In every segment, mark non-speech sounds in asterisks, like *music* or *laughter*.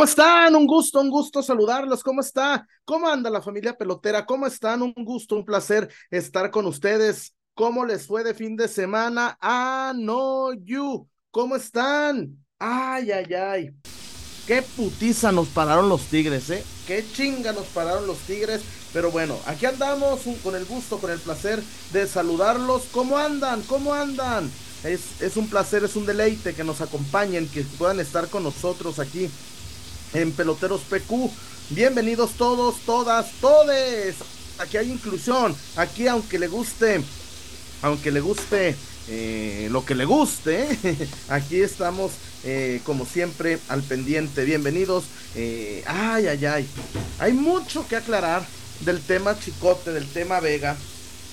¿Cómo están? Un gusto, un gusto saludarlos. ¿Cómo está? ¿Cómo anda la familia pelotera? ¿Cómo están? Un gusto, un placer estar con ustedes. ¿Cómo les fue de fin de semana? Ah, no, you. ¿Cómo están? Ay, ay, ay. Qué putiza nos pararon los tigres, ¿eh? Qué chinga nos pararon los tigres. Pero bueno, aquí andamos con el gusto, con el placer de saludarlos. ¿Cómo andan? ¿Cómo andan? Es, es un placer, es un deleite que nos acompañen, que puedan estar con nosotros aquí en Peloteros PQ. Bienvenidos todos, todas, todes. Aquí hay inclusión. Aquí aunque le guste, aunque le guste eh, lo que le guste, *laughs* aquí estamos eh, como siempre al pendiente. Bienvenidos. Eh, ay, ay, ay. Hay mucho que aclarar del tema Chicote, del tema Vega,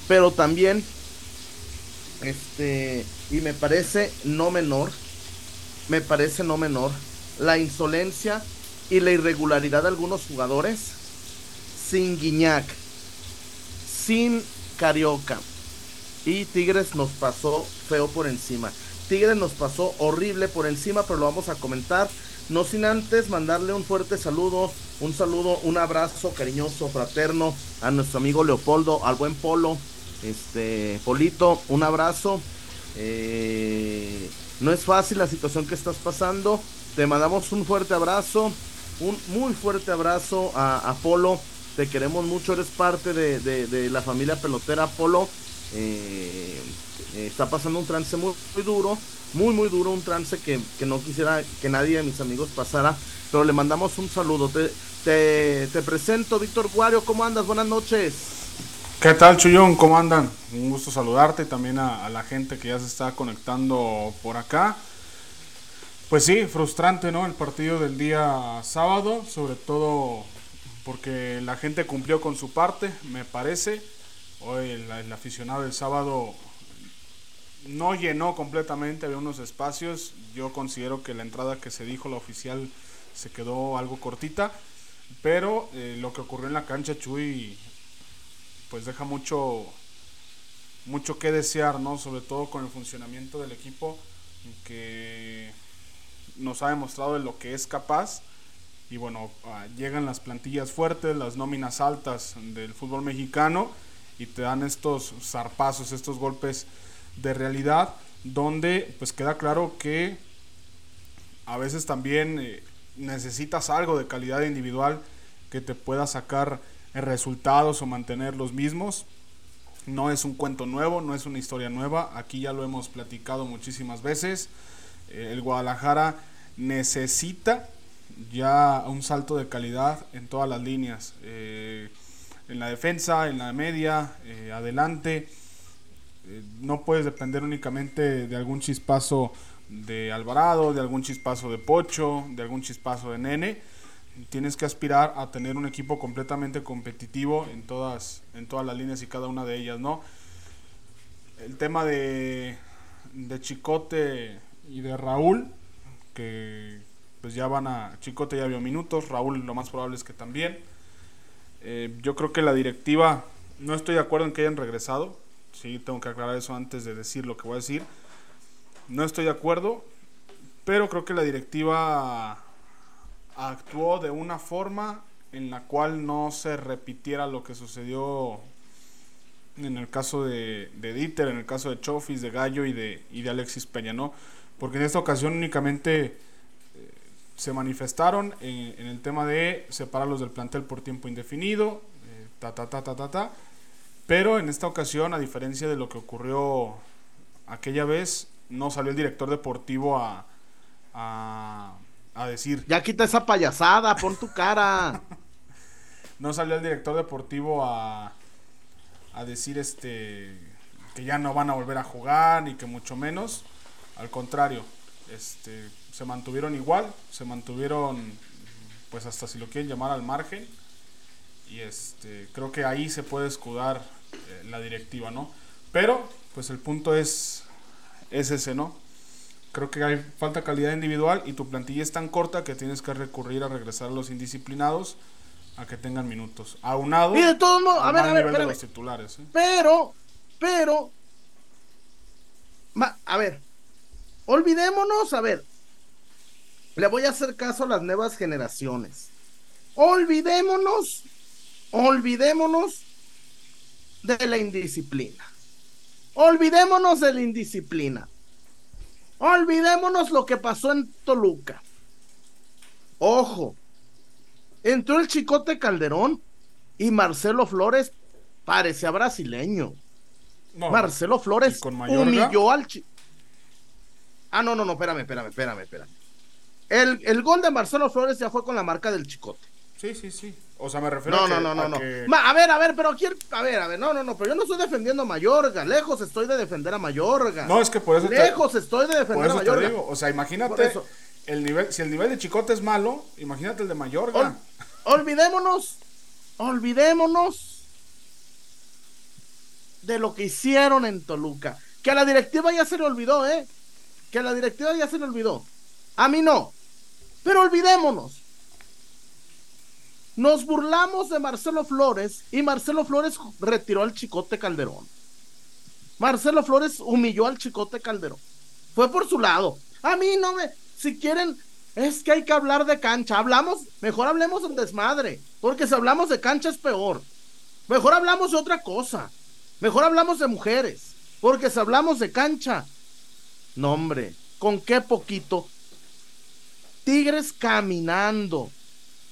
pero también, este, y me parece no menor, me parece no menor, la insolencia y la irregularidad de algunos jugadores sin Guiñac, sin Carioca. Y Tigres nos pasó feo por encima. Tigres nos pasó horrible por encima, pero lo vamos a comentar. No sin antes mandarle un fuerte saludo, un saludo, un abrazo cariñoso, fraterno a nuestro amigo Leopoldo, al buen Polo, este, Polito, un abrazo. Eh, no es fácil la situación que estás pasando. Te mandamos un fuerte abrazo un muy fuerte abrazo a, Polo. Te queremos mucho, eres parte de, la familia pelotera Polo. Eh, eh, está pasando un trance muy, duro, muy muy duro, un trance que, no quisiera que nadie de mis amigos pasara, pero le mandamos un saludo. Te, te, presento, Víctor Guario, ¿cómo andas? Buenas noches. ¿Qué tal, Chuyón? ¿Cómo andan? Un gusto saludarte y también a la gente que ya se está conectando por acá. Pues sí, frustrante, ¿no? El partido del día sábado, sobre todo porque la gente cumplió con su parte, me parece. Hoy el, aficionado del sábado no llenó completamente, había unos espacios. Yo considero que la entrada que se dijo, la oficial, se quedó algo cortita. Pero eh, lo que ocurrió en la cancha, Chuy, pues deja mucho, mucho que desear, ¿no? Sobre todo con el funcionamiento del equipo, que nos ha demostrado de lo que es capaz. Y bueno, ah, llegan las plantillas fuertes, las nóminas altas del fútbol mexicano y te dan estos zarpazos, estos golpes de realidad, donde pues queda claro que a veces también eh, necesitas algo de calidad individual que te pueda sacar resultados o mantener los mismos. No es un cuento nuevo, no es una historia nueva, aquí ya lo hemos platicado muchísimas veces. Eh, el Guadalajara necesita ya un salto de calidad en todas las líneas, eh, en la defensa, en la media, eh, adelante. no puedes depender únicamente de algún chispazo de Alvarado, de algún chispazo de Pocho, de algún chispazo de Nene. Tienes que aspirar a tener un equipo completamente competitivo en todas, en todas las líneas y cada una de ellas, ¿no? El tema de, de Chicote y de Raúl, que pues ya van a... Chicote ya vio minutos, Raúl lo más probable es que también. Eh, yo creo que la directiva, no estoy de acuerdo en que hayan regresado, sí, tengo que aclarar eso antes de decir lo que voy a decir. No estoy de acuerdo, pero creo que la directiva actuó de una forma en la cual no se repitiera lo que sucedió en el caso de, de Dieter, en el caso de Chofis, de Gallo y de, y de Alexis Peña, ¿no? Porque en esta ocasión únicamente eh, se manifestaron en, el tema de separarlos del plantel por tiempo indefinido, eh, ta, ta, ta, ta, ta, ta, pero en esta ocasión, a diferencia de lo que ocurrió aquella vez, no salió el director deportivo a, a, a decir... Ya quita esa payasada, pon tu cara. *laughs* no salió el director deportivo a, a decir este que ya no van a volver a jugar ni que mucho menos al contrario, este, se mantuvieron igual, se mantuvieron, pues hasta si lo quieren llamar al margen. Y este, creo que ahí se puede escudar eh, la directiva, ¿no? Pero, pues el punto es, es ese, ¿no? Creo que hay falta calidad individual y tu plantilla es tan corta que tienes que recurrir a regresar a los indisciplinados a que tengan minutos. Aunado y de todos modos, a ver, a ver, de los titulares. ¿eh? Pero, pero, a ver, olvidémonos, a ver, le voy a hacer caso a las nuevas generaciones. Olvidémonos, olvidémonos de la indisciplina. Olvidémonos de la indisciplina. Olvidémonos lo que pasó en Toluca. Ojo, entró el Chicote Calderón y Marcelo Flores parecía brasileño. Marcelo Flores humilló al Chicote. Ah, no, no, no, espérame, espérame, espérame, espérame. El, el gol de Marcelo Flores ya fue con la marca del Chicote. Sí, sí, sí. O sea, me refiero no, a que, No, no, no, no. a ver, a ver, pero quién. A ver, a ver, no, no, no, pero yo no estoy defendiendo a Mayorga. Lejos estoy de defender a Mayorga. No, es que por eso. Lejos estoy de defender a Mayorga. o sea, imagínate. El nivel, si el nivel de Chicote es malo, imagínate el de Mayorga. olvidémonos. Olvidémonos de lo que hicieron en Toluca. Que a la directiva ya se le olvidó, ¿eh? Que a la directiva ya se le olvidó. A mí no. Pero olvidémonos. Nos burlamos de Marcelo Flores y Marcelo Flores retiró al Chicote Calderón. Marcelo Flores humilló al Chicote Calderón. Fue por su lado. A mí no me. Si quieren, es que hay que hablar de cancha. Hablamos, mejor hablemos en desmadre. Porque si hablamos de cancha es peor. Mejor hablamos de otra cosa. Mejor hablamos de mujeres. Porque si hablamos de cancha. No, hombre, con qué poquito. Tigres caminando.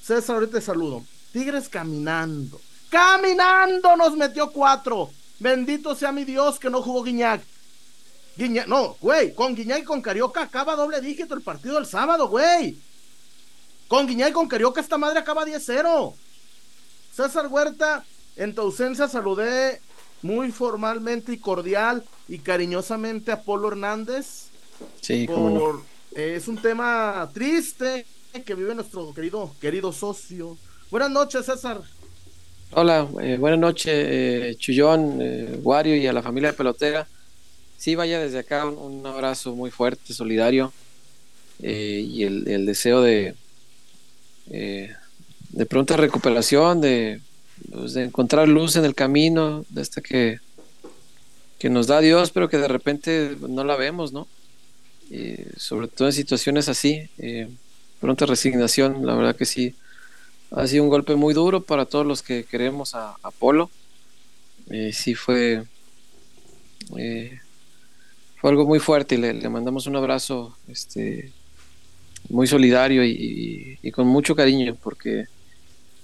César, ahorita te saludo. Tigres caminando. Caminando nos metió cuatro. Bendito sea mi Dios que no jugó Guiñac. Guiñac, no, güey, con Guiñac y con Carioca acaba doble dígito el partido del sábado, güey. Con Guiñac y con Carioca esta madre acaba 10-0. César Huerta, en tu ausencia saludé muy formalmente y cordial y cariñosamente a Polo Hernández. Sí, por, Es un tema triste, que vive nuestro querido, querido socio. Buenas noches, César. Hola, eh, buenas noches, eh, Chullón, eh, Wario y a la familia pelotera. Sí, vaya desde acá un, abrazo muy fuerte, solidario eh, y el, deseo de, de pronta recuperación, de, pues, de, encontrar luz en el camino, de esta que, que nos da Dios, pero que de repente no la vemos, ¿no? sobre todo en situaciones así pronta resignación, la verdad que sí, ha sido un golpe muy duro para todos los que queremos a, Polo. Eh, sí fue, eh, fue algo muy fuerte y le, mandamos un abrazo este, muy solidario y, con mucho cariño porque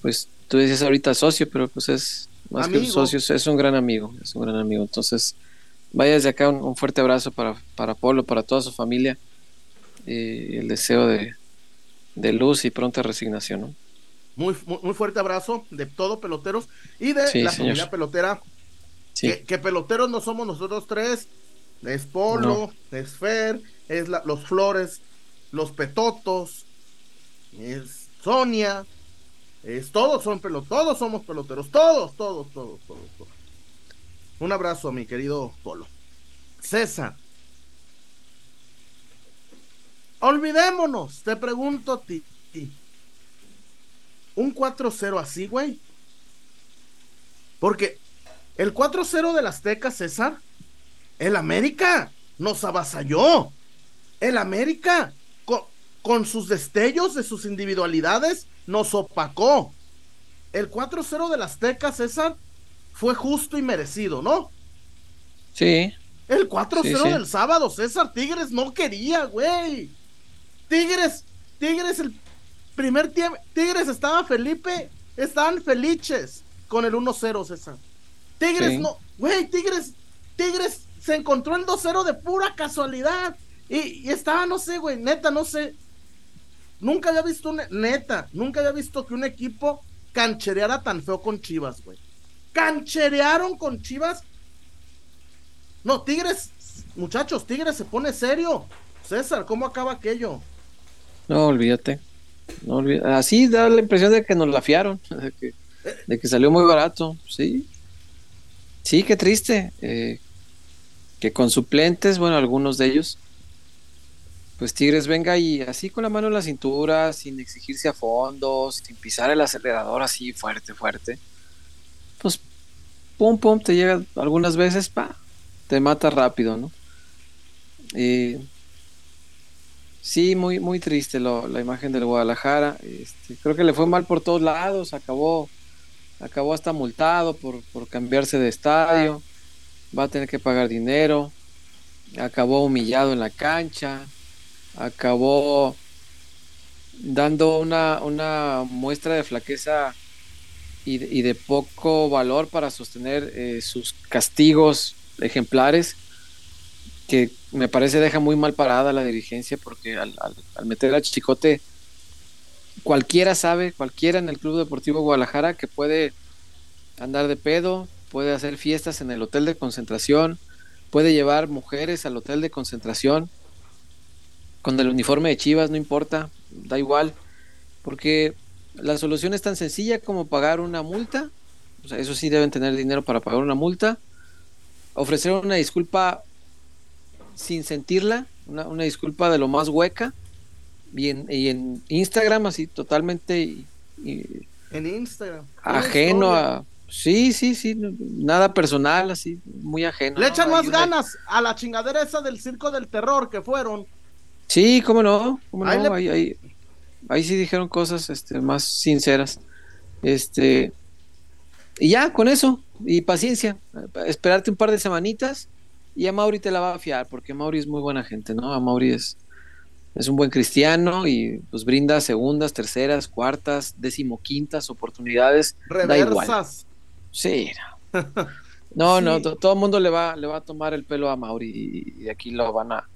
pues tú dices ahorita socio, pero pues es más que un socio, es un gran amigo, es un gran amigo. Entonces, vaya desde acá un, fuerte abrazo para, para Polo, para toda su familia. y el deseo de, de luz y pronta resignación. Muy, muy, fuerte abrazo de todo peloteros y de la familia pelotera. Que, peloteros no somos nosotros tres, es Polo, es Fer, es los Flores, los Petotos, es Sonia, es todos son peloteros, todos somos peloteros, todos, todos, todos, todos, todos. Un abrazo, mi querido Polo. César, Olvidémonos, te pregunto a ti. Un 4-0 así, güey. Porque el 4-0 del Azteca, César, el América nos avasalló. El América, con, con sus destellos de sus individualidades, nos opacó. El 4-0 del Azteca, César, fue justo y merecido, ¿no? Sí. El 4-0 del sábado, César Tigres no quería, güey. Tigres, Tigres el primer tiempo, Tigres estaba Felipe, estaban felices con el 1-0, César. Tigres no, güey, Tigres, Tigres se encontró el 2-0 de pura casualidad. Y, estaba, no sé, güey, neta, no sé. Nunca había visto, un, neta, nunca había visto que un equipo canchereara tan feo con Chivas, güey. Cancherearon con Chivas. No, Tigres, muchachos, Tigres se pone serio. César, ¿cómo acaba aquello? No, olvídate. No Así da la impresión de que nos la fiaron, *laughs* de que, salió muy barato, sí. Sí, qué triste. Eh, que con suplentes, bueno, algunos de ellos, pues Tigres venga y así con la mano en la cintura, sin exigirse a fondo, sin pisar el acelerador así fuerte, fuerte. Pues pum, pum, te llega algunas veces, pa, te mata rápido, ¿no? Sí, muy, muy triste la imagen del Guadalajara. Este, creo que le fue mal por todos lados, acabó, acabó hasta multado por, por cambiarse de estadio, va a tener que pagar dinero, acabó humillado en la cancha, acabó dando una, una muestra de flaqueza y de, poco valor para sostener eh, sus castigos ejemplares, que me parece deja muy mal parada la dirigencia, porque al, meter a Chicote, cualquiera sabe, cualquiera en el Club Deportivo Guadalajara, que puede andar de pedo, puede hacer fiestas en el hotel de concentración, puede llevar mujeres al hotel de concentración, con el uniforme de Chivas, no importa, da igual, porque la solución es tan sencilla como pagar una multa, o sea, eso sí deben tener dinero para pagar una multa, ofrecer una disculpa sin sentirla, una, disculpa de lo más hueca, y en, Instagram así totalmente... en Instagram. Ajeno a... Sí, sí, sí, nada personal, así, muy ajeno. Le echan más ganas a la chingadera esa del circo del terror que fueron. Sí, cómo no, cómo no, ahí, ahí sí dijeron cosas este, más sinceras. Este, y ya, con eso, y paciencia, esperarte un par de semanitas y a Mauri te la va a fiar, porque Mauri es muy buena gente, ¿no? A Mauri es, es un buen cristiano y pues brinda segundas, terceras, cuartas, decimoquintas oportunidades. Reversas. Sí. No, *laughs* no, todo el mundo le va, le va a tomar el pelo a Mauri y aquí lo van a,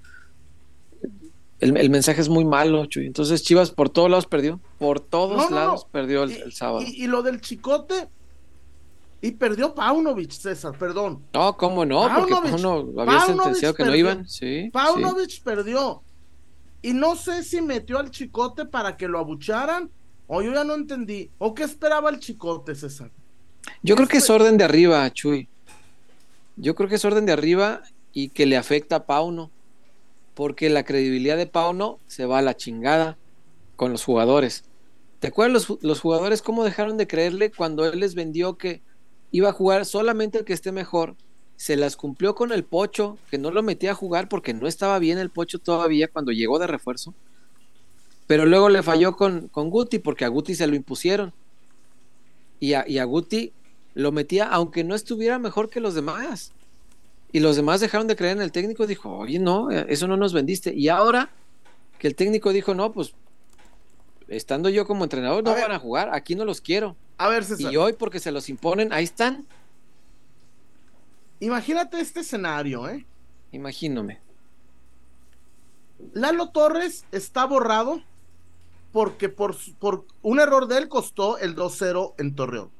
el, mensaje es muy malo, Chuy. Entonces Chivas por todos lados perdió. Por todos lados perdió el, sábado. Y, lo del chicote. Y perdió Paunovic, César, perdón. No, ¿cómo no? Porque Pauno había sentenciado que no iban. Sí, Paunovic perdió. Y no sé si metió al chicote para que lo abucharan. O yo ya no entendí. ¿O qué esperaba el chicote, César? Yo creo que es orden de arriba, Chuy. Yo creo que es orden de arriba y que le afecta a Pauno porque la credibilidad de Pauno se va a la chingada con los jugadores. ¿Te acuerdas los, jugadores cómo dejaron de creerle cuando él les vendió que iba a jugar solamente el que esté mejor? Se las cumplió con el Pocho, que no lo metía a jugar porque no estaba bien el Pocho todavía cuando llegó de refuerzo. Pero luego le falló con, con Guti porque a Guti se lo impusieron. Y a, y a Guti lo metía aunque no estuviera mejor que los demás. Y los demás dejaron de creer en el técnico, dijo, oye, no, eso no nos vendiste. Y ahora que el técnico dijo, no, pues estando yo como entrenador, no van a jugar, aquí no los quiero. A ver, César. Y hoy, porque se los imponen, ahí están. Imagínate este escenario, ¿eh? Imagínome. Lalo Torres está borrado porque por, por un error de él costó el 2-0 en Torreón.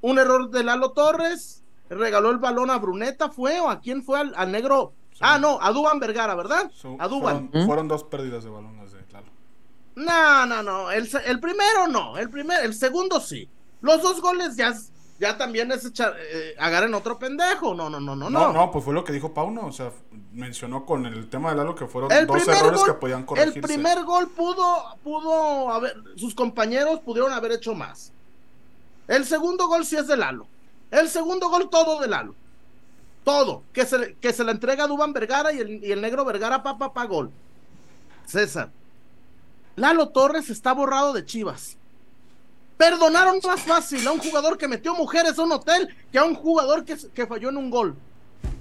Un error de Lalo Torres regaló el balón a Bruneta, ¿fue? ¿O a quién fue? Al, negro. Ah, no, a Duban Vergara, ¿verdad? a Duban. Fueron, dos pérdidas de balones de claro. No, no, no. El, el, primero no. El, primer, el segundo sí. Los dos goles ya, ya también es echar, eh, agarren otro pendejo. No, no, no, no, no. No, pues fue lo que dijo Pauno. O sea, mencionó con el tema de Lalo que fueron dos errores que podían corregirse. El primer gol pudo, pudo haber, sus compañeros pudieron haber hecho más. El segundo gol sí es de Lalo. El segundo gol, todo de Lalo. Todo. Que se, que se la entrega a Duban Vergara y el, negro Vergara, papá, pa, gol. César. Lalo Torres está borrado de Chivas. Perdonaron más fácil a un jugador que metió mujeres a un hotel que a un jugador que, que falló en un gol.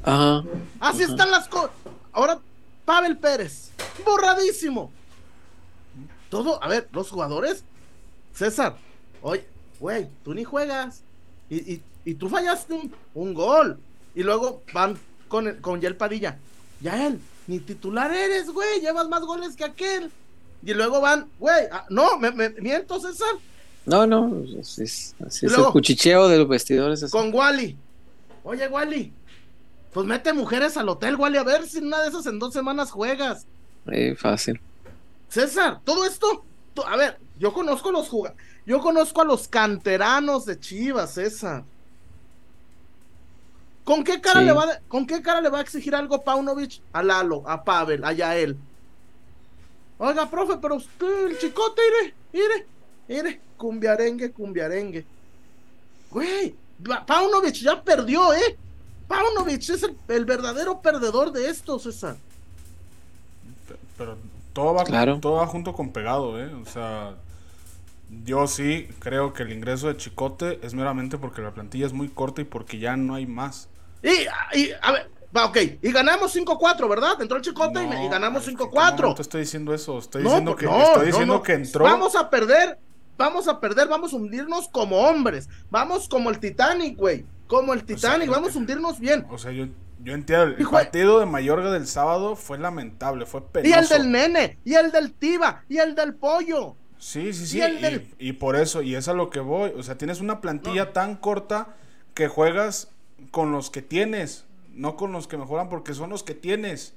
Ajá. Así están las cosas. Ahora, Pavel Pérez, borradísimo. Todo, a ver, los jugadores. César, oye, güey, tú ni juegas. y, y tú fallaste un, gol. Y luego van con, con Yel Padilla. Ya él, ni titular eres, güey, llevas más goles que aquel. Y luego van, güey, ah, no, me, me, miento, César. No, no, así es, así es el cuchicheo de los vestidores. Con Wally. Oye, Wally, pues mete mujeres al hotel, Wally, a ver si una de esas en dos semanas juegas. Eh, fácil. César, todo esto, a ver, yo conozco los jugadores, yo conozco a los canteranos de Chivas, César. ¿Con qué cara, le, va, ¿con qué cara le va a exigir algo Paunovic a Lalo, a Pavel, a Yael? Oiga, profe, pero usted, el chicote, ire, ire, ire, cumbiarengue, cumbiarengue. Güey, Paunovic ya perdió, ¿eh? Paunovic es el, verdadero perdedor de esto, César. Pero todo va, Claro. todo va junto con pegado, ¿eh? O sea, yo sí creo que el ingreso de Chicote es meramente porque la plantilla es muy corta y porque ya no hay más. Y, y, a ver, va, ok, y ganamos 5-4, ¿verdad? Entró el chicote y, No, y ganamos es que 5-4. No te estoy diciendo eso, estoy No, diciendo, pues que, estoy diciendo entró. Vamos a perder, vamos a perder, vamos a hundirnos como hombres. Vamos como el Titanic, güey. Como el Titanic, vamos a hundirnos bien. O sea, yo, yo entiendo, el Hijo partido de Mayorga del sábado fue lamentable, fue penoso. Y el del nene, y el del tiba, y el del pollo. Sí, sí, sí. Y el Y, del- y por eso, y es a lo que voy. O sea, tienes una plantilla tan corta que juegas con los que tienes, no con los que mejoran, porque son los que tienes.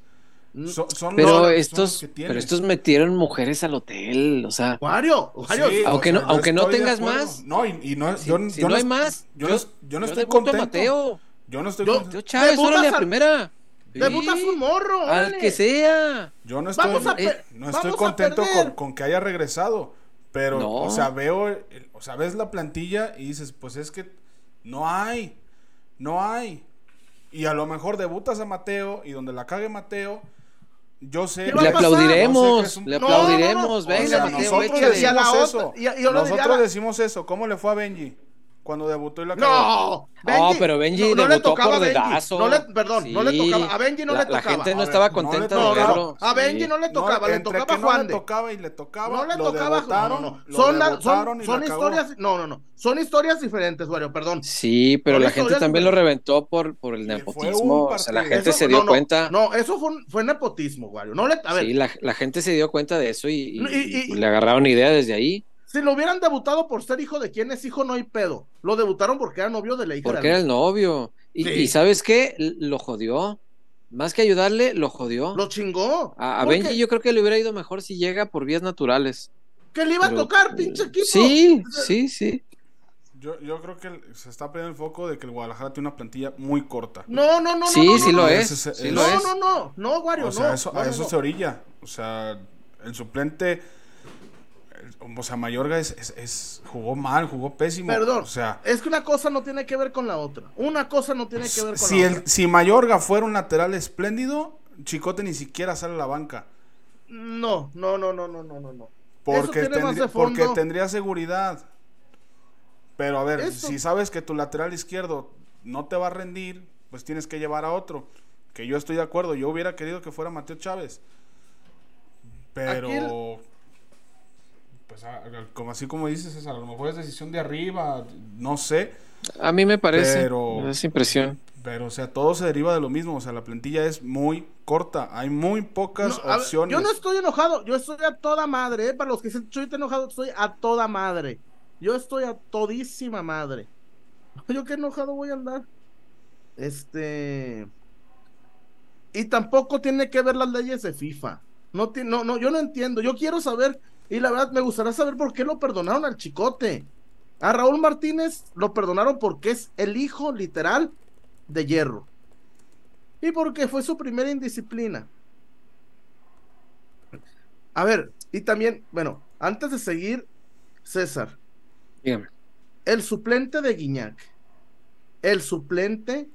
So- son Pero los- son los estos, que tienes. pero estos metieron mujeres al hotel, o sea, Wario, Wario, Sí, Aunque o no- aunque no tengas más. No, y, y no, si, yo, si yo no hay más, Yo, no, yo no estoy contento. Mateo. Yo no estoy Yo- contento. Yo Chávez, Debutas órale a al- primera. debutas Sí, un morro. Al que sea. Yo no estoy, Vamos a pe- no estoy contento con, con que haya regresado. Pero, No. o sea, veo, o sea, ves la plantilla y dices, pues es que no hay, no hay. Y a lo mejor debutas a Mateo y donde la cague Mateo, yo sé. ¿Qué va Le a pasar? aplaudiremos, yo sé un- le No, aplaudiremos. no, no. Venga, O sea, Mateo, nosotros decimos eso. y y nosotros la- decimos eso. ¿Cómo le fue a Benji cuando debutó y la? No, No, pero Benji no, no le debutó por Benji. dedazo. No le, perdón, no le tocaba. A Benji no la, le la tocaba. gente no A estaba ver, no le contenta de No, verlo. no, a Benji Sí. no le tocaba, le entre tocaba que a no Juan le de. tocaba y le tocaba, No le lo tocaba. debutaron, no, no, no. Son, la- son, son la historias. No, no, no. Son historias diferentes, Wario, perdón. Sí, pero Son la gente también lo reventó por, por el nepotismo. un O sea, la gente Eso- se dio no, no, cuenta. No, eso fue, un- fue nepotismo, Wario. No le, a ver, sí, la, la gente se dio cuenta de eso y, y- Y- y- y le agarraron idea desde ahí. Si lo hubieran debutado por ser hijo de quién es hijo, no hay pedo. Lo debutaron porque era novio de la hija Porque de era alguien. el novio. Y, Sí. y ¿sabes qué? Lo jodió. Más que ayudarle, lo jodió. Lo chingó. A, Benji yo creo que le hubiera ido mejor si llega por vías naturales. Que le iba a tocar, pinche equipo. Sí, sí, sí. Yo, yo creo que se está perdiendo el foco de que el Guadalajara tiene una plantilla muy corta. No, no, no, Sí, no. no, sí no, lo no. es. Es- Sí lo No, es. no, no, no, Wario, O sea, no. eso, no, a no, eso no. se orilla. O sea, el suplente, o sea, Mayorga es, es- es- jugó mal, jugó pésimo. Perdón. O sea, Es que una cosa no tiene que ver con la otra. Una cosa no tiene que ver con si, la el, otra. si Mayorga fuera un lateral espléndido, Chicote ni siquiera sale a la banca. No, no, no, no, no, no, no. Porque, tendría, porque tendría seguridad. Pero a ver, Eso- si sabes que tu lateral izquierdo no te va a rendir, pues tienes que llevar a otro. Que yo estoy de acuerdo, yo hubiera querido que fuera Mateo Chávez. Pero, Aquí el- pues a- a- como así como dices, César, a lo mejor es decisión de arriba, no sé. A mí me parece. Pero- Esa impresión. Pero, o sea, todo se deriva de lo mismo. O sea, la plantilla es muy corta. Hay muy pocas No, a ver, opciones. yo no estoy enojado, yo estoy a toda madre, ¿eh? Para los que dicen, estoy enojado, estoy a toda madre. Yo estoy a todísima madre. *laughs* Yo qué enojado voy a andar. Este. Y tampoco tiene que ver las leyes de FIFA. No, no, no, yo no entiendo. Yo quiero saber, y la verdad me gustaría saber por qué lo perdonaron al chicote. A Raúl Martínez lo perdonaron porque es el hijo literal de hierro. Y porque fue su primera indisciplina. A ver, y también, bueno, antes de seguir, César, Dígame. el suplente de Guiñac, el suplente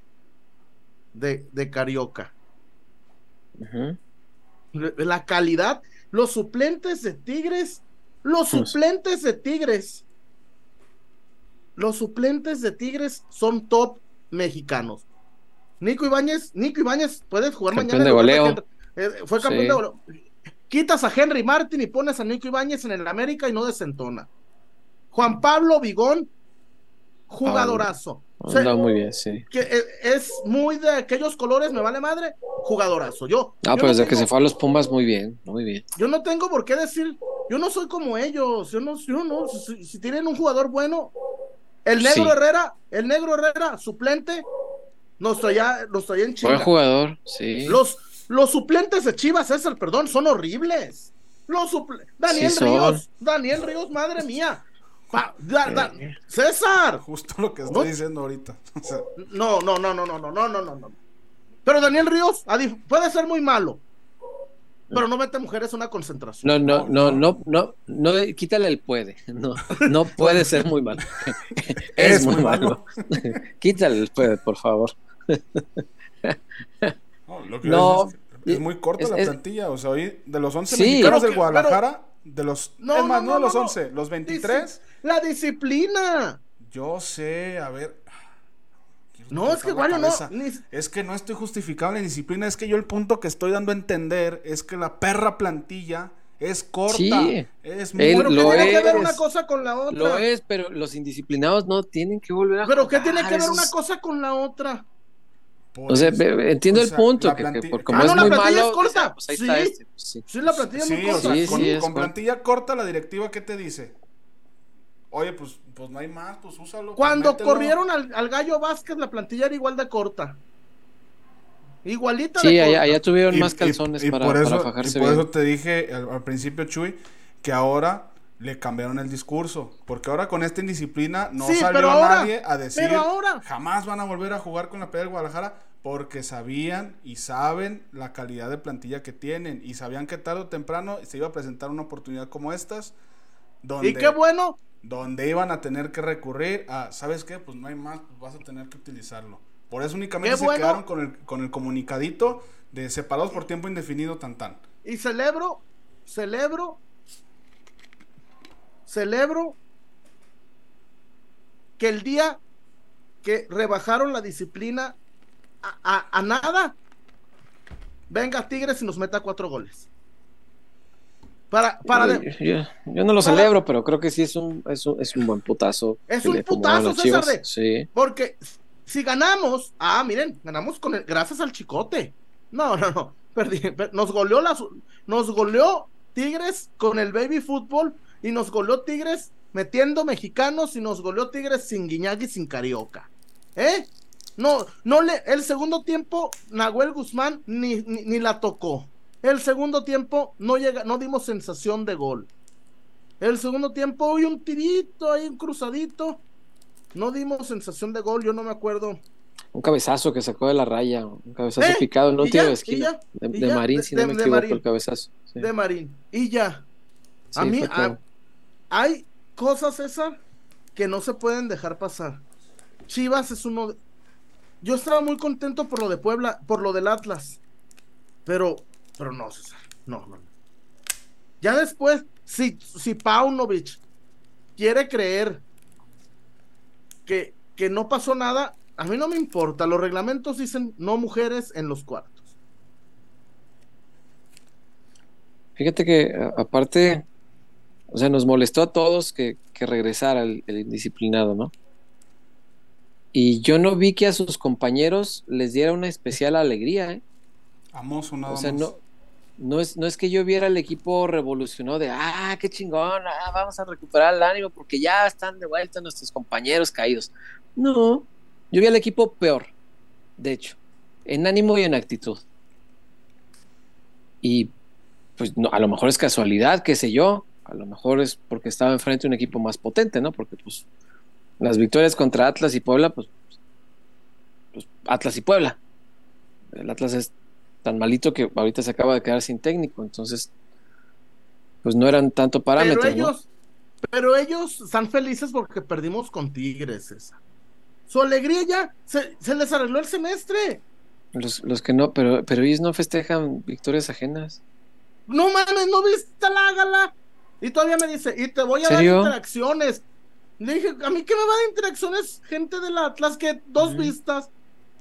de, de Carioca, la calidad, los suplentes de Tigres, los Pues- suplentes de Tigres, los suplentes de Tigres son top mexicanos. Nico Ibáñez, Nico Ibáñez puede jugar Campeón mañana. de goleo. Eh, fue campeón Sí. de goleo. Quitas a Henry Martin y pones a Nico Ibáñez en el América y no desentona. Juan Pablo Vigón, jugadorazo. O sea, Anda muy bien, sí. que eh, es muy de aquellos colores, me vale madre, jugadorazo. Yo, Ah, yo pero desde que se fue a los Pumas, muy bien, muy bien. yo no tengo por qué decir, yo no soy como ellos, yo no, yo no, si, si tienen un jugador bueno, el negro Sí. Herrera, el negro Herrera, suplente, nos traía, nos traía en Buen Chivas. jugador, sí. Los, los suplentes de Chivas, César, perdón, son horribles. Los suple- Daniel Sí. Ríos, Daniel Ríos, madre mía. Pa- da- da- César, Justo lo que estoy ¿No? diciendo ahorita. O sea, no, no, no, no, no, no, no, no, no, no. Pero Daniel Ríos puede ser muy malo, pero no mete mujeres a una concentración. No, no, no, no, no, no, quítale el puede. No, no puede ser muy malo. es, Es muy muy malo. quítale el puede, por favor. no, lo que No, es- es muy corta Es- la plantilla. O sea, hoy de los 11 Sí. mexicanos del Guadalajara, de los. No, es más, no, no, de no, los no, 11, los 23. La disciplina. Yo sé, a ver. quiero No, es que Wario no. ni- Es que no estoy justificando la indisciplina, es que yo el punto que estoy dando a entender es que la perra plantilla es corta. Sí. Es Él Pero ¿qué lo tiene que ver es. una cosa con la otra? Lo es, pero los indisciplinados no tienen que volver a Pero ¿qué jugar, tiene que ver una es- cosa con la otra? Por O sea, eso. entiendo O el punto, que, por como Ah, es no, la muy plantilla malo, es corta. pues, pues ahí está Sí. este. pues sí. Sí, la plantilla es Sí, muy o corta. sea, Sí, con, sí, es con corta. plantilla corta, la directiva, ¿qué te dice? Oye, pues, pues no hay más, pues úsalo. Cuando mételo. corrieron al, al Gallo Vázquez, la plantilla era igual de corta. Igualita Sí, de allá, corta. allá tuvieron Y- más calzones y para, por para eso, fajarse y por bien. eso te dije al, al principio, Chuy, que ahora le cambiaron el discurso. Porque ahora con esta indisciplina no Sí, salió ahora- nadie a decir pero ahora- jamás van a volver a jugar con la P del Guadalajara porque sabían y saben la calidad de plantilla que tienen y sabían que tarde o temprano se iba a presentar una oportunidad como estas donde, Y qué bueno. donde iban a tener que recurrir a, ¿sabes qué? Pues no hay más, pues vas a tener que utilizarlo. Por eso únicamente Qué se bueno. quedaron con el, con el comunicadito de separados por tiempo indefinido tan tan. Y celebro, celebro, celebro que el día que rebajaron la disciplina a, a- a nada, venga Tigres y nos meta cuatro goles. Para, para yo, yo no lo para- celebro, pero creo que sí es un, es un, es un buen putazo. Es un putazo, César, de- Sí. Porque si ganamos, ah, miren, ganamos con el, gracias al chicote. No, no, no. *laughs* Perdí, per- nos goleó las, nos goleó Tigres con el baby fútbol y nos goleó Tigres metiendo mexicanos y nos goleó Tigres sin Guiñac y sin Carioca. ¿Eh? No, no le, el segundo tiempo, Nahuel Guzmán ni, ni, ni la tocó. El segundo tiempo no llega, no dimos sensación de gol. El segundo tiempo, hoy un tirito, ahí un cruzadito. No dimos sensación de gol, yo no me acuerdo. Un cabezazo que sacó de la raya, un cabezazo ¿Eh? picado ¿Y tiro ya? de ¿Y esquina. ya? De. Marín, De- si no me equivoco, Marín. el cabezazo. Sí. De Marín. Y ya. Sí, a mí, a- hay cosas, César, que no se pueden dejar pasar. Chivas es uno. de- Yo estaba muy contento por lo de Puebla, por lo del Atlas. Pero, pero no, César. No, no. Ya después, si, si quiere creer que, que no pasó nada, a mí no me importa. Los reglamentos dicen no mujeres en los cuartos. Fíjate que aparte, o sea, nos molestó a todos que, que regresara el, el indisciplinado, ¿no? Y yo no vi que a sus compañeros les diera una especial alegría, ¿eh? Amoso nada O sea, más. no, no, es, no es que yo viera el equipo revolucionado de, ah, qué chingón, ah, vamos a recuperar el ánimo porque ya están de vuelta nuestros compañeros caídos. No, yo vi al equipo peor, de hecho, en ánimo y en actitud. Y pues no, a lo mejor es casualidad, qué sé yo, a lo mejor es porque estaba enfrente de un equipo más potente, ¿no? Porque pues las victorias contra Atlas y Puebla, pues, pues Atlas y Puebla. El Atlas es tan malito que ahorita se acaba de quedar sin técnico, entonces pues no eran tanto parámetros. Pero ¿no? ellos, pero ellos están felices porque perdimos con Tigres, esa. Su alegría ya se, se les arregló el semestre. Los, los que no, pero, pero ellos no festejan victorias ajenas. No mames, no viste la gala. Y todavía me dice, y te voy a ¿Serio? dar interacciones. Le dije, a mí que me va a dar interacciones gente del Atlas que dos vistas.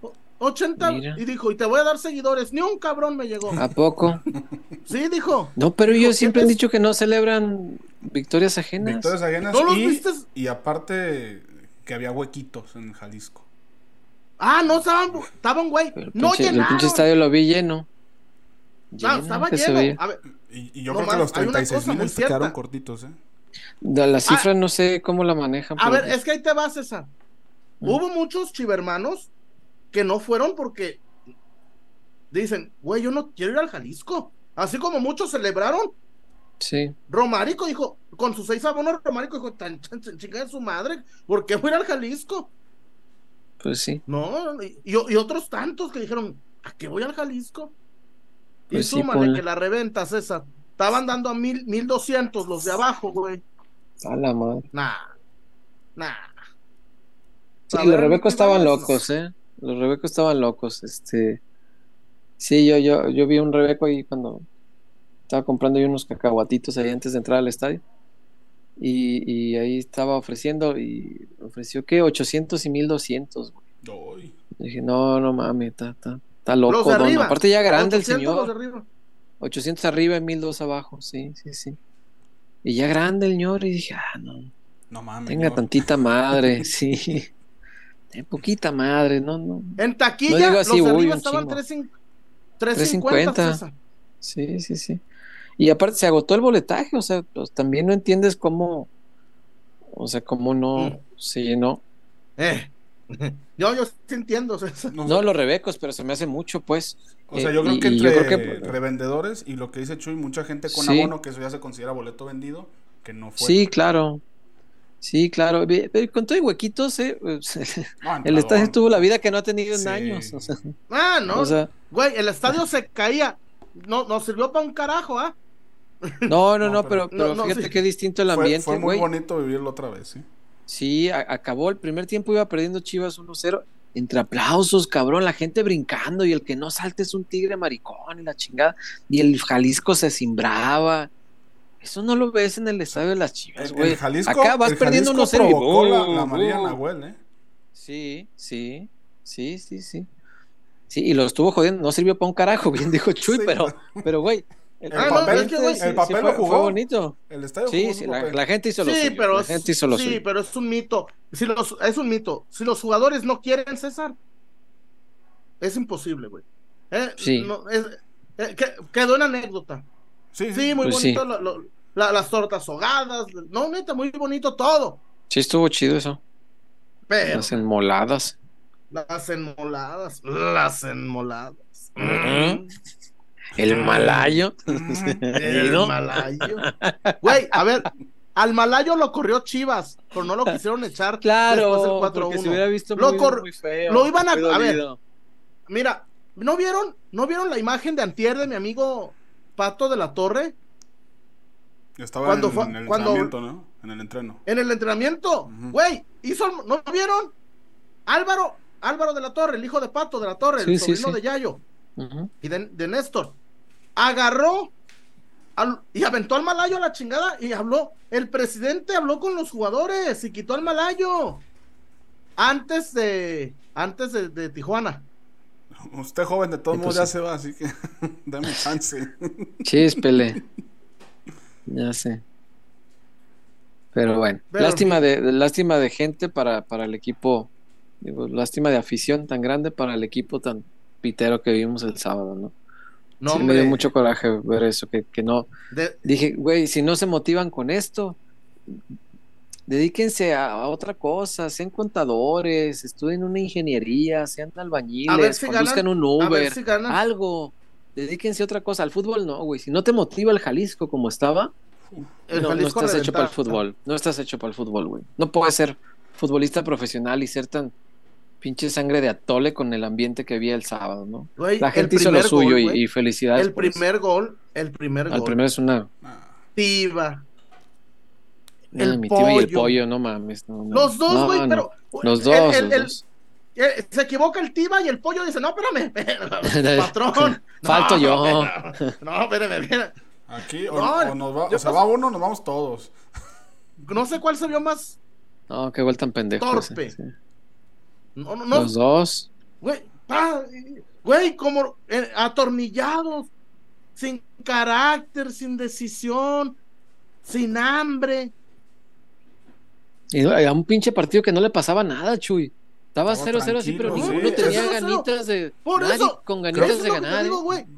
o- 80 Mira. y dijo, y te voy a dar seguidores. Ni un cabrón me llegó. ¿A poco? *laughs* Sí, dijo. No, pero ellos siempre han ¿qué dicho que no celebran victorias ajenas. Victorias ajenas ¿No los y, viste? y aparte que había huequitos en Jalisco. Ah, no, estaban, estaban güey. Pero No pinche, el pinche estadio lo vi lleno. No, Lleno, estaba lleno. veía. A ver, Y, y yo No creo que los hay una 36 cosa mil se quedaron cortitos, ¿eh? De la cifra no sé cómo la manejan. Ah, A pero ver, es que ahí te vas, César. Mm. Hubo muchos chivermanos que no fueron porque dicen, güey, yo no quiero ir al Jalisco. Así como muchos celebraron. Sí, Romarico dijo, con sus seis abonos, Romarico dijo, tan tan- tan chingada de su madre, ¿por qué ir al Jalisco? pues sí. No, y, y otros tantos que dijeron, ¿a qué voy al Jalisco? Y Pues sí, súmale ponle. que la reventa, César. Estaban dando a mil, mil doscientos los de abajo, güey. A la madre. Nah, nah. Sí, los rebecos estaban locos, ¿eh? Los rebecos estaban locos. Este. Sí, yo, yo, yo vi un Rebeco ahí cuando estaba comprando yo unos cacahuatitos ahí antes de entrar al estadio. Y, y ahí estaba ofreciendo y ofreció que 800 y 1200. güey. Dije, no, no mames, está, está, está loco, Los de don. arriba. Aparte ya grande el 800 los de señor. arriba. 800 arriba y 1002 abajo, sí, sí, sí. Y ya grande el señor y dije, ah, no, no mames. tenga no. tantita *laughs* madre, sí. Ten poquita madre, no, no. En taquilla, No digo así, los de arriba estaban chingo. 350. 350. 350. César. Sí, sí, sí. Y aparte se agotó el boletaje, o sea, pues, también no entiendes cómo, o sea, cómo no Mm. se llenó. Eh. *laughs* Yo, yo sí entiendo. No, No los rebecos, pero se me hace mucho, pues. O sea, Eh, yo creo y- que entre creo que- revendedores y lo que dice Chuy, mucha gente con Sí. abono, que eso ya se considera boleto vendido, que no fue. Sí, claro. Sí, claro. Con todo y huequitos, eh, pues, *laughs* No, el estadio tuvo la vida que no ha tenido en Sí. años. O sea, Ah, no. o sea, Güey, el estadio se caía. No, nos sirvió para un carajo, ¿ah? no, no, No, no, pero, pero- pero No, no, fíjate sí. qué distinto el ambiente, fue muy güey. bonito vivirlo otra vez, ¿sí? Sí, acabó el primer tiempo, iba perdiendo Chivas 1-0. Entre aplausos, cabrón, la gente brincando y el que no salte es un tigre maricón y la chingada. Y el Jalisco se cimbraba. Eso no lo ves en el estadio de las Chivas, güey. Acá vas el perdiendo Jalisco 1-0 y provocó la, la María. Nahuel, ¿eh? Sí, sí, sí, sí, sí. Sí, y lo estuvo jodiendo, no sirvió para un carajo, *laughs* bien dijo Chuy, Sí. pero, pero güey, el, Ah, no, papel- es que, güey, sí- el papel fue, lo jugó. fue bonito. El estadio Sí, jugó sí, la, gente hizo lo Sí, suyo. pero la es, gente hizo lo sí, suyo. pero es un mito. Si los, es un mito. Si los jugadores no quieren, César, es imposible, güey. Eh, Sí. no, es- eh, que- quedó en anécdota. Sí, Sí, muy Pues sí. bonito. lo- lo- la- las tortas ahogadas. No, neta, muy bonito todo. Sí, estuvo chido eso. Pero Las enmoladas. las enmoladas, las enmoladas. El malayo. *laughs* El ¿No? malayo. *laughs* Güey, a ver, al malayo lo corrió Chivas, pero no lo quisieron echar después Claro, del porque se 4-1. hubiera visto Lo muy, cor- muy feo. lo iban a- muy a ver. Mira, ¿no vieron, ¿no vieron la imagen de antier de mi amigo Pato de la Torre Estaba Cuando en, fue- en el cuando- entrenamiento, ¿no? En el entreno. en el entrenamiento? Güey, hizo, el- ¿no vieron? Álvaro, Álvaro de la Torre, el hijo de Pato de la Torre, Sí, el sí, sobrino sí. de Yayo Y de, de Néstor, agarró al- y aventó al malayo a la chingada y habló, el presidente habló con los jugadores y quitó al malayo antes de, antes de, de Tijuana. Usted joven de todos modos pues ya se va, así que *laughs* dame chance. Chíspele. Ya sé. Pero bueno, Pero, lástima de, de- lástima de gente para, para el equipo, digo, lástima de afición tan grande para el equipo tan pitero que vimos el sábado, ¿no? No, Sí, me dio mucho coraje ver eso, que, que no, de- dije, güey, si no se motivan con esto, dedíquense a, a otra cosa, sean contadores, estudien una ingeniería, sean albañiles, si conduzcan ganan, un Uber, si algo, dedíquense a otra cosa, al fútbol no, güey, si no te motiva el Jalisco como estaba, El no, estás hecho para el fútbol, no estás hecho para el fútbol, güey, no puedes ser futbolista profesional y ser tan pinche sangre de atole con el ambiente que había el sábado, ¿no? Güey, La el gente hizo lo suyo gol, y- felicidades. El por eso. primer gol, el primer Al gol. primero es una Ah, Tiva. No, El mi tío y el pollo. pollo, no mames. no, no. Los dos, No, güey, no. pero. Los el- dos, el- los el- dos. eh, se equivoca el Tiva y el pollo dice: No, espérame, *laughs* espérame, patrón. *laughs* Falto no, yo. No, espérame, espérame. aquí o, No, o nos va, yo o se va uno, nos vamos todos. No sé cuál se vio más. No, qué vuelta tan pendejo. Torpe. ese, sí. No, no, no. Los dos. Güey, pa- güey, como eh, atornillados, sin carácter, sin decisión, sin hambre. Y a un pinche partido que no le pasaba nada, Chuy. Estaba Estaba 0-0 así, pero tranquilo, ninguno sí. tenía Eso, ganitas de. Por nadie eso, con ganitas de que ganar.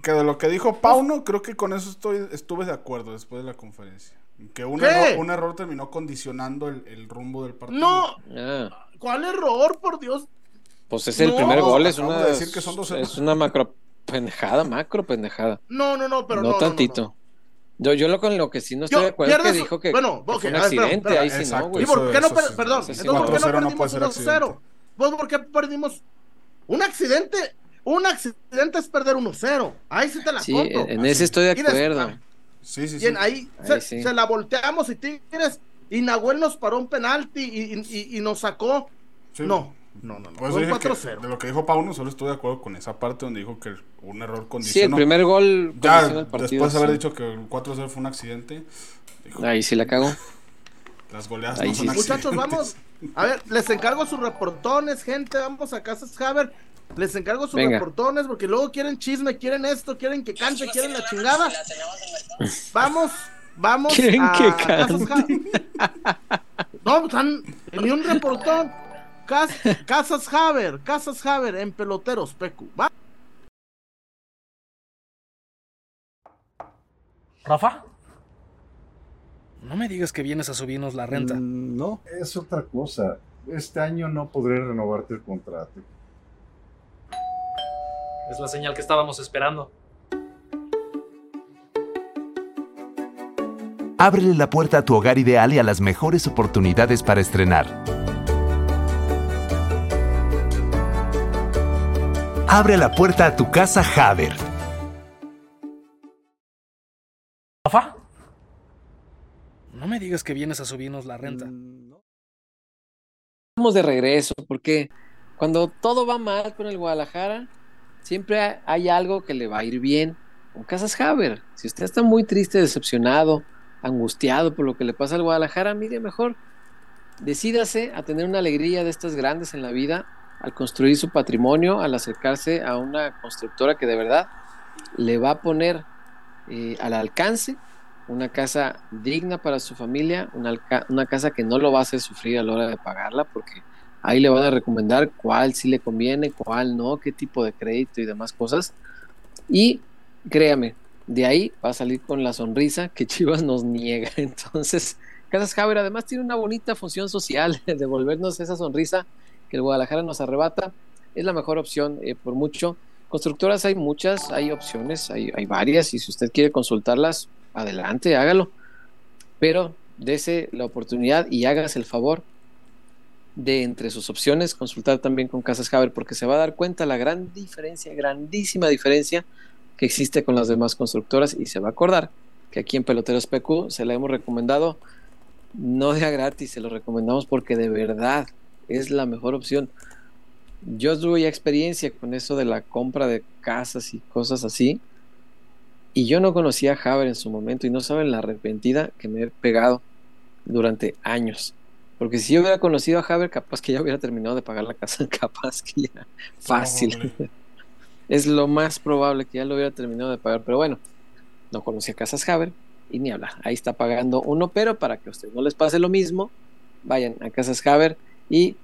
Que de lo que dijo Pauno, creo que con eso estoy, estuve de acuerdo después de la conferencia. Que un, error, un error terminó condicionando el, el rumbo del partido. No, Ah, ¿cuál error, por Dios? pues es el No, primer gol, es una, de decir que son dos es una macro pendejada, macro pendejada. No, no, no, pero no, no. tantito. no, no. Yo, yo lo con lo que sí no estoy Yo- de acuerdo es que dijo que, bueno, que ok, fue un a ver, espera, accidente, espera. ahí sí no, güey. ¿Y por qué no? Eso per- es- perdón, sí, entonces, ¿por qué 4-0 no no puede perdimos ser 1-0? Pues, ¿por qué perdimos? Un accidente, un accidente es perder 1-0. Ahí sí te la Sí, compro. en, ese estoy de acuerdo. ah, Sí, sí, Y sí. en- ahí, Ahí se, sí. se la volteamos y Tigres y Nahuel nos paró un penalti y, y- y- y nos sacó. Sí. No, No, no, no. Dije que 4-0. de lo que dijo Pauno, solo estoy de acuerdo con esa parte donde dijo que un error Sí, el condicionó. primer gol ya, condiciona el partido. después de haber sí. dicho que el 4-0 fue un accidente, dijo, Ahí sí la cagó. las goleadas Ahí no son sí. Muchachos, accidentes. vamos. A ver, les encargo sus reportones, gente. Vamos a Casas Haber. Les encargo sus Venga. reportones porque luego quieren chisme, quieren esto, quieren que cante, quieren la chingada. *laughs* Vamos, vamos Quieren a que Casas. No, pues han, ni un reportón. Cas- Casas Haber, Casas Haber en peloteros, Pecu. Va. ¿Rafa? No me digas que vienes a subirnos la renta. Mm, No, es otra cosa. Este año no podré renovarte el contrato. Es la señal que estábamos esperando. Ábrele la puerta a tu hogar ideal y a las mejores oportunidades para estrenar. Abre la puerta a tu casa Haber. ¿Rafa? No me digas que vienes a subirnos la renta. No. Estamos de regreso, porque cuando todo va mal con el Guadalajara, siempre hay algo que le va a ir bien. Con Casas Haber, si usted está muy triste, decepcionado, angustiado por lo que le pasa al Guadalajara, mire mejor, decídase a tener una alegría de estas grandes en la vida, al construir su patrimonio, al acercarse a una constructora que de verdad le va a poner eh, al alcance una casa digna para su familia, una, una casa que no lo va a hacer sufrir a la hora de pagarla, porque ahí le van a recomendar cuál sí le conviene, cuál no, qué tipo de crédito y demás cosas. Y créame, de ahí va a salir con la sonrisa que *laughs* Chivas nos niega. *laughs* Entonces, Casas Haber además tiene una bonita función social, *laughs* devolvernos esa sonrisa que el Guadalajara nos arrebata. Es la mejor opción eh, por mucho. Constructoras hay muchas, hay opciones, hay, hay varias, y si usted quiere consultarlas, adelante, hágalo. Pero dese la oportunidad y hágase el favor de entre sus opciones consultar también con Casas Haber, porque se va a dar cuenta la gran diferencia, grandísima diferencia que existe con las demás constructoras y se va a acordar que aquí en Peloteros PQ se la hemos recomendado no de a gratis, se lo recomendamos porque de verdad es la mejor opción. Yo tuve ya experiencia con eso de la compra de casas y cosas así. Y yo no conocía a Haber en su momento y no saben la arrepentida que me he pegado durante años. Porque si yo hubiera conocido a Haber, capaz que ya hubiera terminado de pagar la casa, *laughs* capaz que ya fácil. Es lo más probable que ya lo hubiera terminado de pagar. Pero bueno, no conocía Casas Haber y ni hablar. Ahí está pagando uno, pero para que a ustedes no les pase lo mismo, vayan a Casas Haber y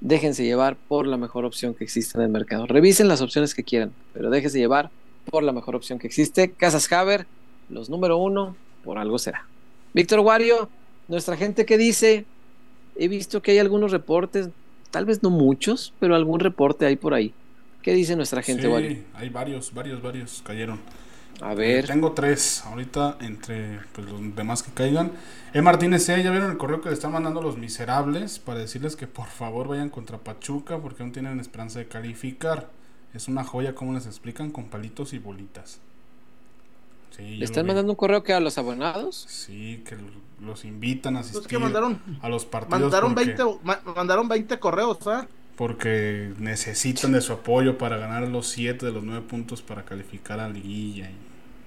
déjense llevar por la mejor opción que existe en el mercado. Revisen las opciones que quieran, pero déjense llevar por la mejor opción que existe. Casas Haber, los número uno, por algo será. Víctor Wario, nuestra gente que dice, he visto que hay algunos reportes, tal vez no muchos, pero algún reporte hay por ahí. ¿Qué dice nuestra gente, Sí, hay varios, varios, varios cayeron. A ver, Tengo tres ahorita entre pues, los demás que caigan. E Martínez C, ya vieron el correo que le están mandando los miserables para decirles que por favor vayan contra Pachuca porque aún tienen esperanza de calificar. Es una joya como les explican con palitos y bolitas. Sí, ¿le están mandando un correo que a los abonados? Sí, que los invitan a asistir que mandaron, a los partidos mandaron, porque, 20, ma- mandaron 20 correos, ¿ah? Porque necesitan de su apoyo para ganar los 7 de los 9 puntos para calificar a liguilla y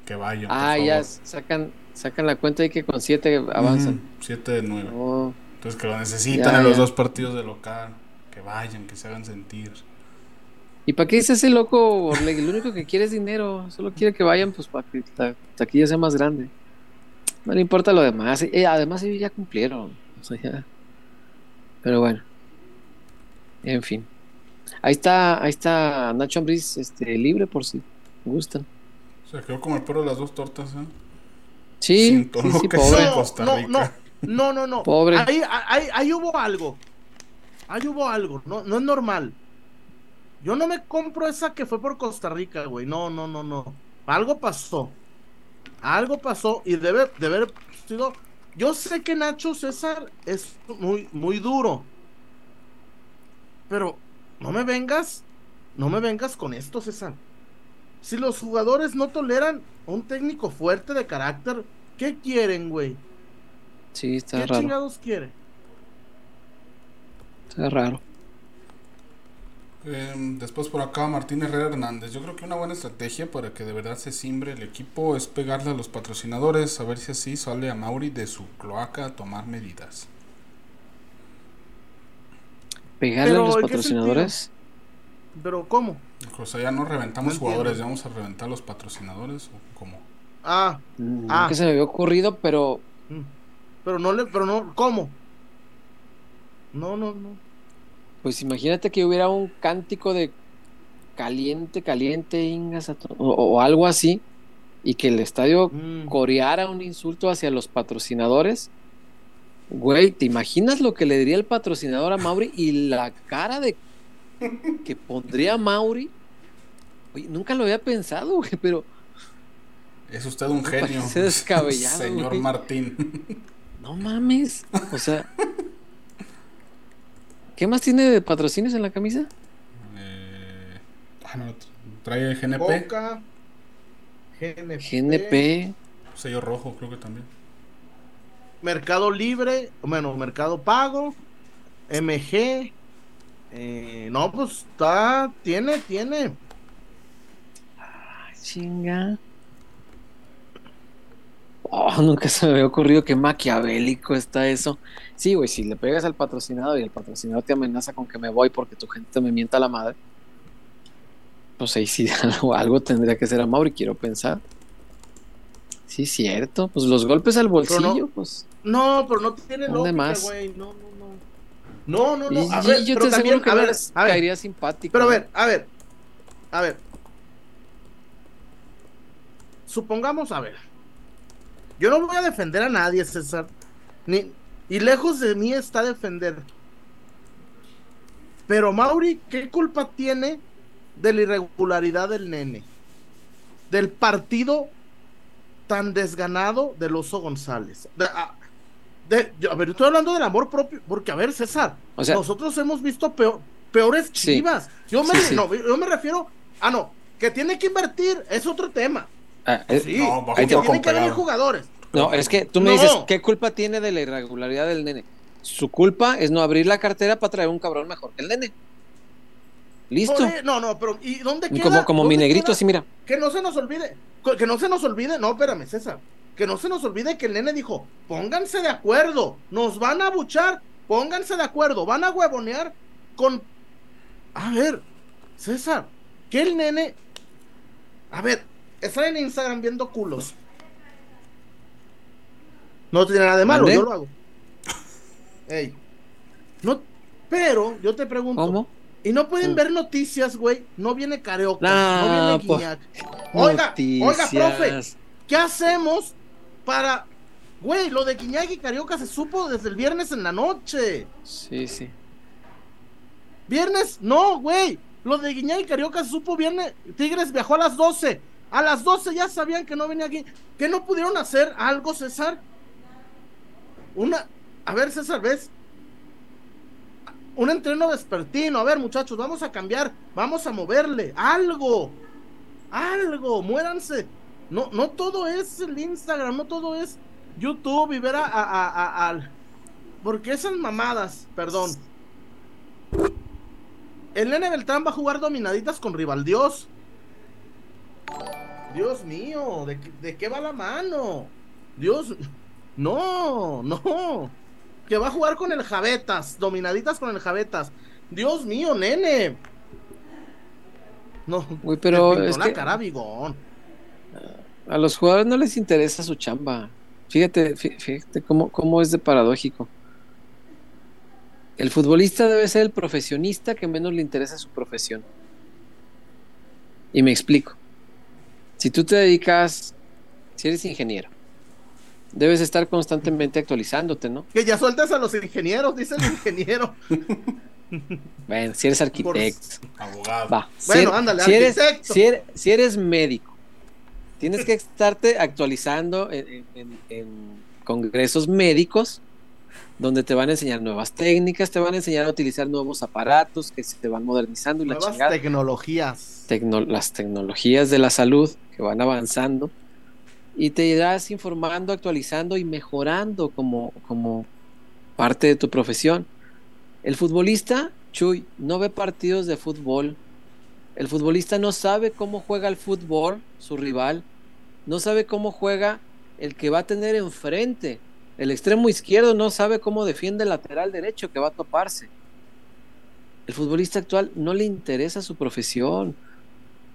que vayan. por Ah, ya favor. sacan, sacan la cuenta y que con siete avanzan. 7 de 9. Oh, Entonces que lo necesitan Ya, en los ya. dos partidos de local. Que vayan, que se hagan sentir. ¿Y para qué dice ese loco Orlegui? Lo único que quiere es dinero. Solo quiere que vayan pues para que la taquilla sea más grande. No le importa lo demás. Eh, además ellos ya cumplieron. O sea, ya. Pero bueno. En fin. Ahí está, ahí está Nacho Ambriz este, libre por si gustan. Se quedó como el perro de las dos tortas, ¿eh? Sí, Siento sí, sí, que pobre. sea. Costa no, Rica. no, no, no, no. Pobre. Ahí, ahí, ahí hubo algo. Ahí hubo algo. No, no es normal. Yo no me compro esa que fue por Costa Rica, güey. No, no, no, no. Algo pasó. Algo pasó y debe, debe haber sido. Yo sé que Nacho César es muy, muy duro. Pero no me vengas, no me vengas con esto, César. Si los jugadores no toleran a un técnico fuerte de carácter, ¿qué quieren, güey? Sí, está ¿Qué raro. chingados quiere? Está raro. Eh, después por acá Martín Herrera Hernández. Yo creo que una buena estrategia para que de verdad se simbre el equipo es pegarle a los patrocinadores, a ver si así sale a Mauri de su cloaca a tomar medidas. Pegarle Pero, a los ¿en qué patrocinadores. Pero ¿cómo? O sea, ya no reventamos No jugadores, ya vamos a reventar los patrocinadores o cómo. Ah, Mm, Ah. que se me había ocurrido, pero mm. pero no le, pero no, ¿cómo? No, no, no. pues imagínate que hubiera un cántico de caliente, caliente, ingas, o algo así, y que el estadio Mm. coreara un insulto hacia los patrocinadores. Güey, ¿te imaginas lo que le diría el patrocinador a Mauri y la cara de que pondría Mauri? Oye, nunca lo había pensado, güey, pero Es usted un genio. descabellado, Señor güey. Martín. no mames. O sea, ¿qué más tiene de patrocinios en la camisa? Eh, ah, no, trae GNP. Coca, GNP, GNP. Sello rojo, creo que también. Mercado Libre, bueno, Mercado Pago, MG. eh, no, pues está, tiene, tiene. Ay, chinga. Oh, nunca se me había ocurrido que maquiavélico está eso. Sí, güey, si le pegas al patrocinador y el patrocinador te amenaza con que me voy porque tu gente me mienta la madre, pues ahí sí *laughs* algo, algo tendría que ser a Mauri, quiero pensar. Sí, cierto. Pues los golpes al bolsillo, pues. No, pero no tiene ¿Dónde lógica, más? güey. No, no, no. No, no, no. y, A y ver, yo pero te también, que a no ver, a ver, caería simpático. Pero a ver, a ver, a ver. Supongamos, a ver. Yo no voy a defender a nadie, César. Ni, y lejos de mí está defender. Pero Mauri, ¿qué culpa tiene de la irregularidad del nene? Del partido tan desganado del Oso González. De- a- de- yo- a ver, estoy hablando del amor propio, porque a ver, César, O sea- nosotros hemos visto peor, peores Sí. chivas. Yo me, Sí, sí. no, yo me refiero, ah, no, que tiene que invertir, es otro tema. Ah, es- Sí, No, que tienen pegado. jugadores. No, es que tú me No. dices, ¿qué culpa tiene de la irregularidad del nene? Su culpa es no abrir la cartera para traer un cabrón mejor que el nene. Listo. E- No, no, pero ¿y dónde Y queda? como, como mi ¿Dónde negrito, queda? así mira. Que no se nos olvide, que no se nos olvide, no, espérame, César, que no se nos olvide que el nene dijo, pónganse de acuerdo, nos van a buchar, pónganse de acuerdo, van a huevonear con... A ver, César, que el nene... A ver, está en Instagram viendo culos. No tiene nada de malo, yo lo hago. Ey. No, pero yo te pregunto, ¿Cómo? y no pueden ver noticias, güey. No viene Careoca, Nah, no viene po- Guiñac. Oiga, oiga, profe. ¿qué hacemos para. Güey, lo de Guiñac y Carioca se supo desde el viernes en la noche. Sí, sí. Viernes, no, güey. Lo de Guiñac y Carioca se supo viernes. Tigres viajó a las 12. A las 12 ya sabían que no venía aquí. ¿Que no pudieron hacer algo, César? Una. A ver, César, ¿ves? Un entreno vespertino. A ver, muchachos, vamos a cambiar. Vamos a moverle. Algo. Algo. Muéranse. No, no todo es el Instagram. No todo es YouTube y ver a. a, a- a- al- Porque esas mamadas, perdón. El nene Beltrán va a jugar dominaditas con Rival Dios. Dios mío, ¿de, qué- de qué va la mano? Dios, no, no. Que va a jugar con el Javetas, dominaditas con el Javetas. Dios mío, nene. No, Güey, pero es la que- cara bigón. A los jugadores no les interesa su chamba. Fíjate, fí- fíjate cómo, cómo es de paradójico. El futbolista debe ser el profesionista que menos le interesa su profesión. Y me explico. Si tú te dedicas, si eres ingeniero, debes estar constantemente actualizándote, ¿no? Que ya sueltas a los ingenieros, dice el ingeniero. Bueno, si eres arquitecto, Abogado. va. Bueno, eres- ándale, si eres, arquitecto. si eres- si eres médico, tienes que estarte actualizando en, en- en- en congresos médicos donde te van a enseñar nuevas técnicas, te van a enseñar a utilizar nuevos aparatos que se te van modernizando y la Nuevas chingada. tecnologías. Tecno- las tecnologías de la salud que van avanzando y te irás informando, actualizando y mejorando como, como parte de tu profesión. El futbolista Chuy, no ve partidos de fútbol. El futbolista no sabe cómo juega el fútbol, su rival. No sabe cómo juega el que va a tener enfrente. El extremo izquierdo no sabe cómo defiende el lateral derecho que va a toparse. El futbolista actual no le interesa su profesión.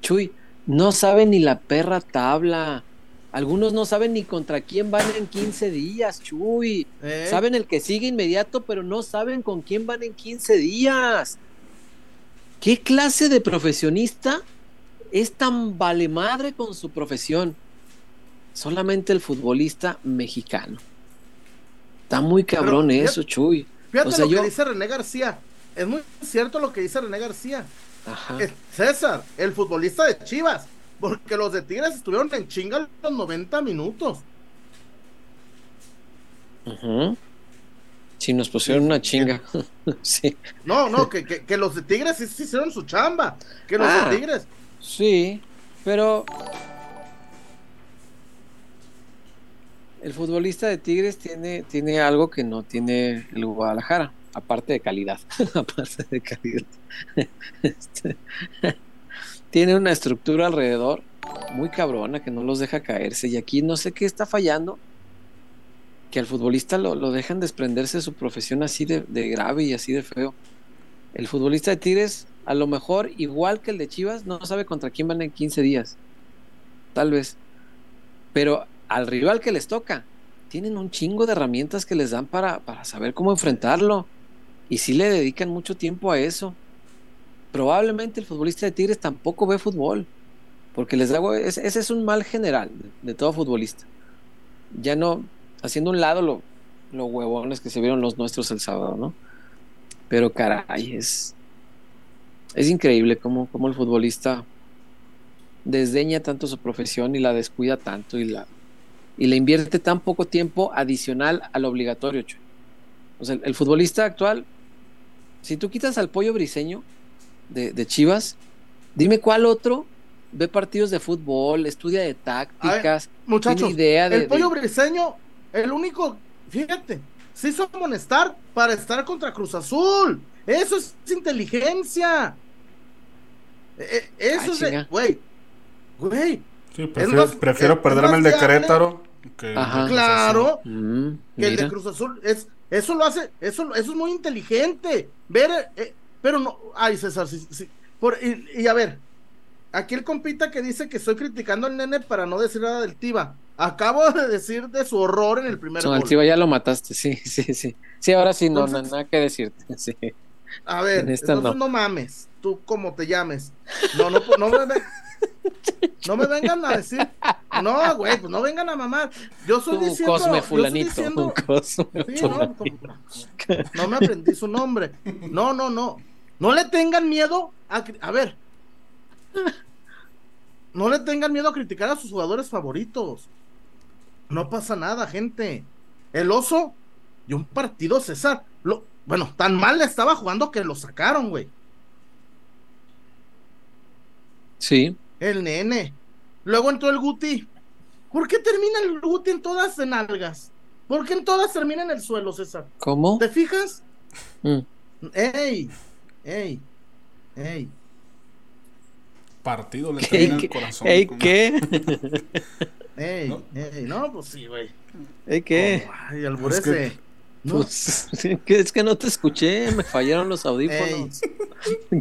Chuy, no sabe ni la perra tabla. Algunos no saben ni contra quién van en 15 días, Chuy. ¿Eh? Saben el que sigue inmediato, pero no saben con quién van en 15 días. ¿Qué clase de profesionista es tan vale madre con su profesión? Solamente el futbolista mexicano. Está muy cabrón Pero, eso, Chuy. Fíjate O sea, lo yo- que dice René García. Es muy cierto lo que dice René García. Ajá. Es César, el futbolista de Chivas. Porque los de Tigres estuvieron en chinga los 90 minutos. Ujú. Sí, nos pusieron una chinga. *laughs* sí. No, no, que, que, que los de Tigres sí, sí hicieron su chamba. Que los Ah. de Tigres. Sí, pero el futbolista de Tigres tiene, tiene algo que no tiene el Guadalajara, aparte de calidad. *laughs* aparte de calidad. Este, tiene una estructura alrededor muy cabrona que no los deja caerse. Y aquí no sé qué está fallando. Que al futbolista lo, lo dejan desprenderse de su profesión así de, de grave y así de feo. El futbolista de Tigres, a lo mejor, igual que el de Chivas, no sabe contra quién van en 15 días. Tal vez. Pero al rival que les toca, tienen un chingo de herramientas que les dan para, para saber cómo enfrentarlo. Y sí le dedican mucho tiempo a eso. Probablemente el futbolista de Tigres tampoco ve fútbol. Porque les hue- ese, ese es un mal general de, de todo futbolista. Ya no, haciendo un lado lo, los huevones que se vieron los nuestros el sábado, ¿no? Pero caray, es, es increíble cómo, cómo el futbolista desdeña tanto su profesión y la descuida tanto y la y le invierte tan poco tiempo adicional al obligatorio. Chuy. O sea, el, el futbolista actual, si tú quitas al pollo briseño de, de Chivas, dime cuál otro ve partidos de fútbol, estudia de tácticas, Muchachos, tiene idea de, el pollo de- briseño, el único, fíjate, se hizo amonestar para estar contra Cruz Azul. Eso es inteligencia. Eh, eh, Eso Ah, es güey, güey, Sí, prefiero, más- prefiero es- es perderme el de. Querétaro que el Ajá. Claro, Mm, que el de. Cruz Azul es, eso lo hace, eso, eso es muy inteligente. Ver, eh, pero no, ay César, sí, sí, por, y, y a ver, aquí el compita que dice que estoy criticando al nene para no decir nada del Tiva. Acabo de decir de su horror en el primer Son gol. Altiva ya lo mataste, sí, sí, sí. Sí, ahora sí, no, Entonces- no, nada que decirte. *laughs* Sí. A ver, En esta entonces no. no. mames, tú como te llames. No, no, no me, *laughs* no me vengan a decir. No, güey, pues no vengan a mamar. Yo soy diciendo. yo Cosme Fulanito. diciendo- Cosme Sí, no, Fulanito. como- no me aprendí su nombre. No, no, no. No le tengan miedo a. A ver. No le tengan miedo a criticar a sus jugadores favoritos. No pasa nada, gente. El oso y un partido César. Lo, bueno, tan mal le estaba jugando que lo sacaron, güey. Sí, El nene. Luego entró el Guti. ¿Por qué termina el Guti en todas en algas? ¿Por qué en todas termina en el suelo, César? ¿cómo? ¿Te fijas? Mm. ¡Ey! ¡Ey! ¡Ey! Partido le ¿Qué? termina el corazón. ¿Ey, como- qué? *laughs* ¡Ey! ¿No? ¡Ey! No, pues sí, güey. ¿Ey, qué? Oh, ay, alburece. Es que- No, Pues, *laughs* es que no te escuché, me fallaron los audífonos. *laughs*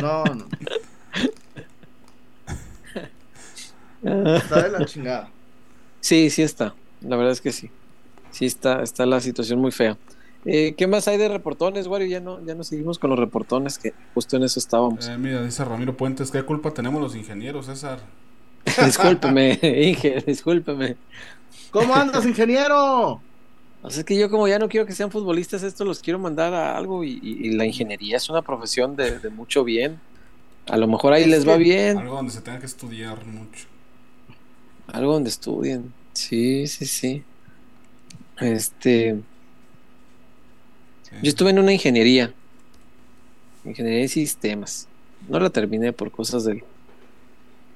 no, no. Está de la chingada. *laughs* Sí, sí está. La verdad es que sí. Sí está, está la situación muy fea. Eh, ¿Qué más hay de reportones, Wario? Ya no, ya no seguimos con los reportones, que justo en eso estábamos. Eh, mira, dice Ramiro Puentes, ¿qué culpa tenemos los ingenieros, César? *laughs* discúlpeme, *laughs* Inge, discúlpeme. ¿Cómo andas, ingeniero? O sea, es que yo como ya no quiero que sean futbolistas, esto los quiero mandar a algo y, y- y la ingeniería es una profesión de, de mucho bien. A lo mejor ahí Es les va bien, Algo donde se tenga que estudiar mucho. Algo donde estudien. Sí, sí, sí. Este, Sí. yo estuve en una ingeniería, ingeniería de sistemas. No la terminé por cosas del,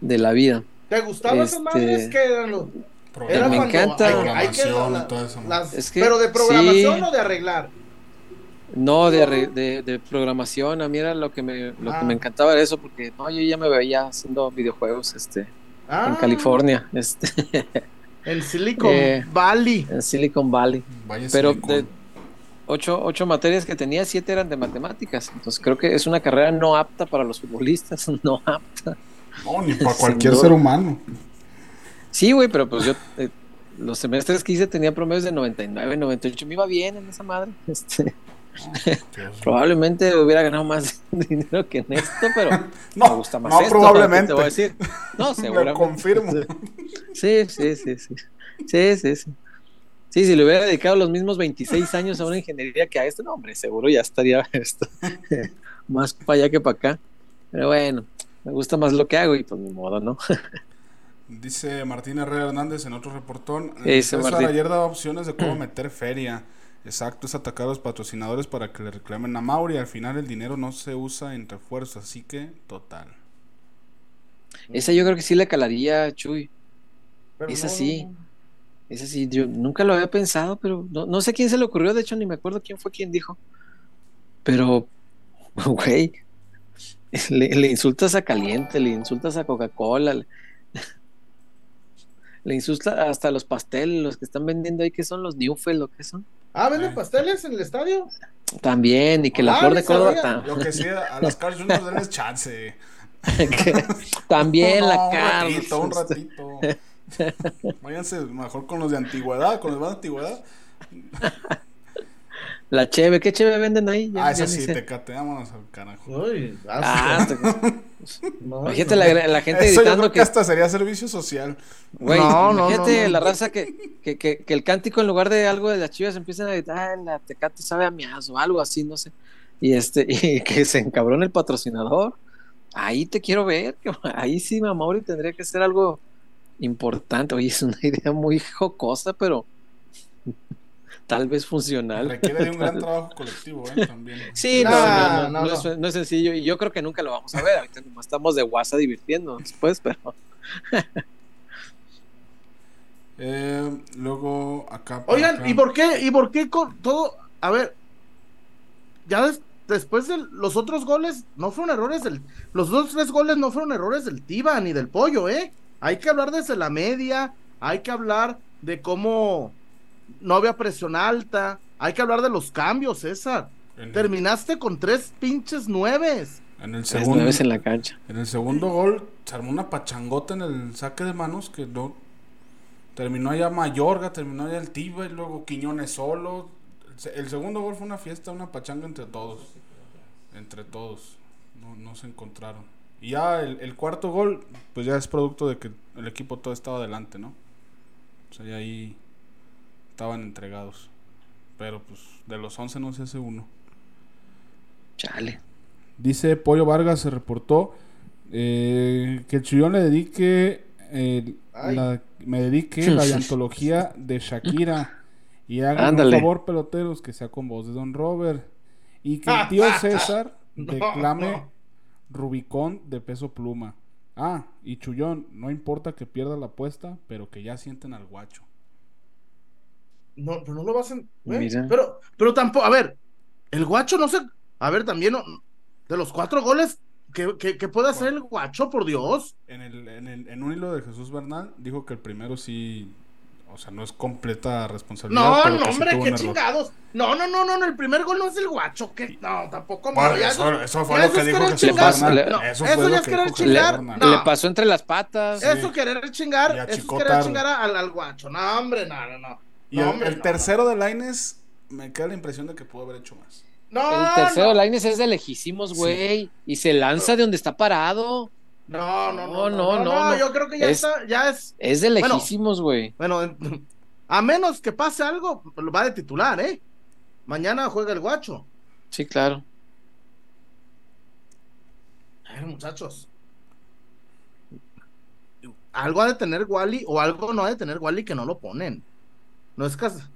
de la vida. ¿Te gustaban esas Este- madres que eran los Programa- me encanta. hay que- hay que- programación la- y todo eso. las- Es que pero de programación sí. o de arreglar. No, de, de, de programación, a mí era lo que me, lo que Ah. me encantaba era eso, porque no, yo ya me veía haciendo videojuegos este, Ah, en California, este, *laughs* En Silicon Eh, Valley. en Silicon Valley. Vaya Pero de ocho, ocho materias que tenía, siete eran de matemáticas. Entonces creo que es una carrera no apta para los futbolistas, *laughs* no apta. No, ni para cualquier ser humano. Sí, güey, pero pues yo eh, los semestres que hice tenía promedios de 99, 98, me iba bien en esa madre. *laughs* Este. Probablemente hubiera ganado más *laughs* dinero que en esto, pero *laughs* No, me gusta más no, esto, probablemente. Te voy a decir. No, *laughs* Lo seguramente. confirmo. Sí, sí, sí, sí. Sí, sí, sí. Sí, si le hubiera dedicado los mismos 26 años a una ingeniería que a esto, no, hombre, seguro ya estaría esto más para allá que para acá. Pero bueno, me gusta más lo que hago y pues ni modo, ¿no? Dice Martín Herrera Hernández en otro reportón. Sí, César Martín. ayer daba opciones de cómo meter feria. Exacto, es atacar a los patrocinadores para que le reclamen a Mauri. Al final el dinero no se usa en refuerzos, así que total. Esa yo creo que sí le calaría, Chuy. Pero Es no, no. Esa sí, yo nunca lo había pensado, pero no, no sé quién se le ocurrió, de hecho ni me acuerdo quién fue quien dijo. Pero, *laughs* güey, le, le insultas a Caliente, le insultas a Coca-Cola, le, *laughs* le insulta hasta los pasteles, los que están vendiendo ahí, que son los Newfell o qué son. Ah, ¿venden pasteles en el estadio? También, y que la Ah, flor de Córdoba tam- Lo que sí, a las Carl Juniors denles chance. *laughs* también No, la un Carlos. ratito, un *laughs* ratito. Váyanse mejor con los de antigüedad, con los de antigüedad. La cheve, ¿qué cheve venden ahí? Ya- Ah, esa sí, te cateamos al carajo. Uy, Ah, *laughs* te- No, Imagínate no. la, la gente Eso yo gritando creo que que, hasta sería servicio social. Güey, No, no, imagínate no, no. la raza que, que, que, que el cántico en lugar de algo de las chivas empiezan a gritar, "Ah, la tecate sabe a miazo, o algo así, no sé. Y este, *laughs* y que se encabrone el patrocinador. Ahí te quiero ver, *laughs* ahí sí, Mauri tendría que ser algo importante. Oye, es una idea muy jocosa, pero tal vez funcional. Requiere de un gran *laughs* trabajo colectivo, ¿eh? También. *laughs* Sí, no, Ah, no, no, no, no no. Es, no es sencillo y yo creo que nunca lo vamos a ver. Ahorita nomás estamos de guasa divirtiéndonos, *laughs* pues, pero Eh, luego acá. Oigan, acá. ¿y por qué? ¿Y por qué con todo? A ver, ya des- después de los otros goles, no fueron errores del. Los dos, tres goles no fueron errores del Tiba ni del Pollo, ¿eh? Hay que hablar desde la media, hay que hablar de cómo no había presión alta, hay que hablar de los cambios, César. En, Terminaste con tres pinches nueves. en el tres segundo, nueves en la cancha. en el segundo gol se armó una pachangota en el saque de manos que no terminó allá Mayorga, terminó allá el Tiba y luego Quiñones solo. El, se- el segundo gol fue una fiesta, una pachanga entre todos. Entre todos. No, no se encontraron. Y ya el, el cuarto gol, pues ya es producto de que el equipo todo estaba adelante, ¿no? O sea, ya ahí estaban entregados. Pero pues de los 11 no se hace uno. Chale. Dice Pollo Vargas, se reportó eh, que el Chuyón le dedique, eh, la- me dedique la *laughs* antología de Shakira y hagan un favor, peloteros, que sea con voz de Don Robert. Y que el tío *laughs* César No, declame no. Rubicón de peso pluma. Ah, y Chullón, no importa que pierda la apuesta, pero que ya sienten al guacho. No, pero no lo vas a. Mira. Pero, pero tampoco, a ver, el guacho no sé. A ver, también, no- de los cuatro goles, ¿qué, qué- qué puede hacer el guacho, por Dios? En, el, en, el- en un hilo de Jesús Bernal dijo que el primero sí, o sea, no es completa responsabilidad. No, pero no, que hombre, qué chingados. No, no, no, no, no, el primer gol no es el guacho, que no, tampoco. Bueno, ya eso, eso fue lo que dijo Jesús chingar. Bernal. No, eso eso fue ya lo es que querer dijo chingar. No. Le pasó entre las patas. Eso querer chingar, eso es querer chingar al, al guacho. No, hombre, no, no, no. Y No, el, hombre, el no, tercero de Laines me queda la impresión de que pudo haber hecho más. No, El tercero no, de Lainez es de lejísimos, güey. Y se lanza de donde está parado. no, no, No, no, no, no, no, no. yo creo que ya Es- está, ya es. Es de Bueno. lejísimos, güey. Bueno, en- a menos que pase algo, lo va de titular, ¿eh? Mañana juega el guacho. Sí, claro. A ver, muchachos. Algo ha de tener Wally o algo no ha de tener Wally que no lo ponen. No es casa.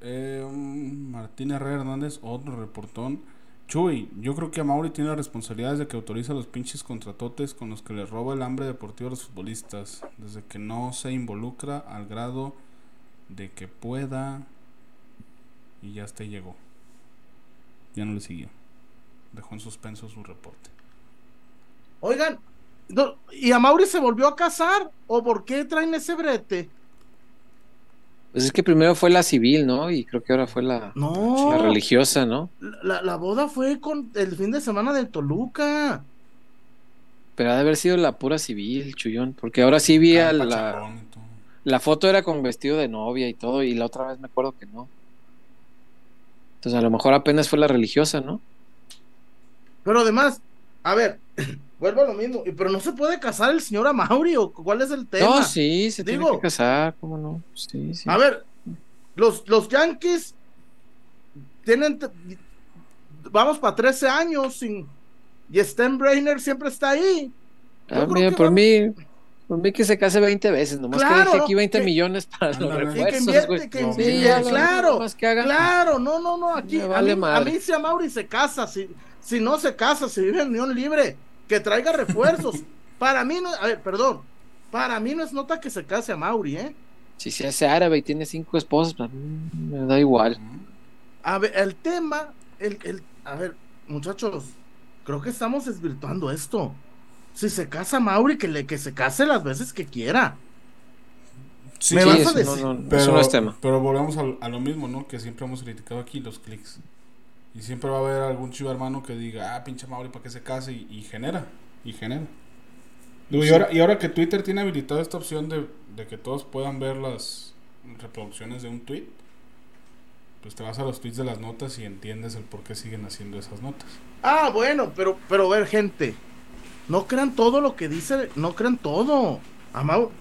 Eh, Martín Herrera Hernández, otro reportón. Chuy, yo creo que Mauri tiene responsabilidades de que autoriza los pinches contratotes con los que le roba el hambre deportivo a los futbolistas. Desde que no se involucra al grado de que pueda y ya hasta llegó. Ya no le siguió. Dejó en suspenso su reporte. Oigan, ¿y a Mauri se volvió a casar? ¿O por qué traen ese brete? Pues es que primero fue la civil, ¿no? Y creo que ahora fue la, No. la religiosa, ¿no? La, la boda fue con el fin de semana del Toluca. Pero ha de haber sido la pura civil, Chuyón. Porque ahora sí vi a la, la foto era con vestido de novia y todo, y la otra vez me acuerdo que no. Entonces a lo mejor apenas fue la religiosa, ¿no? Pero además, a ver, vuelvo a lo mismo. Pero no se puede casar el señor Amauri o cuál es el tema. No, sí, se tiene Digo- que casar, ¿cómo no? Sí, sí. A ver, los, los Yankees tienen. Vamos para 13 años sin. Y Steinbrenner siempre está ahí. Ah, mira, que por vamos- mí, por mí que se case 20 veces, nomás Claro, que deje aquí 20 Que- millones para los que refuerzos, invierte, güey. que No, invierte, Sí, ya, claro. que haga. Claro, no, no, no. Aquí Me a, vale mí, a mí si a Mauri se casa, si, si no se casa, si vive en unión libre, que traiga refuerzos. *laughs* para mí no, a ver, perdón. Para mí no es nota que se case a Mauri, ¿eh? Si se hace árabe y tiene cinco esposas, pues, me da igual. A ver, el tema, el, el, a ver, muchachos, creo que estamos desvirtuando esto. Si se casa Mauri, que, le, que se case las veces que quiera. Sí, Me Sí, vas a eso decir- no, no, pero, eso no es tema. pero volvemos a, a lo mismo, ¿no? Que siempre hemos criticado aquí los clics. Y siempre va a haber algún chivo hermano que diga, ah, pinche Mauri, ¿para qué se case? Y, y genera, y genera. Digo, y, ahora, y ahora que Twitter tiene habilitada esta opción de, de que todos puedan ver las reproducciones de un tweet, pues te vas a los tweets de las notas y entiendes el por qué siguen haciendo esas notas. Ah, bueno, pero, pero ver, gente, no crean todo lo que dice, no crean todo. A Mau-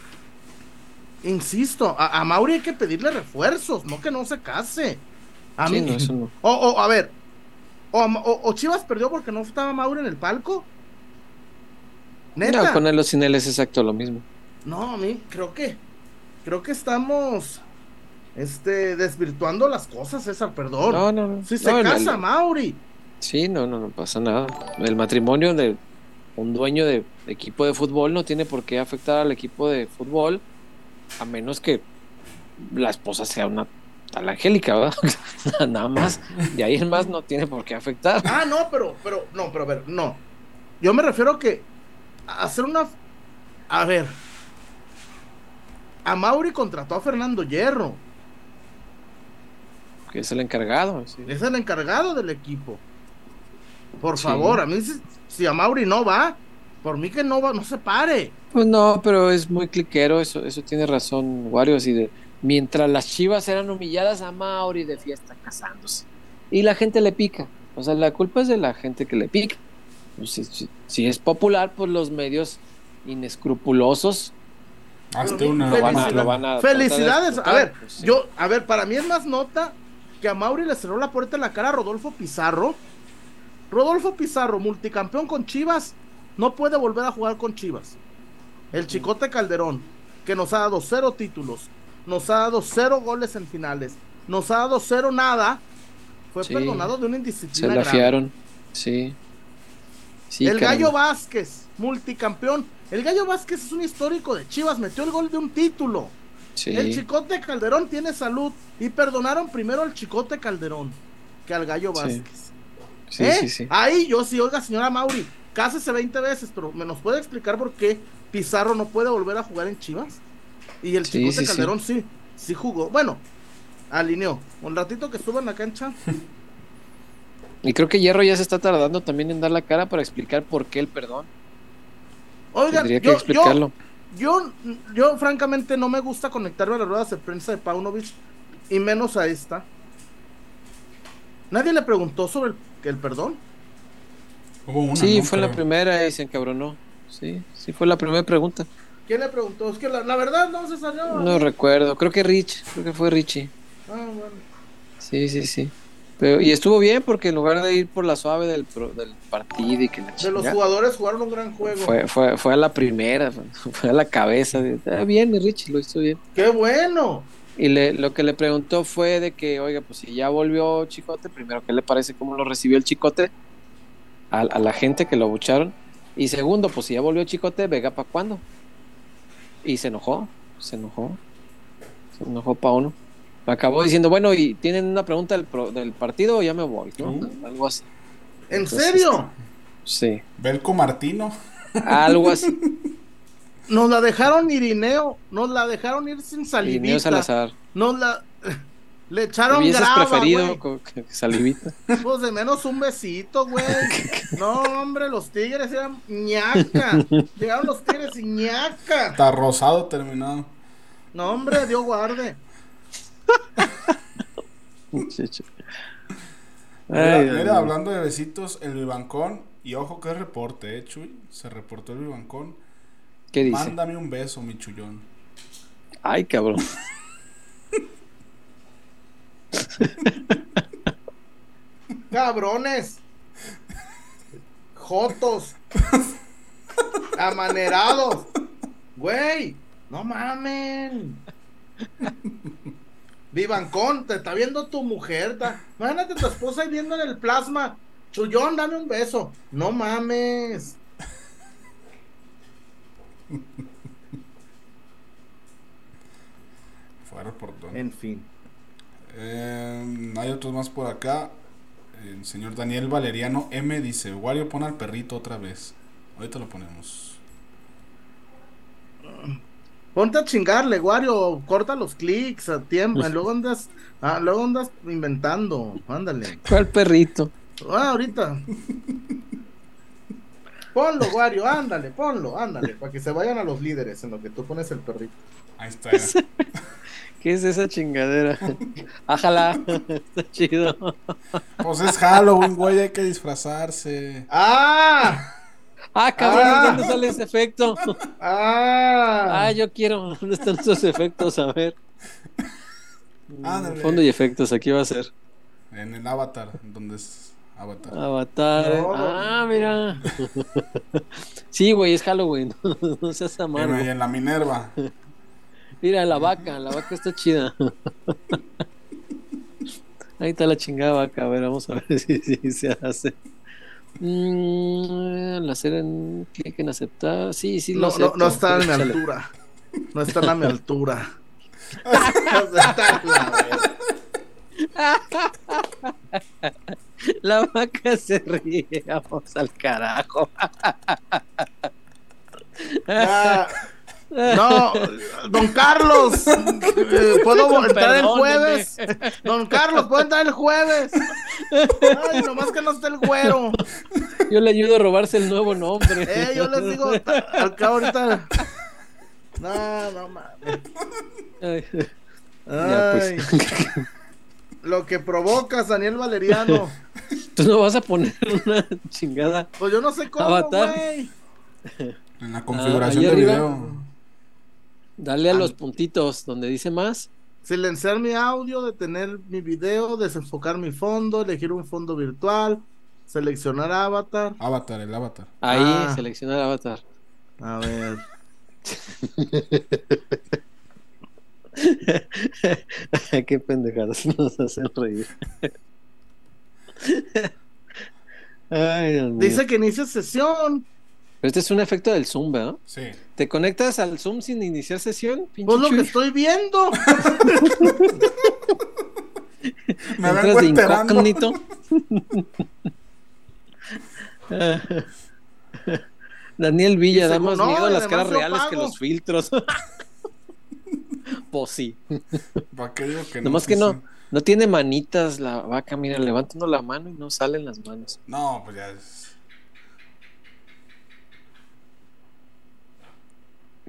insisto, a, a Mauri hay que pedirle refuerzos, no que no se case. A Sí, mí, no, eso no. o, o, a ver, o, o- o Chivas perdió porque no estaba Mauri en el palco. Neta. No, con él o sin él es exacto lo mismo. No, a mí creo que creo que estamos este desvirtuando las cosas, César, perdón. No, no, no. si se No, casa el- Mauri. Sí, no, no, no pasa nada. El matrimonio de un dueño de equipo de fútbol no tiene por qué afectar al equipo de fútbol a menos que la esposa sea una tal Angélica, ¿verdad? *laughs* nada más. De ahí en más no tiene por qué afectar. Ah, no, pero pero no, pero a ver, no. Yo me refiero a que a hacer una a ver. A Mauri contrató a Fernando Hierro, Que es el encargado. sí. es el encargado del equipo. Por Sí. favor, a mí si, si a Mauri no va, por mí que no va, no se pare. Pues no, pero es muy cliquero, eso, eso tiene razón, Wario, así de mientras las chivas eran humilladas a Mauri de fiesta casándose. Y la gente le pica. O sea, la culpa es de la gente que le pica. Pues, si, si- si es popular, pues los medios inescrupulosos Hazte una. lo van a, Felicidades. lo van a Felicidades. A ver, pues, sí. yo, a ver, para mí es más nota que a Mauri le cerró la puerta en la cara a Rodolfo Pizarro. Rodolfo Pizarro, multicampeón con Chivas, no puede volver a jugar con Chivas. El Chicote Calderón, que nos ha dado cero títulos, nos ha dado cero goles en finales, nos ha dado cero nada, fue Sí. perdonado de una Se indisciplina la grave. fiaron. Sí. Sí, el caramba. Gallo Vázquez, multicampeón. El Gallo Vázquez es un histórico de Chivas, metió el gol de un título. Sí. El Chicote Calderón tiene salud y perdonaron primero al Chicote Calderón que al Gallo. Vázquez. Sí, ¿Eh? sí, sí. Ahí yo sí, oiga, señora Mauri, cásese 20 veces, pero ¿me nos puede explicar por qué Pizarro no puede volver a jugar en Chivas? Y el Sí, Chicote sí. Calderón sí, sí jugó. Bueno, alineó. Un ratito que estuvo en la cancha. *laughs* Y creo que Hierro ya se está tardando también en dar la cara para explicar por qué el perdón. Oigan, Tendría que yo, yo, explicarlo. yo, yo francamente no me gusta conectarme a las ruedas de prensa de Paunovic y menos a esta. Nadie le preguntó sobre el, el perdón. Hubo una, sí, ¿no? fue la primera y se encabronó. Sí, sí fue la primera pregunta. ¿Quién le preguntó? Es que la, la verdad no se salió. No recuerdo, creo que Rich, creo que fue Richie. Ah, bueno. Sí, sí, sí. Pero, y estuvo bien porque en lugar de ir por la suave del, pro- del partido y que la De los jugadores jugaron un gran juego. fue, fue, fue a la primera, fue, a la cabeza. "Ah, bien, mi Richie, lo hizo bien. ¡Qué bueno! Y le, lo que le preguntó fue de que, oiga, pues si ya volvió Chicote, primero, ¿qué le parece cómo lo recibió el Chicote? A, a la gente que lo abucharon. Y segundo, pues si ya volvió Chicote, Vega, ¿para cuándo? Y se enojó, se enojó. Se enojó pa' uno. acabó diciendo, bueno, y tienen una pregunta del, pro- del partido o ya me voy, ¿no? Uh. Algo así. ¿En Entonces, serio? Sí, Belco Martino. algo así. Nos la dejaron Irineo, nos la dejaron ir sin Y salivita. Neo Salazar. Nos la le echaron ¿Hubieses grava, preferido salivita? *laughs* Pues de menos un besito, güey. *laughs* No, hombre, los tigres eran ñaca. Llegaron los tigres y ñaca. Está rosado terminado. No, hombre, Dios guarde. Mira, mira, hablando de besitos, el Vivancón. Y ojo que reporte, eh, Chuy. Se reportó el Vivancón. ¿Qué dice? Mándame un beso, mi chullón. Ay, cabrón. *laughs* Cabrones. Jotos. Amanerados. Güey, no mamen. Vivancón, te está viendo tu mujer. ta- Imagínate tu esposa ahí viendo en el plasma. Chullón, dame un beso. No mames. Fue reportón. En fin. Eh, hay otros más por acá. El señor Daniel Valeriano M dice: Wario, pon al perrito otra vez. Ahorita lo ponemos. Ponte a chingarle, Wario. Corta los clics a tiempo. Luego andas, ah, luego andas inventando. Ándale. ¿Cuál perrito? Ah, ahorita. Ponlo, Wario, ándale, ponlo, ándale, para que se vayan a los líderes en lo que tú pones el perrito. Ahí está. *laughs* ¿Qué es esa chingadera? *laughs* Ájala. *laughs* Está chido. pues es Halloween, güey. Hay que disfrazarse. ¡Ah! Ah, cabrón, Ah. ¿dónde sale ese efecto? ¡Ah! Ah, yo quiero. *laughs* ¿Dónde están esos efectos? A ver. Ándale. Fondo y efectos, aquí va a ser. En el avatar, donde es avatar. Avatar. No. Ah, mira. Sí, güey, es Halloween. No seas amargo. Mira, y en la Minerva. Mira, la vaca, la vaca está chida. Ahí está la chingada vaca. A ver, vamos a ver *laughs* si, si se hace. Mm, la hacer en clic en aceptar. Sí, sí, lo No, no, acepto. no está a mi altura. No está a mi *laughs* altura. Está. La vaca se ríe. Vamos al carajo. Ya. No, don Carlos, *laughs* eh, ¿puedo entrar el jueves? Don Carlos, ¿puedo entrar el jueves? Ay, nomás que no esté el güero. Yo le ayudo a robarse el nuevo nombre. Eh, yo les digo, al cabo ahorita. No, no mames. Ay, ya, Ay, pues. lo que provocas, Daniel Valeriano. Tú no vas a poner una chingada. Pues yo no sé cómo, Avatar. güey. En la configuración ahí del arriba. video. Dale a los puntitos donde dice más. Silenciar mi audio, detener mi video, desenfocar mi fondo, elegir un fondo virtual, seleccionar avatar. Avatar, el avatar. Ahí, Ah. selecciona el avatar. A ver. *laughs* Qué pendejadas nos hacen reír. Ay, Dios mío. Dice que inicia sesión. Pero este es un efecto del Zoom, ¿verdad? Sí. ¿Te conectas al Zoom sin iniciar sesión? Pinche Pues lo que estoy viendo. *laughs* Me Entras vengo de incógnito. *laughs* Daniel Villa da más no, miedo y las caras reales que los filtros. *laughs* pues sí. ¿Para qué digo que no? Nomás que no, sí. no tiene manitas la vaca. Mira, levanta uno la mano y no salen las manos. No, pues ya es.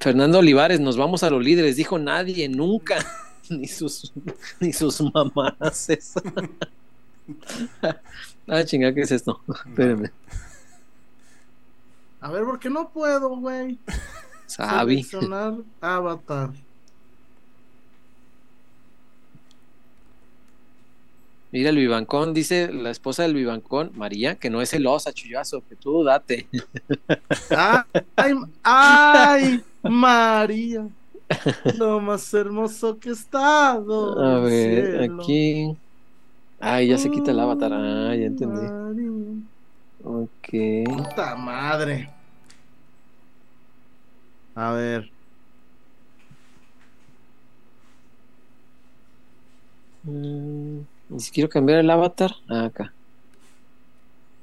Fernando Olivares, nos vamos a los líderes. Dijo nadie, nunca. *laughs* ni sus ni sus mamás. *laughs* Ah, chinga, ¿qué es esto? Espérenme. A ver, ¿por qué no puedo, güey? Sabi. Seleccionar avatar. Mira, el Vivancón, dice la esposa del Vivancón, María, que no es celosa, chullazo, que tú date. Ah, *laughs* Ay, ay, María. Lo más hermoso que he estado. A ver, cielo. aquí. Ay, ya se quita el avatar. Ah, ya entendí. María. Ok. Puta madre. A ver. Mm, y si quiero cambiar el avatar, ah, acá.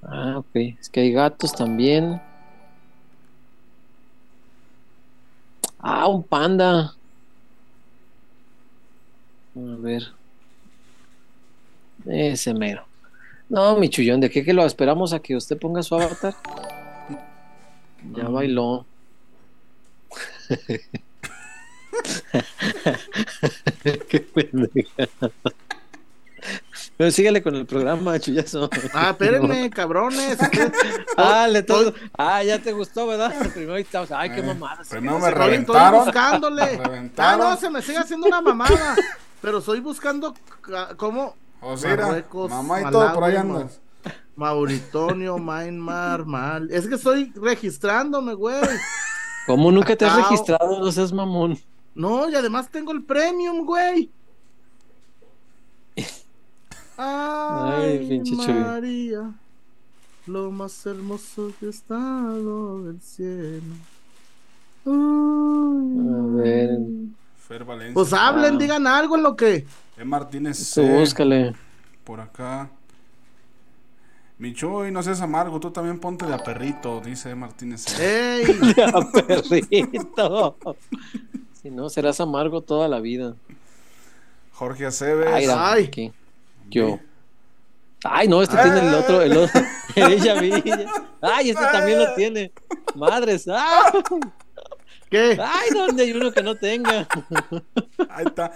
Ah, ok. Es que hay gatos también. Ah, un panda. A ver. Ese mero. No, mi chullón, ¿de qué que lo esperamos a que usted ponga su avatar? Ya bailó. *laughs* *laughs* qué pendeja. Pero síguele con el programa, chullazo. Ah, espérenme, *laughs* cabrones. *laughs* Ah, le todo- ah, ya te gustó, ¿verdad? *laughs* Primero estamos, ay, qué mamada. Primero Estoy- me estoy reventaron. buscándole. Me Ah, no, se me sigue haciendo una mamada. Pero estoy buscando ca- cómo. O sea, era, Marruecos, mamá y todo por ahí andas. Mauritonio, Myanmar, Mal. Es que estoy registrándome, güey. ¿Cómo nunca te has registrado? No seas mamón. No, y además tengo el premium, güey. Ay, Ay, pinche Chuy. María, lo más hermoso que he estado del cielo. A ver. Fer Valencia. Pues hablen, Ah. digan algo en lo que. E. Martínez Tú búscale. por acá. Michuy, no seas amargo, tú también ponte de a perrito, dice E. Martínez C. ¡Ey! *laughs* A perrito. Si no, serás amargo toda la vida. Jorge Aceves. Ay, Ay. Yo. Ay, no, este tiene el otro, el otro. *laughs* Ella Villa. Ay, este también lo tiene. Madres. Ay, ¿Qué? ay, ¿dónde hay uno que no tenga? Ahí está.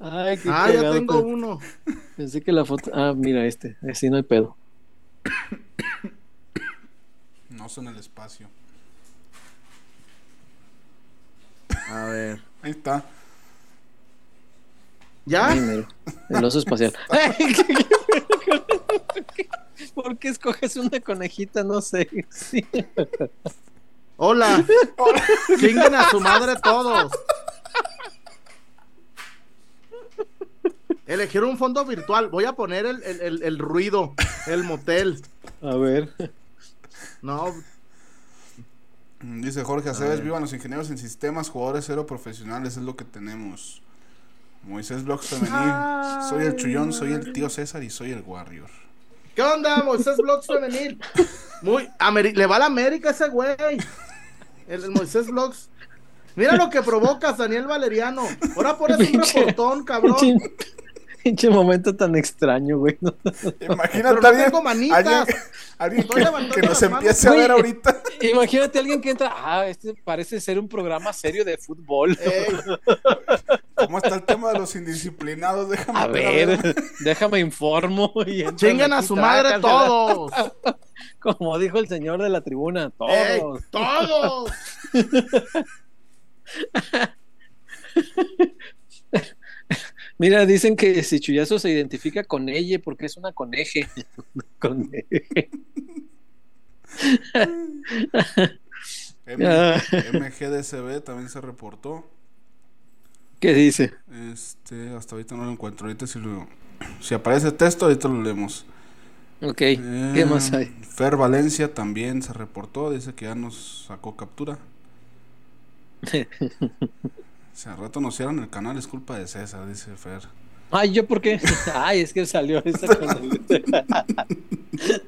Ay, qué Ah, ya tengo pero uno. Pensé que la foto. Ah, mira este. Así no hay pedo. No son el espacio. A ver. Ahí está. ¿Ya? El oso espacial. *laughs* ¿Por qué escoges una conejita? No sé. Sí. Hola. Chinguen a su madre todos. Elegir un fondo virtual. Voy a poner el, el- el- el ruido, el motel. A ver. No, Dice Jorge Aceves, vivan los ingenieros en sistemas, jugadores cero profesionales, es lo que tenemos. Moisés Blogs Femenil, soy el chullón, soy el tío César y soy el Warrior. ¿Qué onda, Moisés Vlogs femenil? Muy, Ameri- le va a la América ese güey. El, el Moisés Vlogs. Mira lo que provocas, Daniel Valeriano. Ahora pones un reportón, cabrón. Pinche, momento tan extraño, güey. ¿no? Imagínate no alguien, tengo manitas. alguien, alguien Estoy que, nos manos. empiece a ver Güey. ahorita. *laughs* Imagínate a alguien que entra. Ah, este parece ser un programa serio de fútbol. *laughs* Ey, ¿Cómo está el tema de los indisciplinados? Déjame A ver, ver, déjame informo. Y chinguen a su madre todos. *laughs* Como dijo el señor de la tribuna, todos. Ey, todos. Mira, dicen que si Chuyazo se identifica con ella porque es una coneje. *laughs* Coneje. *laughs* M- Ah. MGDCB también se reportó. ¿Qué dice? Este, hasta ahorita no lo encuentro. Ahorita si lo, si aparece texto, ahorita lo leemos. Ok, ¿qué Eh, más hay? Fer Valencia también se reportó, dice que ya nos sacó captura. *laughs* Si al rato nos cierran el canal, es culpa de César, dice Fer. Ay, ¿yo por qué? *laughs* Ay, es que salió esa. *laughs*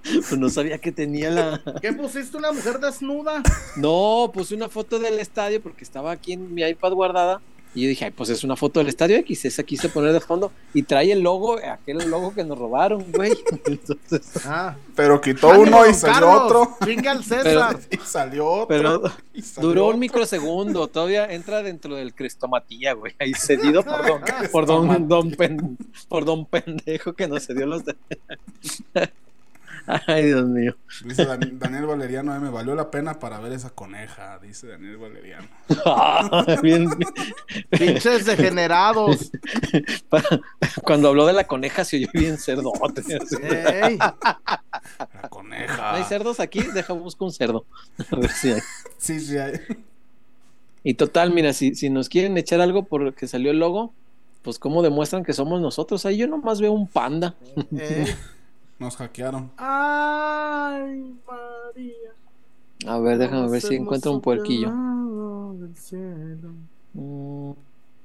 Pues no sabía que tenía la... ¿Qué pusiste una mujer desnuda? No, puse una foto del estadio porque estaba aquí en mi iPad guardada. Y yo dije, ay, pues es una foto del estadio X, esa quise poner de fondo. Y trae el logo, aquel logo que nos robaron, güey. *laughs* Entonces, Ah. Pero quitó Ándale, uno y salió Carlos, otro. Chinga al *laughs* César. Y salió otro. pero y salió duró un otro. microsegundo. Todavía entra dentro del crestomatía, güey. Ahí cedido por *laughs* don, por don, don pen- por don pendejo que nos cedió los de... *laughs* Ay, Dios mío. Dice Dan- Daniel Valeriano, "Ay, me valió la pena para ver esa coneja, dice Daniel Valeriano. *laughs* Bien- Pinches degenerados. *laughs* Cuando habló de la coneja se oyó bien cerdote. así. Ey, La coneja. ¿No hay cerdos aquí? Deja busco un cerdo. A ver si hay. Sí, sí hay. Y total, mira, si, si nos quieren echar algo porque salió el logo, pues cómo demuestran que somos nosotros. Ahí yo nomás veo un panda. ey. Nos hackearon. Ay, María. A ver, déjame ver si encuentro un puerquillo. Mm,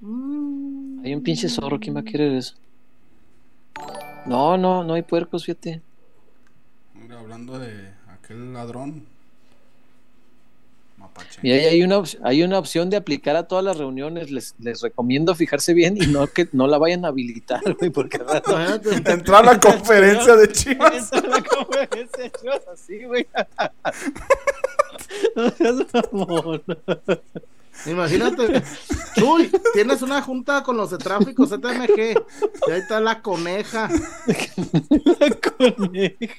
Mm. hay un pinche zorro, ¿quién va a querer eso? No, no, no hay puercos, fíjate. Mira, hablando de aquel ladrón. Mapache. Y ahí hay una, hay una opción de aplicar a todas las reuniones. Les, les recomiendo fijarse bien y no que no la vayan a habilitar, *laughs* güey, porque al rato Imagínate, Entrar a la conferencia de Chivas. *laughs* Entra la conferencia de Chivas así, güey. *laughs* No seas mamón. Imagínate, Chuy, tienes una junta con los de tráfico ZMG y ahí está la coneja. *laughs* La coneja.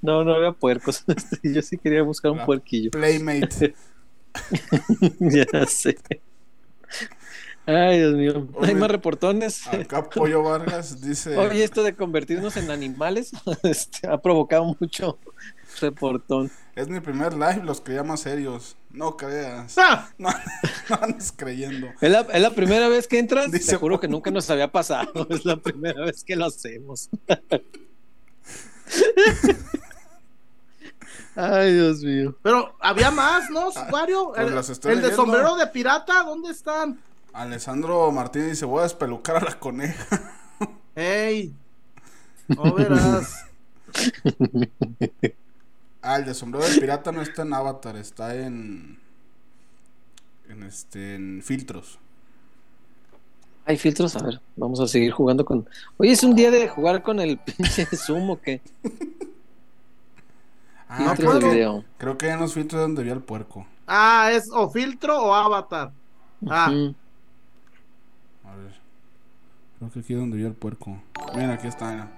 No, no había puercos. *laughs* Yo sí quería buscar un La puerquillo. Playmate. *laughs* ya sé. Ay, Dios mío. Hay más reportones. Acá Pollo Vargas dice. Oye, esto de convertirnos en animales este, ha provocado mucho reportón. Es mi primer live, los creía más serios. No creas. ¡Ah! *laughs* No, no andes creyendo. ¿Es la, es la primera vez que entras? Dice- Te juro que nunca nos había pasado. Es la primera vez que lo hacemos. Ay, Dios mío. Pero había más, ¿no, Wario? pues El, las estoy el de sombrero de pirata, ¿dónde están? Alessandro Martínez dice: Voy a despelucar a la coneja. ¡Ey! No verás. *laughs* Ah, el de sombrero de pirata no está en Avatar, está en. En este. En filtros. Hay filtros, a ver, vamos a seguir jugando con. Oye, es un día de jugar con el *laughs* pinche Zoom o qué? Ah, No Filtros de puedo. video. Creo que en los filtros es donde vi al puerco. Ah, es o filtro o avatar. Ah. A ver. Creo que aquí es donde vi al puerco. Miren, aquí está. mira.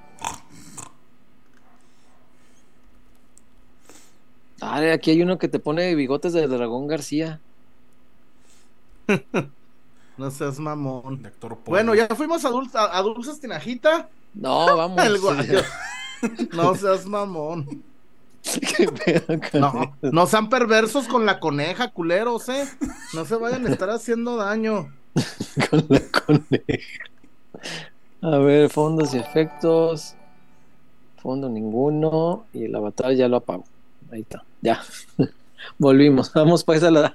Ah, aquí hay uno que te pone bigotes de Dragón García. *laughs* no seas mamón. Bueno, ya fuimos a, Dul- a- a Dulces Tinajita. No, *laughs* vamos. El guayo. *laughs* No seas mamón. Qué pedo con No, no sean perversos con la coneja, culeros, ¿eh? No se vayan a estar haciendo daño. con la coneja. A ver, fondos y efectos. Fondo ninguno. Y el avatar ya lo apago. Ahí está. Ya. *laughs* Volvimos. *laughs* Vamos pues a la,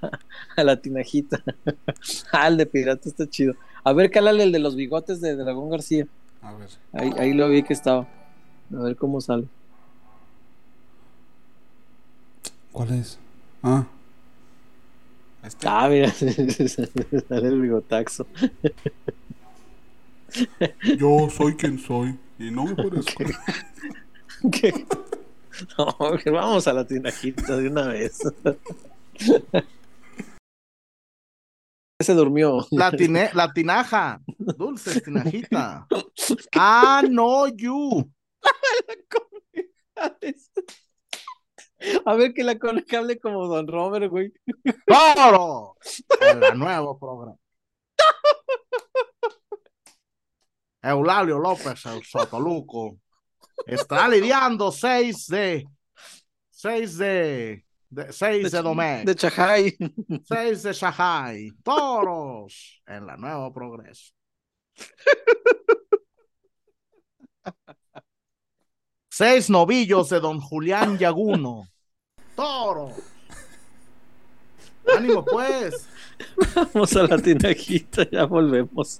a la tinajita. *laughs* ah, el de pirata está chido. A ver, cálale el de los bigotes de Dragón García. A ver. Ahí, ahí lo vi que estaba. A ver cómo sale. ¿Cuál es? Ah. Este. Ah, mira, sale el bigotaxo. Yo soy quien soy. Y no me parezco. ¿Qué? *laughs* No, que vamos a la tinajita de una vez. *laughs* Se durmió. La, tine- la tinaja. Dulces Tinajita. Ah, no, you. *laughs* A ver que la coneja hable como Don Robert, güey. ¡Toro! En la nuevo programa. Eulalio López, el Sotoluco, está lidiando 6 de 6 de, de 6 de Domecq, De Chajay. 6 de Shanghai, toros en la nuevo progreso. Seis novillos de don Julián Yaguno. Toro. Ánimo pues. Vamos a la tinajita, ya volvemos.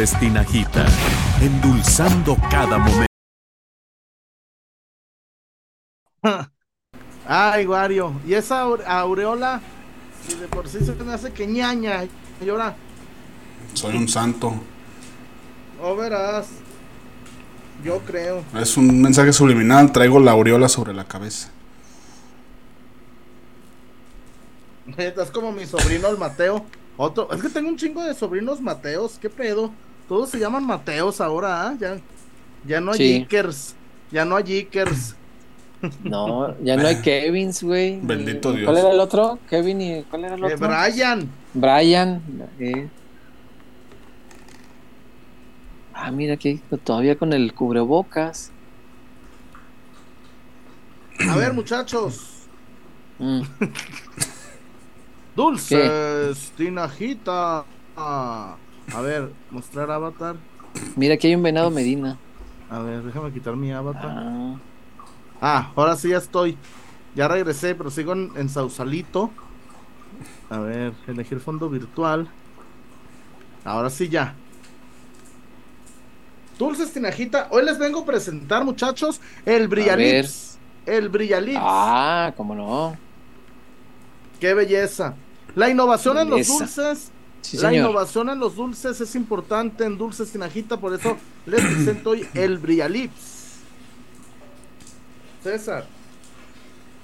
Dulces Tinajita, endulzando cada momento. *laughs* Ay, Wario. Y esa aure- aureola, si de por sí se me hace que ñaña. Y ahora, Soy un santo. o verás. Yo creo. Es un mensaje subliminal. Traigo la aureola sobre la cabeza. Estás como mi sobrino el Mateo. Otro, es que tengo un chingo de sobrinos Mateos, ¿qué pedo? Todos se llaman Mateos ahora, ¿ah? Ya, ya no hay Sí. Jickers, ya no hay Jickers. No, ya no hay *laughs* Kevins, güey. Bendito ¿Y Dios. ¿Cuál era el otro? Kevin y ¿cuál era el Eh, otro? Brian, Brian. eh. Ah, mira que todavía con el cubrebocas. a ver muchachos, Mm. *laughs* dulces, tinajita. Ah, a ver, mostrar avatar. Mira que hay un venado Medina. A ver, déjame quitar mi avatar. Ah, Ah, ahora sí ya estoy. Ya regresé, pero sigo en, en Sausalito. A ver, elegir fondo virtual. Ahora sí ya. Dulces Tinajita. Hoy les vengo a presentar, muchachos, el Brilalips. El Brilalips. ah, cómo no. Qué belleza. La innovación en los dulces. Sí, la señor. innovación en los dulces es importante en Dulces Tinajita, por eso les presento hoy el Brilalips. César.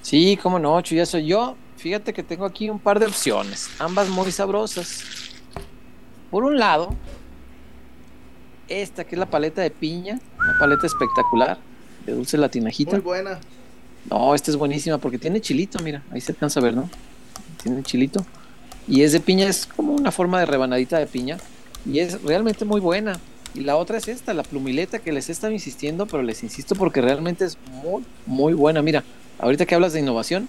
Sí, cómo no, Chuyazo. Yo, fíjate que tengo aquí un par de opciones, ambas muy sabrosas. Por un lado, esta que es la paleta de piña, una paleta espectacular de dulce latinajita. Muy buena. No, esta es buenísima porque tiene chilito, mira, ahí se alcanza a ver, ¿no? Tiene chilito. Y es de piña, es como una forma de rebanadita de piña. Y es realmente muy buena. Y la otra es esta, la plumileta que les he estado insistiendo, pero les insisto porque realmente es muy, muy buena. Mira, ahorita que hablas de innovación,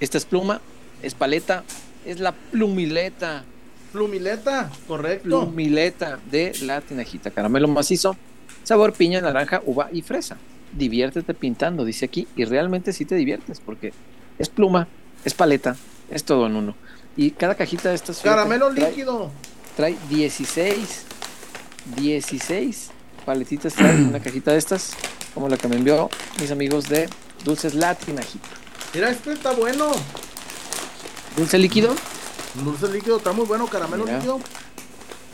esta es pluma, es paleta, es la plumileta. Plumileta, correcto. Plumileta de la tinajita. Caramelo macizo, sabor piña, naranja, uva y fresa. Diviértete pintando, dice aquí. Y realmente sí te diviertes porque es pluma, es paleta, es todo en uno. Y cada cajita de estas. Caramelo trae- líquido. Trae 16. 16 paletitas. Trae una cajita de estas. Como la que me envió mis amigos de Dulces La Tinajita. Mira, este está bueno. Dulce líquido. Dulce líquido está muy bueno. Caramelo Mira. líquido.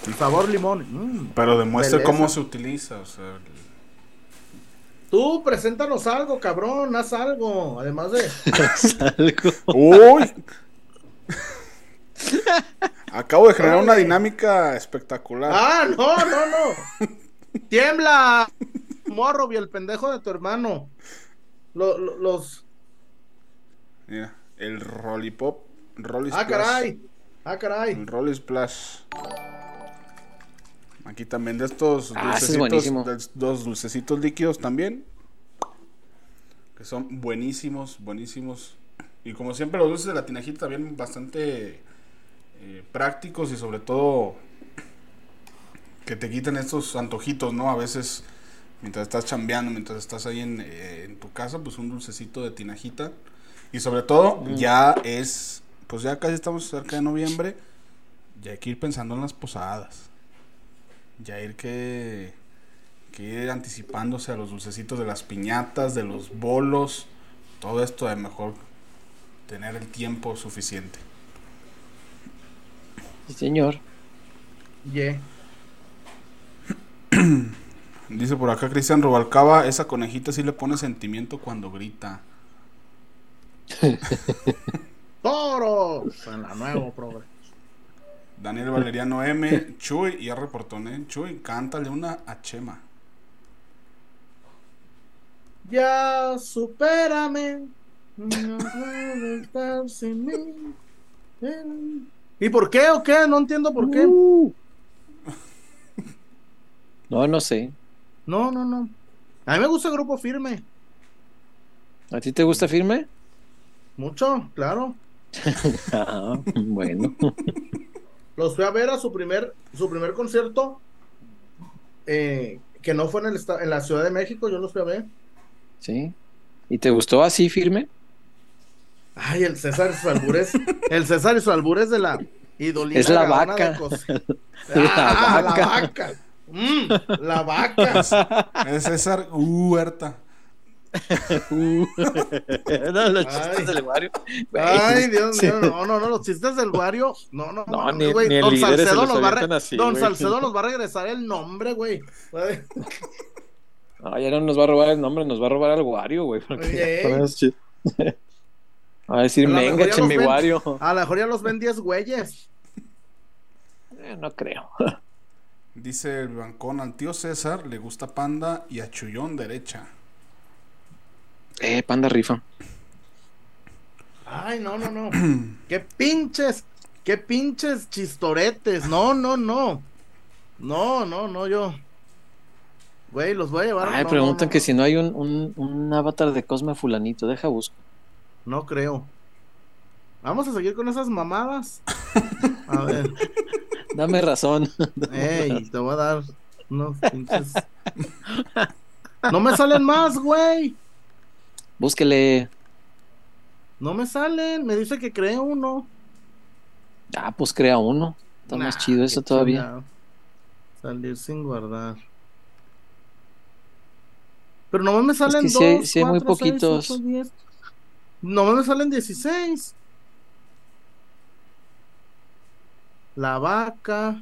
El sabor limón. Mm. Pero demuestre Belleza. cómo se utiliza. O sea, Tú, preséntanos algo, cabrón. Haz algo. Además de. *laughs* Algo. ¡Uy! Acabo de generar una dinámica espectacular. ¡Ah, no, no, no! *laughs* ¡Tiembla! Morro y el pendejo de tu hermano. Lo- lo- los. Mira, el Rollipop. Rolly ¡Ah, caray! ¡Ah, caray! El Rolly Splash. Aquí también de estos Ah, es dulcecitos, de dos dulcecitos líquidos también. Que son buenísimos, buenísimos. Y como siempre los dulces de la tinajita también bastante eh, prácticos y sobre todo que te quiten estos antojitos, ¿no? A veces mientras estás chambeando, mientras estás ahí en, eh, en tu casa, pues un dulcecito de tinajita. Y sobre todo ya es, pues ya casi estamos cerca de noviembre, ya hay que ir pensando en las posadas. Ya ir que, que ir anticipándose a los dulcecitos de las piñatas, de los bolos, todo esto de mejor tener el tiempo suficiente. Sí, señor. Ye. *clears throat* Dice por acá Cristian Rubalcaba, esa conejita sí le pone sentimiento cuando grita. *laughs* ¡Toro! En la nueva programa. Daniel Valeriano M, Chuy, y ya reportó, ¿eh? Chuy, cántale una a Chema. Ya supérame. No puedo estar sin mí. ¿Y por qué o qué? No entiendo por qué. Uh. No, no sé. No, no, no. A mí me gusta el grupo firme. ¿A ti te gusta firme? Mucho, claro. *laughs* Ah, bueno. Los fui a ver a su primer, su primer concierto eh, que no fue en, el, en la Ciudad de México, yo los fui a ver. Sí. ¿Y te gustó así firme? Ay, el César y sus albures. el César y sus albures de la idolina Es la vaca. de Cos- *laughs* La Ah, vaca. La vaca. Mm, la vaca. Es César Huerta. *laughs* no, los chistes Ay. del barrio. Güey, Ay, Dios mío, no, no, no, los chistes del barrio, no, no, No, ni- güey, ni el Don Salcedo nos va así, Don güey. Salcedo nos va a regresar el nombre, güey. No, ya no nos va a robar el nombre, nos va a robar al Wario, güey. porque *laughs* Oye. con esos chistes. Va a decir, venga, ven. Wario. A lo mejor ya los ven 10 güeyes. Eh, no creo. *laughs* Dice el bancón al tío César, le gusta panda y a Chullón derecha. Eh, panda rifa. Ay, no, no, no. *clears throat* qué pinches, qué pinches chistoretes. No, no, no. No, no, no, yo. Güey, los voy a llevar. Ay, no, preguntan no, no, que si no hay un, un, un avatar de Cosme Fulanito. Deja busco. No creo. Vamos a seguir con esas mamadas. A ver. *laughs* Dame razón. Ey, te voy a dar unos pinches. No me salen más, güey. Búsquele. No me salen. Me dice que cree uno. Ah, pues crea uno. Está más chido eso todavía. chingado. Salir sin guardar. Pero no me salen que dos, sí hay- muy seis, poquitos. ocho, No me salen 16. La vaca.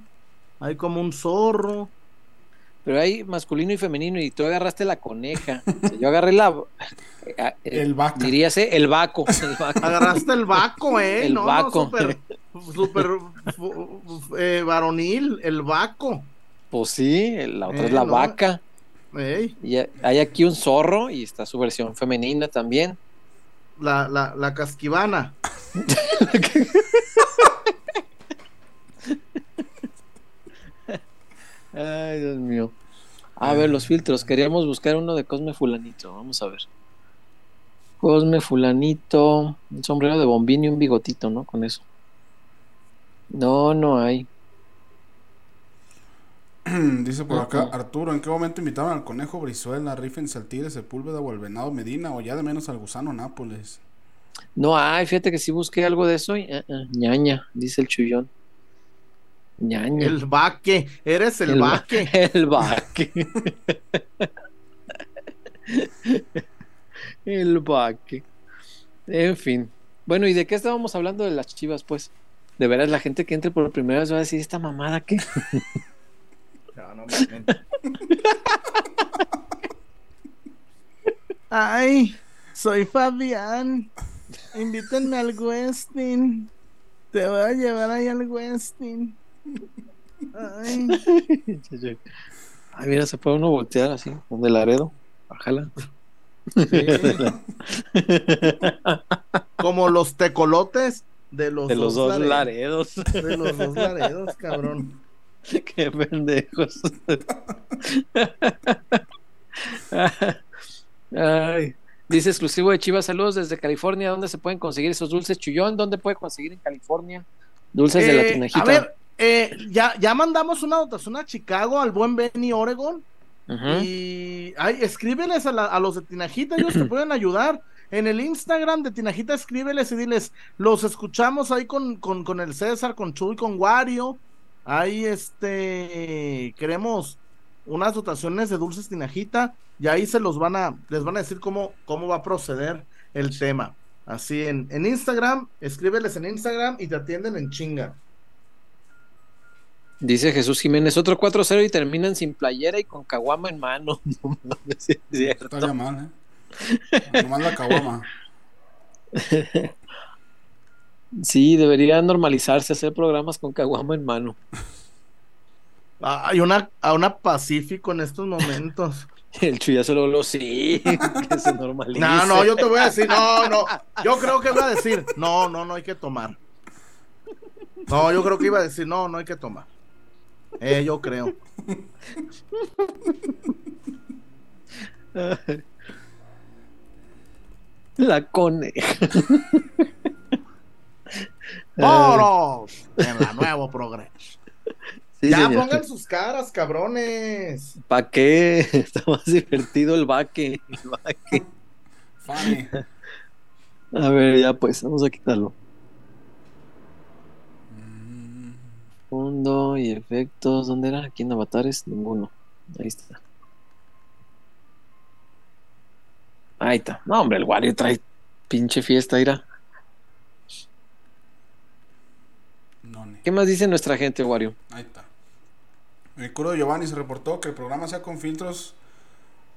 Hay como un zorro. Pero hay masculino y femenino y tú agarraste la coneja. Yo agarré la... eh, eh, El vaca. Diríase el vaco. El vaco. Agarraste el vaco, eh. El no, vaco. No, súper, súper fu- fu- eh, varonil. El vaco. Pues sí, la otra Eh, es la no. vaca. Ey, Y hay aquí un zorro y está su versión femenina también. La, la, la casquivana. Ay, Dios mío. A ver, los filtros. Queríamos buscar uno de Cosme Fulanito. Vamos a ver. Cosme Fulanito. Un sombrero de bombín y un bigotito, ¿no? Con eso. No, no hay. *clears throat* Dice por acá. Arturo, ¿en qué momento invitaron al conejo Brizuela, Riffens, al Tigre Sepúlveda o al Venado Medina o ya de menos al Gusano Nápoles? No hay. Fíjate que sí busqué algo de eso. Y, eh, ñaña, dice el chullón. Ñaña. El vaque. Eres el, va- vaque. *laughs* El vaque. *laughs* el vaque. En fin. Bueno, ¿y de qué estábamos hablando de las chivas, pues? De veras, la gente que entre por primera vez va a decir, ¿esta mamada qué? *laughs* No. *laughs* Ay, soy Fabián. Invítenme al Westin. Te voy a llevar ahí al Westin. Ay, Ay, mira, se puede uno voltear así, donde Laredo. Bájala. sí. Como los tecolotes de los, De los dos Lare- Laredos. De los dos laredos, cabrón. *laughs* Qué pendejos. *laughs* Ay. Dice exclusivo de Chivas, saludos desde California. ¿Dónde se pueden conseguir esos dulces chullón? ¿Dónde puede conseguir en California? Dulces de la Eh, tinajita. a ver, eh, ya, ya mandamos una dotación a Chicago, al buen Benny Oregon. Y ay, escríbeles a, la- a los de Tinajita, ellos te *clears throat* pueden ayudar. En el Instagram de Tinajita, escríbeles y diles, los escuchamos ahí con, con, con el César, con Chuy, con Wario. Ahí este queremos unas dotaciones de dulces Tinajita, y ahí se los van a, les van a decir cómo, cómo va a proceder el tema. Así en, en Instagram, escríbeles en Instagram y te atienden en chinga. Dice Jesús Jiménez, otro 4-0 y terminan sin playera y con caguama en mano. *laughs* No es cierto. Estaría mal, ¿eh? Nomás la caguama. *laughs* Sí, debería normalizarse hacer programas con caguama en mano. Hay una, a una Pacífico en estos momentos. *laughs* El chuya solo lo sí, *laughs* que se normalice. No, no, yo te voy a decir, no, no. Yo creo que iba a decir, no, no, no hay que tomar. No, yo creo que iba a decir, no, no hay que tomar. Eh, yo creo. *laughs* La coneja. ¡Moros! En la nuevo progreso. Sí, ya señor. pongan sus caras, cabrones. ¿Para qué? *laughs* Está más divertido el vaque. el vaque. Fanny. A ver, ya pues, vamos a quitarlo. Fondo y efectos, ¿dónde era? Aquí en avatares, ninguno. Ahí está. Ahí está. No, hombre, el Wario trae pinche fiesta, ira. No, ni. ¿Qué más dice nuestra gente, Wario? Ahí está. El curo Giovanni se reportó que el programa sea con filtros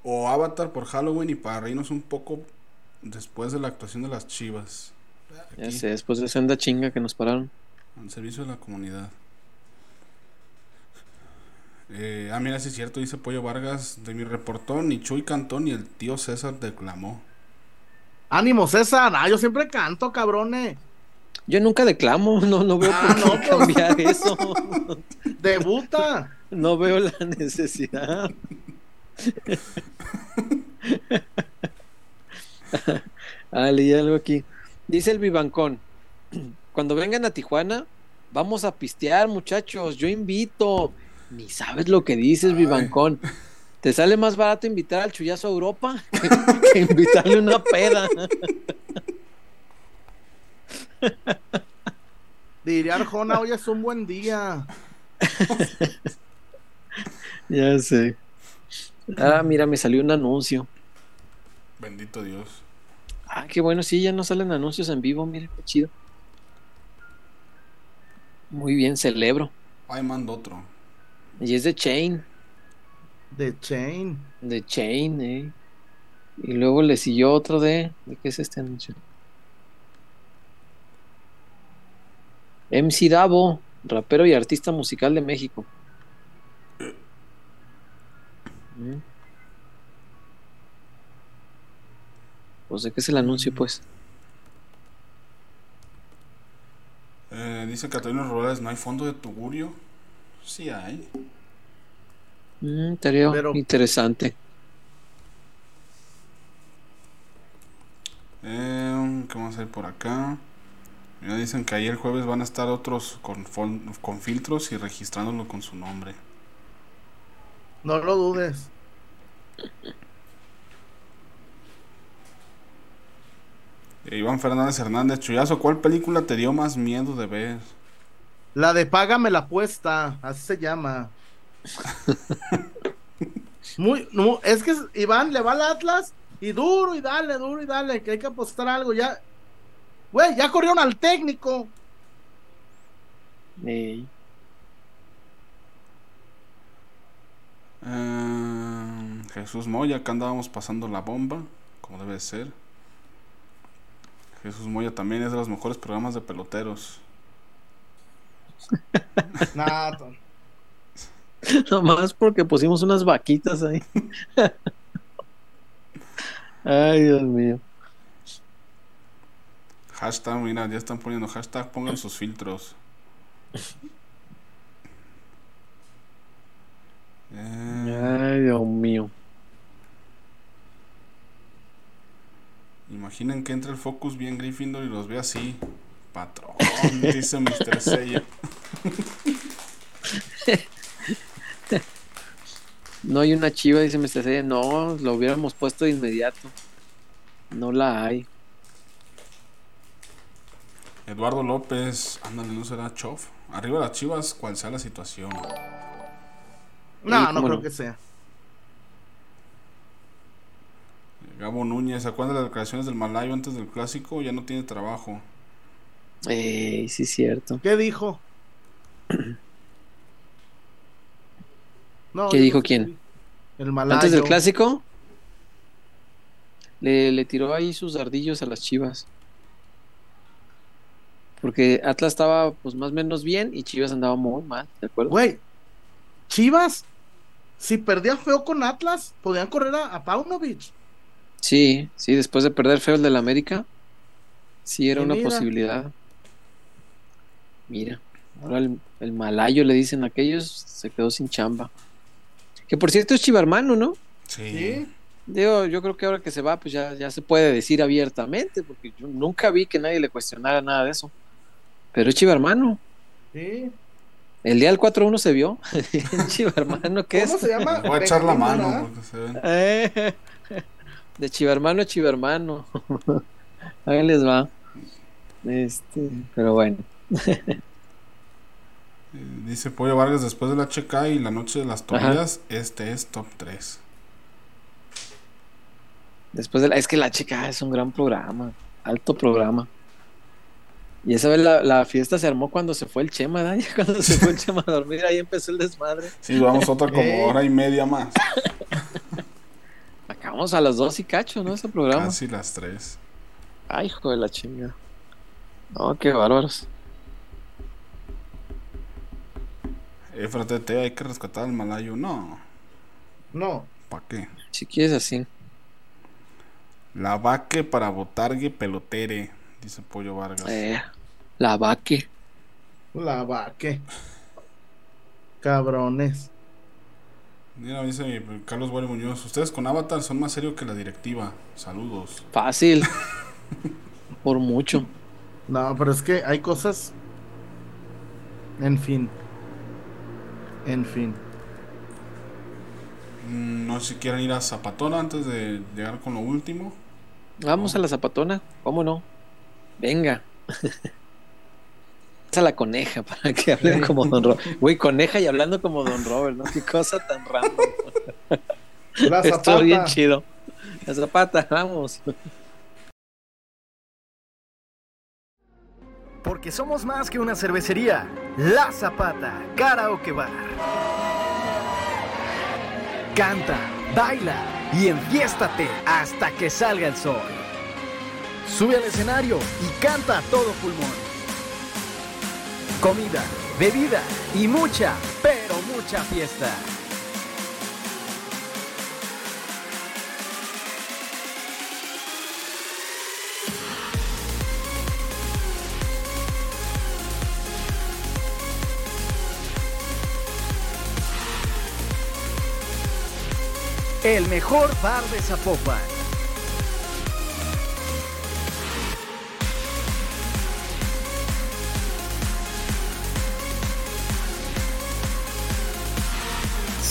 o avatar por Halloween y para reírnos un poco después de la actuación de las chivas. Ya Aquí, sé, después de senda chinga que nos pararon. Al servicio de la comunidad. Eh, ah, mira, sí es cierto, dice Pollo Vargas. De mi reportón, ni Chuy cantó ni el tío César declamó. Ánimo, César. Ah, yo siempre canto, cabrones. Yo nunca declamo, *laughs* no, no veo Ah, por qué no, pues. cambiar eso. *laughs* Debuta. No veo la necesidad. *laughs* ah, leí algo aquí. Dice el Vivancón. *clears throat* Cuando vengan a Tijuana, vamos a pistear, muchachos. Yo invito. Ni sabes lo que dices, Vivancón. ¿Te sale más barato invitar al chullazo a Europa que, que invitarle una peda? *laughs* Diría Arjona, hoy es un buen día. *laughs* ya sé. Ah, mira, me salió un anuncio. Bendito Dios. Ah, qué bueno, sí, ya no salen anuncios en vivo, mire, qué chido. Muy bien, celebro. Ay, mando otro. Y es de Chain, De Chain. de Chain, eh. Y luego le siguió otro de... ¿De qué es este anuncio? MC Davo, rapero y artista musical de México. Pues de qué es el anuncio, pues. Eh, dice Catalina Rurales, ¿no hay fondo de tugurio? Sí hay. Mm, Pero- interesante. Eh, ¿Qué vamos a hacer por acá? Mira, dicen que ahí el jueves van a estar otros con, con filtros y registrándolo con su nombre. No lo dudes. Eh, Iván Fernández Hernández, Chuyazo, ¿cuál película te dio más miedo de ver? La de Págame la apuesta, así se llama. *laughs* Muy, no, es que Iván le va al Atlas y duro y dale, duro y dale, que hay que apostar algo ya. Güey, ya corrieron al técnico. Ey. Eh, Jesús Moya, acá andábamos pasando la bomba, como debe ser. Jesús Moya también es de los mejores programas de peloteros. *laughs* To- *laughs* Nomás porque pusimos unas vaquitas ahí. *laughs* Ay, Dios mío. Hashtag, mira, ya están poniendo hashtag, pongan sus filtros. Eh, Ay, Dios mío. imaginen que entra el Focus bien Gryffindor y los ve así. Patrón, *laughs* dice Mr. Seiya. No hay una chiva, dice Mr. C. No, lo hubiéramos puesto de inmediato. No la hay. Eduardo López, ándale, no será Chof. Arriba las chivas, cual sea la situación. no, no creo no. que sea. Gabo Núñez, ¿se acuerdan de las declaraciones del Malayo antes del clásico? Ya no tiene trabajo. Ey, sí, es cierto. ¿Qué dijo? No, ¿Qué dijo no sé quién? El malayo. Antes del clásico, le, le tiró ahí sus dardillos a las chivas. Porque Atlas estaba pues más o menos bien y Chivas andaba muy mal, ¿de acuerdo? Güey, Chivas, si perdía feo con Atlas, podían correr a, a Paunovic. Sí, sí, después de perder feo el del América, sí era Y una mira. posibilidad. Mira, ahora el, el malayo le dicen a aquellos, se quedó sin chamba. Que por cierto es chivarmano, ¿no? Sí. Sí. Digo, yo creo que ahora que se va, pues ya, ya se puede decir abiertamente, porque yo nunca vi que nadie le cuestionara nada de eso. Pero es chivarmano. Sí. El día del 4-1 se vio. *laughs* Chivermano, ¿qué ¿Cómo es? se llama? Voy a echar la mano. Eh, De Chivermano a Chivermano. *laughs* Ahí les va. Este, pero bueno. *laughs* Eh, Dice Pollo Vargas después de la HK y la noche de las toallas, este es top 3. Después de la, es que la chica es un gran programa, alto programa. Y esa vez la, la fiesta se armó cuando se fue el Chema, ¿verdad? *laughs* Ya cuando se fue el *laughs* Chema a dormir, ahí empezó el desmadre. Sí, vamos otra como Eh. hora y media más. *laughs* Acabamos a las dos y cacho, ¿no? Ese programa. Casi las 3. Ay, hijo de la chinga. No, qué bárbaros. Efratete, hay que rescatar al malayo. No, No. ¿para qué? Si quieres así. La vaque para botargue pelotere, dice Pollo Vargas. Eh, la vaque. La vaque. Cabrones. Mira, dice Carlos Guari Muñoz, ustedes con Avatar son más serios que la directiva. Saludos. Fácil. *laughs* Por mucho. No, pero es que hay cosas. En fin. En fin. Mm, No sé si quieren ir a Zapatona antes de llegar con lo último. Vamos a la zapatona, ¿cómo no? Venga. *laughs* a la coneja para que hablen como Don Robert. Güey, coneja y hablando como Don Robert, ¿no? Qué cosa tan random. La bien chido. La zapata, vamos. Porque somos más que una cervecería. La Zapata, Karaoke Bar. Canta, baila y enfiéstate hasta que salga el sol. Sube al escenario y canta a todo pulmón. Comida, bebida y mucha, pero mucha fiesta. El mejor bar de Zapopan.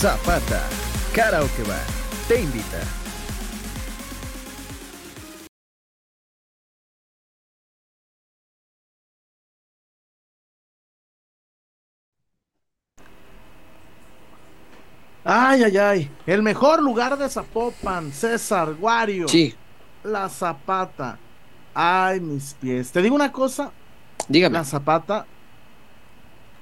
Zapata, Karaoke Bar, te invita. Ay, ay, ay. El mejor lugar de Zapopan, César, Wario. Sí, La Zapata. Ay, mis pies. Te digo una cosa, dígame. la Zapata,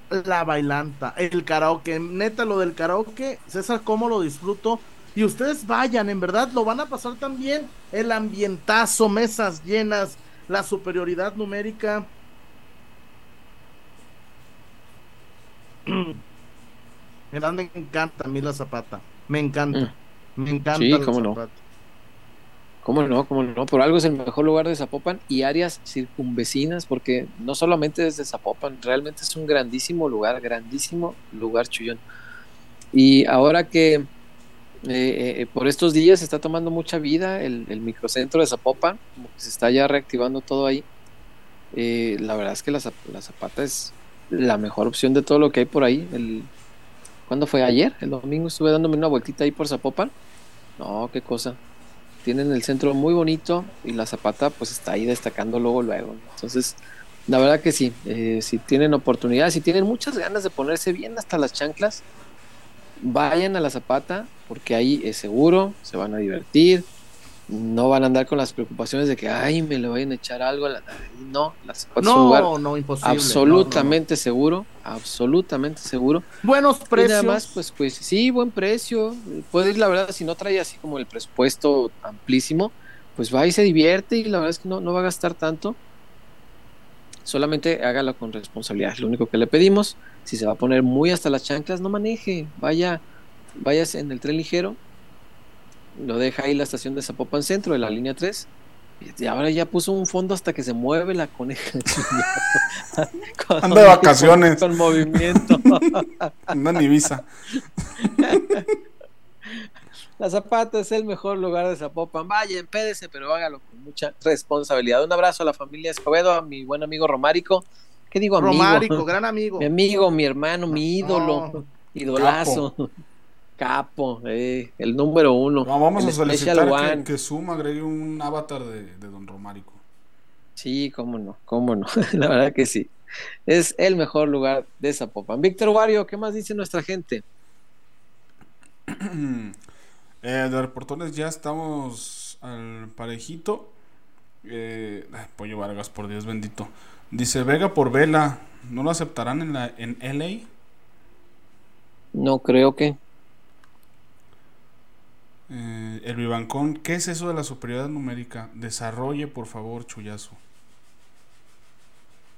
la bailanta, el karaoke. Neta, lo del karaoke, César, cómo lo disfruto. Y ustedes vayan, en verdad, lo van a pasar también. El ambientazo, mesas llenas, la superioridad numérica. *clears throat* Me encanta a mí la Zapata. Me encanta. Me encanta Mm. Sí, la cómo no. ¿Cómo no? ¿Cómo no? Por algo es el mejor lugar de Zapopan y áreas circunvecinas, porque no solamente desde Zapopan, realmente es un grandísimo lugar, grandísimo lugar, Chuyón. Y ahora que eh, eh, por estos días se está tomando mucha vida el, microcentro de Zapopan, como que se está ya reactivando todo ahí. eh, la verdad es que la, la Zapata es la mejor opción de todo lo que hay por ahí. El, ¿Cuándo fue? ¿Ayer? El domingo estuve dándome una vueltita ahí por Zapopan. No, qué cosa tienen el centro muy bonito y la Zapata pues está ahí destacando luego luego. Entonces, la verdad que sí, eh, si tienen oportunidad, si tienen muchas ganas de ponerse bien hasta las chanclas, vayan a la Zapata porque ahí es seguro, se van a divertir, no van a andar con las preocupaciones de que, ay, me le vayan a echar algo. A la... No, la Zapata es un lugar No, no, imposible. absolutamente seguro, absolutamente seguro. No, no, no. Buenos Y precios. nada más, pues, pues sí, buen precio. Puede ir, la verdad, si no trae así como el presupuesto amplísimo, pues va y se divierte y la verdad es que no, no va a gastar tanto. Solamente hágalo con responsabilidad, es lo único que le pedimos. Si se va a poner muy hasta las chanclas, no maneje, vaya, vayas en el tren ligero, lo deja ahí la estación de Zapopan Centro de la línea 3. Y ahora ya puso un fondo hasta que se mueve la coneja. *laughs* Con- Anda de vacaciones. Con movimiento. Anda en Ibiza. La Zapata es el mejor lugar de Zapopan. Vaya, empédese, pero hágalo con mucha responsabilidad. Un abrazo a la familia Escobedo, a mi buen amigo Romárico, ¿Qué digo amigo? Romárico, gran amigo. Mi amigo, mi hermano, mi ídolo, No. idolazo. Capo, eh, el número uno. No, vamos a solicitar que, que Zoom agregue un avatar de, de Don Romárico. Sí, cómo no, cómo no. *laughs* La verdad que sí. Es el mejor lugar de Zapopan. Víctor Wario, ¿qué más dice nuestra gente? *clears throat* Eh, de reportones ya estamos al parejito. Eh, ay, Pollo Vargas, por Dios bendito. Dice Vega por Vela. ¿No lo aceptarán en, la, en LA? No creo que. Eh, el Vivancón, ¿qué es eso de la superioridad numérica? Desarrolle, por favor, Chuyazo.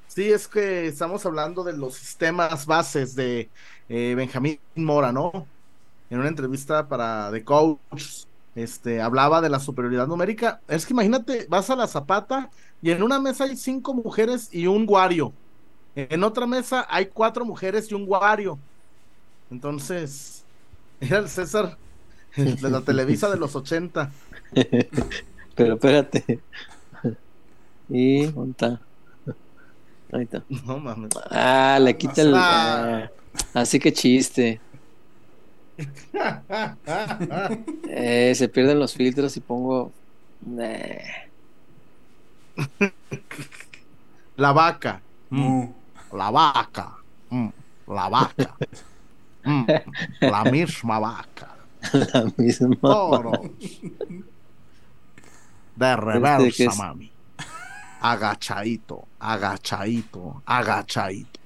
Sí, es que estamos hablando de los sistemas bases de eh, Benjamín Mora, ¿no? En una entrevista para The Coach, este, hablaba de la superioridad numérica. Es que imagínate, vas a la Zapata y en una mesa hay cinco mujeres y un guario. En otra mesa hay cuatro mujeres y un guario. Entonces, *laughs* era el César *laughs* de la Televisa de los 80. *laughs* Pero espérate. *laughs* Y, ¿dónde está? Ahí está. No mames. Ah, le quita el. Ah. así que chiste. Eh, se pierden los filtros y pongo. Nah. La vaca. Mu. La vaca. Mm, La vaca. Mm, La misma vaca. *laughs* La misma. Toros. De *laughs* que reversa, es- mami. Agachadito, agachadito, agachadito.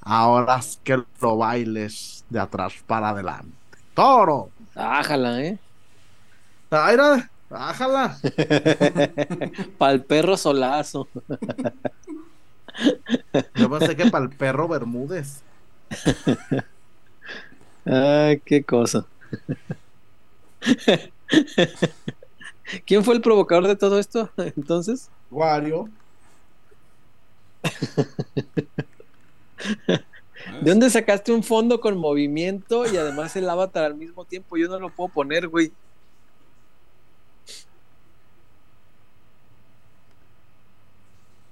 Ahora es que lo bailes de atrás para adelante. Toro. Ájala, ¿eh? Aira, bájala. *laughs* Para el perro solazo. Yo pensé que para el perro Bermúdez. Ay, qué cosa. *laughs* ¿Quién fue el provocador de todo esto entonces? Wario. *laughs* ¿De dónde sacaste un fondo con movimiento y además el avatar al mismo tiempo? Yo no lo puedo poner, güey.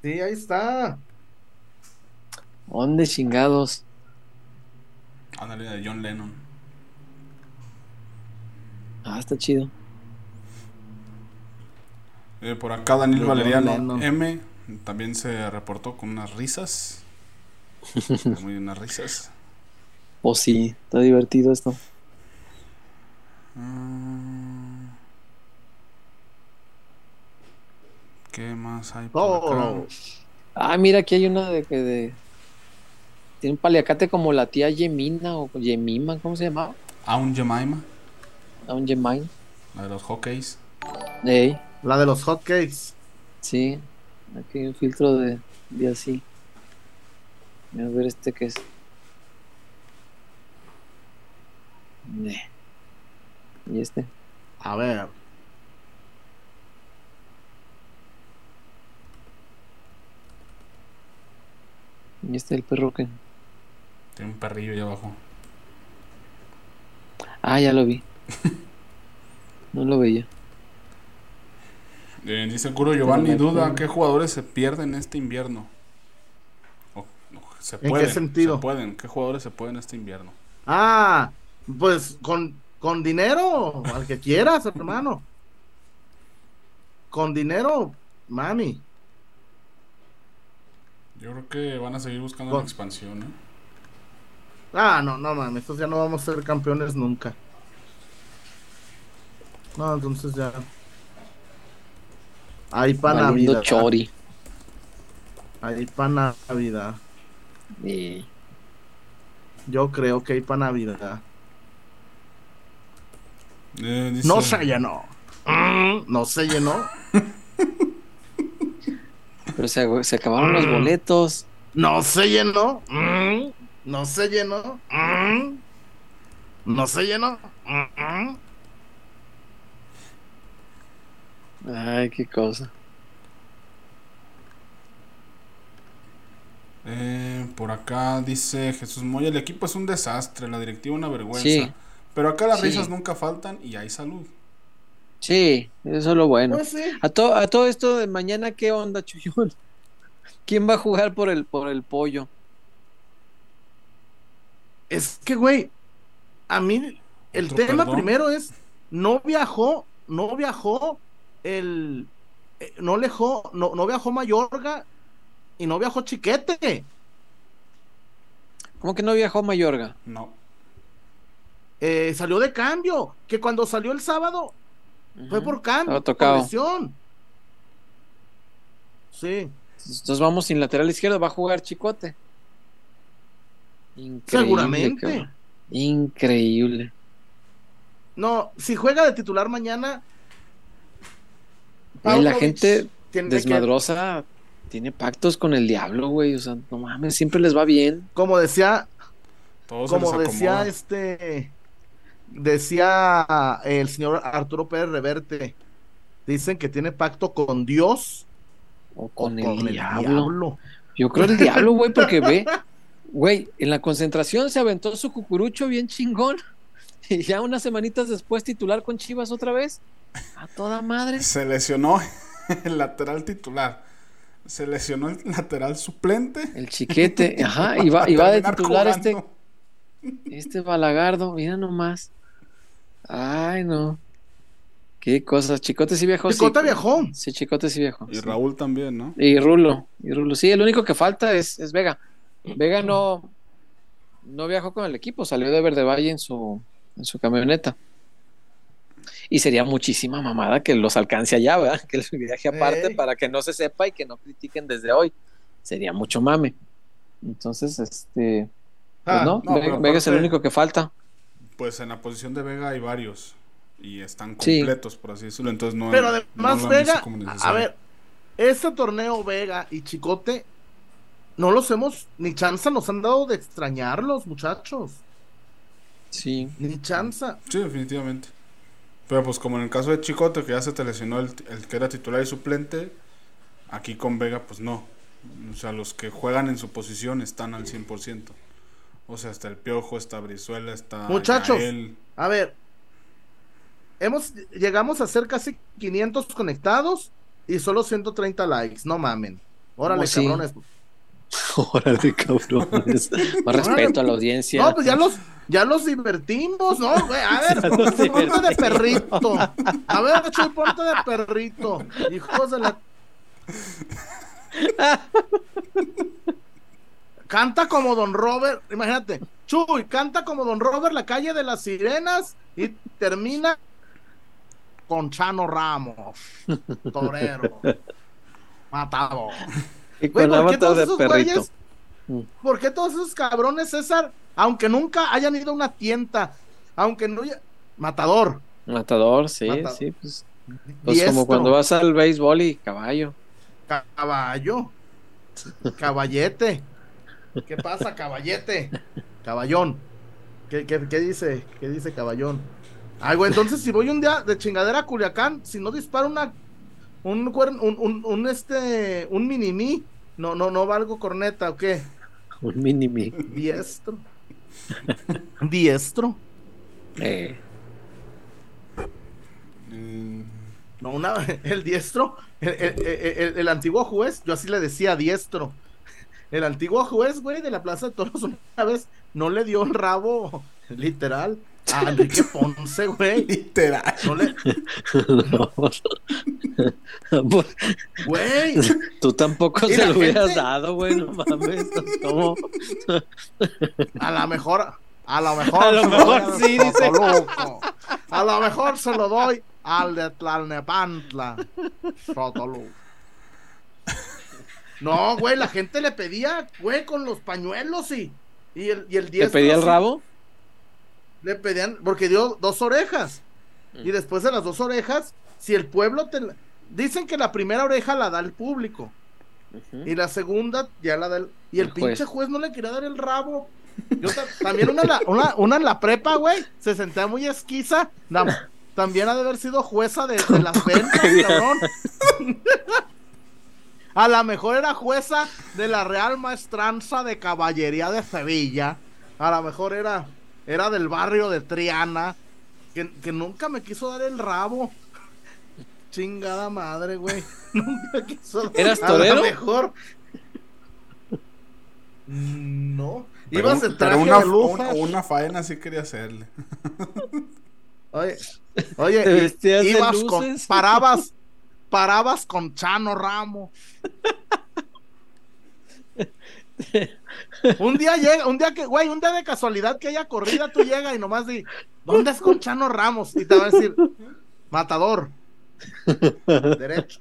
Sí, ahí está. ¿Dónde chingados? Ándale, de John Lennon. Ah, está chido. Eh, por acá Daniel Valeriano. M también se reportó con unas risas. *laughs* Muy unas risas. Oh, sí, está divertido esto. Mm. ¿Qué más hay por acá? Toros. Ah, mira, aquí hay una de que de. Tiene un paliacate como la tía Yemina o Yemima, ¿cómo se llamaba? Aun Jemima, A un Yemain. la de los hockeys. Ey, La de los hotcakes. sí. Aquí hay un filtro de, de así. Voy a ver este que es. Y este. A ver. Y este el perro que. Tiene un perrillo ahí abajo. Ah, ya lo vi. *laughs* No lo veía. Eh, dice Curo Giovanni, duda qué jugadores se pierden este invierno. O- no, se qué sentido? Se pueden. ¿Qué jugadores se pueden este invierno? Ah, pues con, con dinero, al que quieras, *laughs* hermano. Con dinero, mami. Yo creo que van a seguir buscando Con- la expansión. ¿eh? Ah, no, no mames, estos ya no vamos a ser campeones nunca. No, entonces ya. Ahí para Valiendo Navidad. chori. Ahí para Navidad. Yo creo que hay para Navidad. Eh, dice- No se llenó. Mm, No se llenó. Pero se, se acabaron los boletos. No se llenó. No se llenó. Mm, No se llenó. Ay, qué cosa. Eh, por acá dice Jesús Moya, el equipo es un desastre, la directiva una vergüenza. Sí. Pero acá las Sí. risas nunca faltan y hay salud. Sí, eso es lo bueno. Pues sí. A, to- a todo esto de mañana, ¿qué onda, Chuyón? *laughs* ¿Quién va a jugar por el, por el pollo? Es que, güey, a mí el tema perdón. primero es, no viajó, no viajó el, eh, no lejó, no, no viajó Mayorga y no viajó Chiquete. ¿Cómo que no viajó Mayorga? No. Eh, salió de cambio, que cuando salió el sábado fue por cambio, por lesión. Sí, Entonces vamos sin lateral izquierdo, va a jugar Chicote. Increíble, seguramente. cabrón. Increíble. No, si juega de titular mañana. Güey, la gente tiene que- desmadrosa tiene pactos con el diablo, güey. O sea, no mames, siempre les va bien. como decía, como decía este decía el señor Arturo Pérez Reverte dicen que tiene pacto con Dios O o con, con, el, el diablo. diablo. Yo creo el diablo, güey, porque ve, *laughs* güey, en la concentración se aventó su cucurucho bien chingón. *laughs* Y ya unas semanitas después titular con Chivas otra vez. A toda madre. Se lesionó *laughs* el lateral titular. Se lesionó el lateral suplente. El chiquete, *laughs* ajá, y va, y va de titular este, jugando. este balagardo, mira nomás. Ay, no. Qué cosas. Chicote sí viajó. sí. Chicote viajó. Sí, Chicote sí viajó. Y sí. Raúl también, ¿no? Y Rulo, y Rulo. Sí, el único que falta es, es Vega. Vega no, no viajó con el equipo, salió de Verde Valle en su, en su camioneta. Y sería muchísima mamada que los alcance allá, ¿verdad? *laughs* Que el viaje aparte para que no se sepa y que no critiquen desde hoy. Sería mucho mame. Entonces, este. Pues Ah, no, no, Vega es el único que falta. Pues en la posición de Vega hay varios. Y están Sí. completos, por así decirlo. Entonces no. Pero no además visto Vega, a ver, ese torneo Vega y Chicote no los hemos ni chance nos han dado de extrañarlos, muchachos. Sí. Ni chance. Sí, definitivamente. Pero pues como en el caso de Chicote, que ya se te lesionó el, el que era titular y suplente, aquí con Vega pues no. O sea, los que juegan en su posición están al 100%. O sea, está el Piojo, está Brizuela, está Muchachos. Yael. A ver, hemos llegamos a ser casi 500 conectados y solo 130 likes, no mamen. Órale, ¿Cómo así? *laughs* Órale, cabrones. *laughs* Más respeto a la audiencia. No, pues ya los, ya los divertimos, ¿no? Güey, a *laughs* ver, ponte de perrito. A ver, Chuy, ponte de perrito. Hijos de la. Canta como Don Robert, imagínate, Chuy, canta como Don Robert la calle de las sirenas y termina con Chano Ramos, torero, matado. Y Güey, con ¿por qué avatar todos de esos perrito. güeyes? ¿Por qué todos esos cabrones, César, aunque nunca hayan ido a una tienda, aunque no haya... Matador, Matador, sí, Matador. sí, pues. Pues como cuando vas al béisbol y caballo. caballo, caballete. ¿Qué pasa, caballete? Caballón. ¿Qué, qué, qué dice? ¿Qué dice caballón? Ay, güey, entonces si voy un día de chingadera a Culiacán, si no disparo una un un, un, un, este un mini mí, no, no, no valgo corneta, ¿o qué? Un mini mi. Diestro. *laughs* Diestro. Eh, Mm, No, una, *laughs* el diestro, el, el- el- el antiguo juez, yo así le decía diestro. El antiguo juez, güey, de la Plaza de Toros *laughs* una vez no le dio el rabo, literal, a Enrique Ponce, güey. Literal. No le, no. Pues, güey. Tú tampoco ¿Y se lo hubieras dado, güey, no mames. ¿Cómo? A lo mejor, a lo mejor, A lo mejor sí, dice. A lo mejor se lo doy al de Tlalnepantla. Sotoluco. No, güey, la gente le pedía, güey, con los pañuelos y, y el, y el ¿Te diestro pedía el sí, rabo? Le pedían, porque dio dos orejas. Y después de las dos orejas, si el pueblo te... Dicen que la primera oreja la da el público. Y la segunda ya la da el... Y el, pinche juez no le quería dar el rabo. Yo también una, en la- una, una en la prepa, güey, se sentía muy esquiza. También ha de haber sido jueza de, de las *laughs* ventas, cabrón. A lo mejor era jueza de la Real Maestranza de Caballería de Sevilla. A lo mejor era, era del barrio de Triana. Que, que nunca me quiso dar el rabo. Chingada madre, güey. *laughs* Nunca quiso ¿Eras A lo torero? mejor. No. Pero, Ibas en traje una, de una, una faena sí quería hacerle. Oye, oye, Te y- de ibas con, *laughs* parabas, parabas con Chano Ramo. *laughs* un día llega, un día que, güey, un día de casualidad que haya corrida, tú llegas y nomás di, ¿dónde es con Chano Ramos? Y te va a decir, matador, derecho,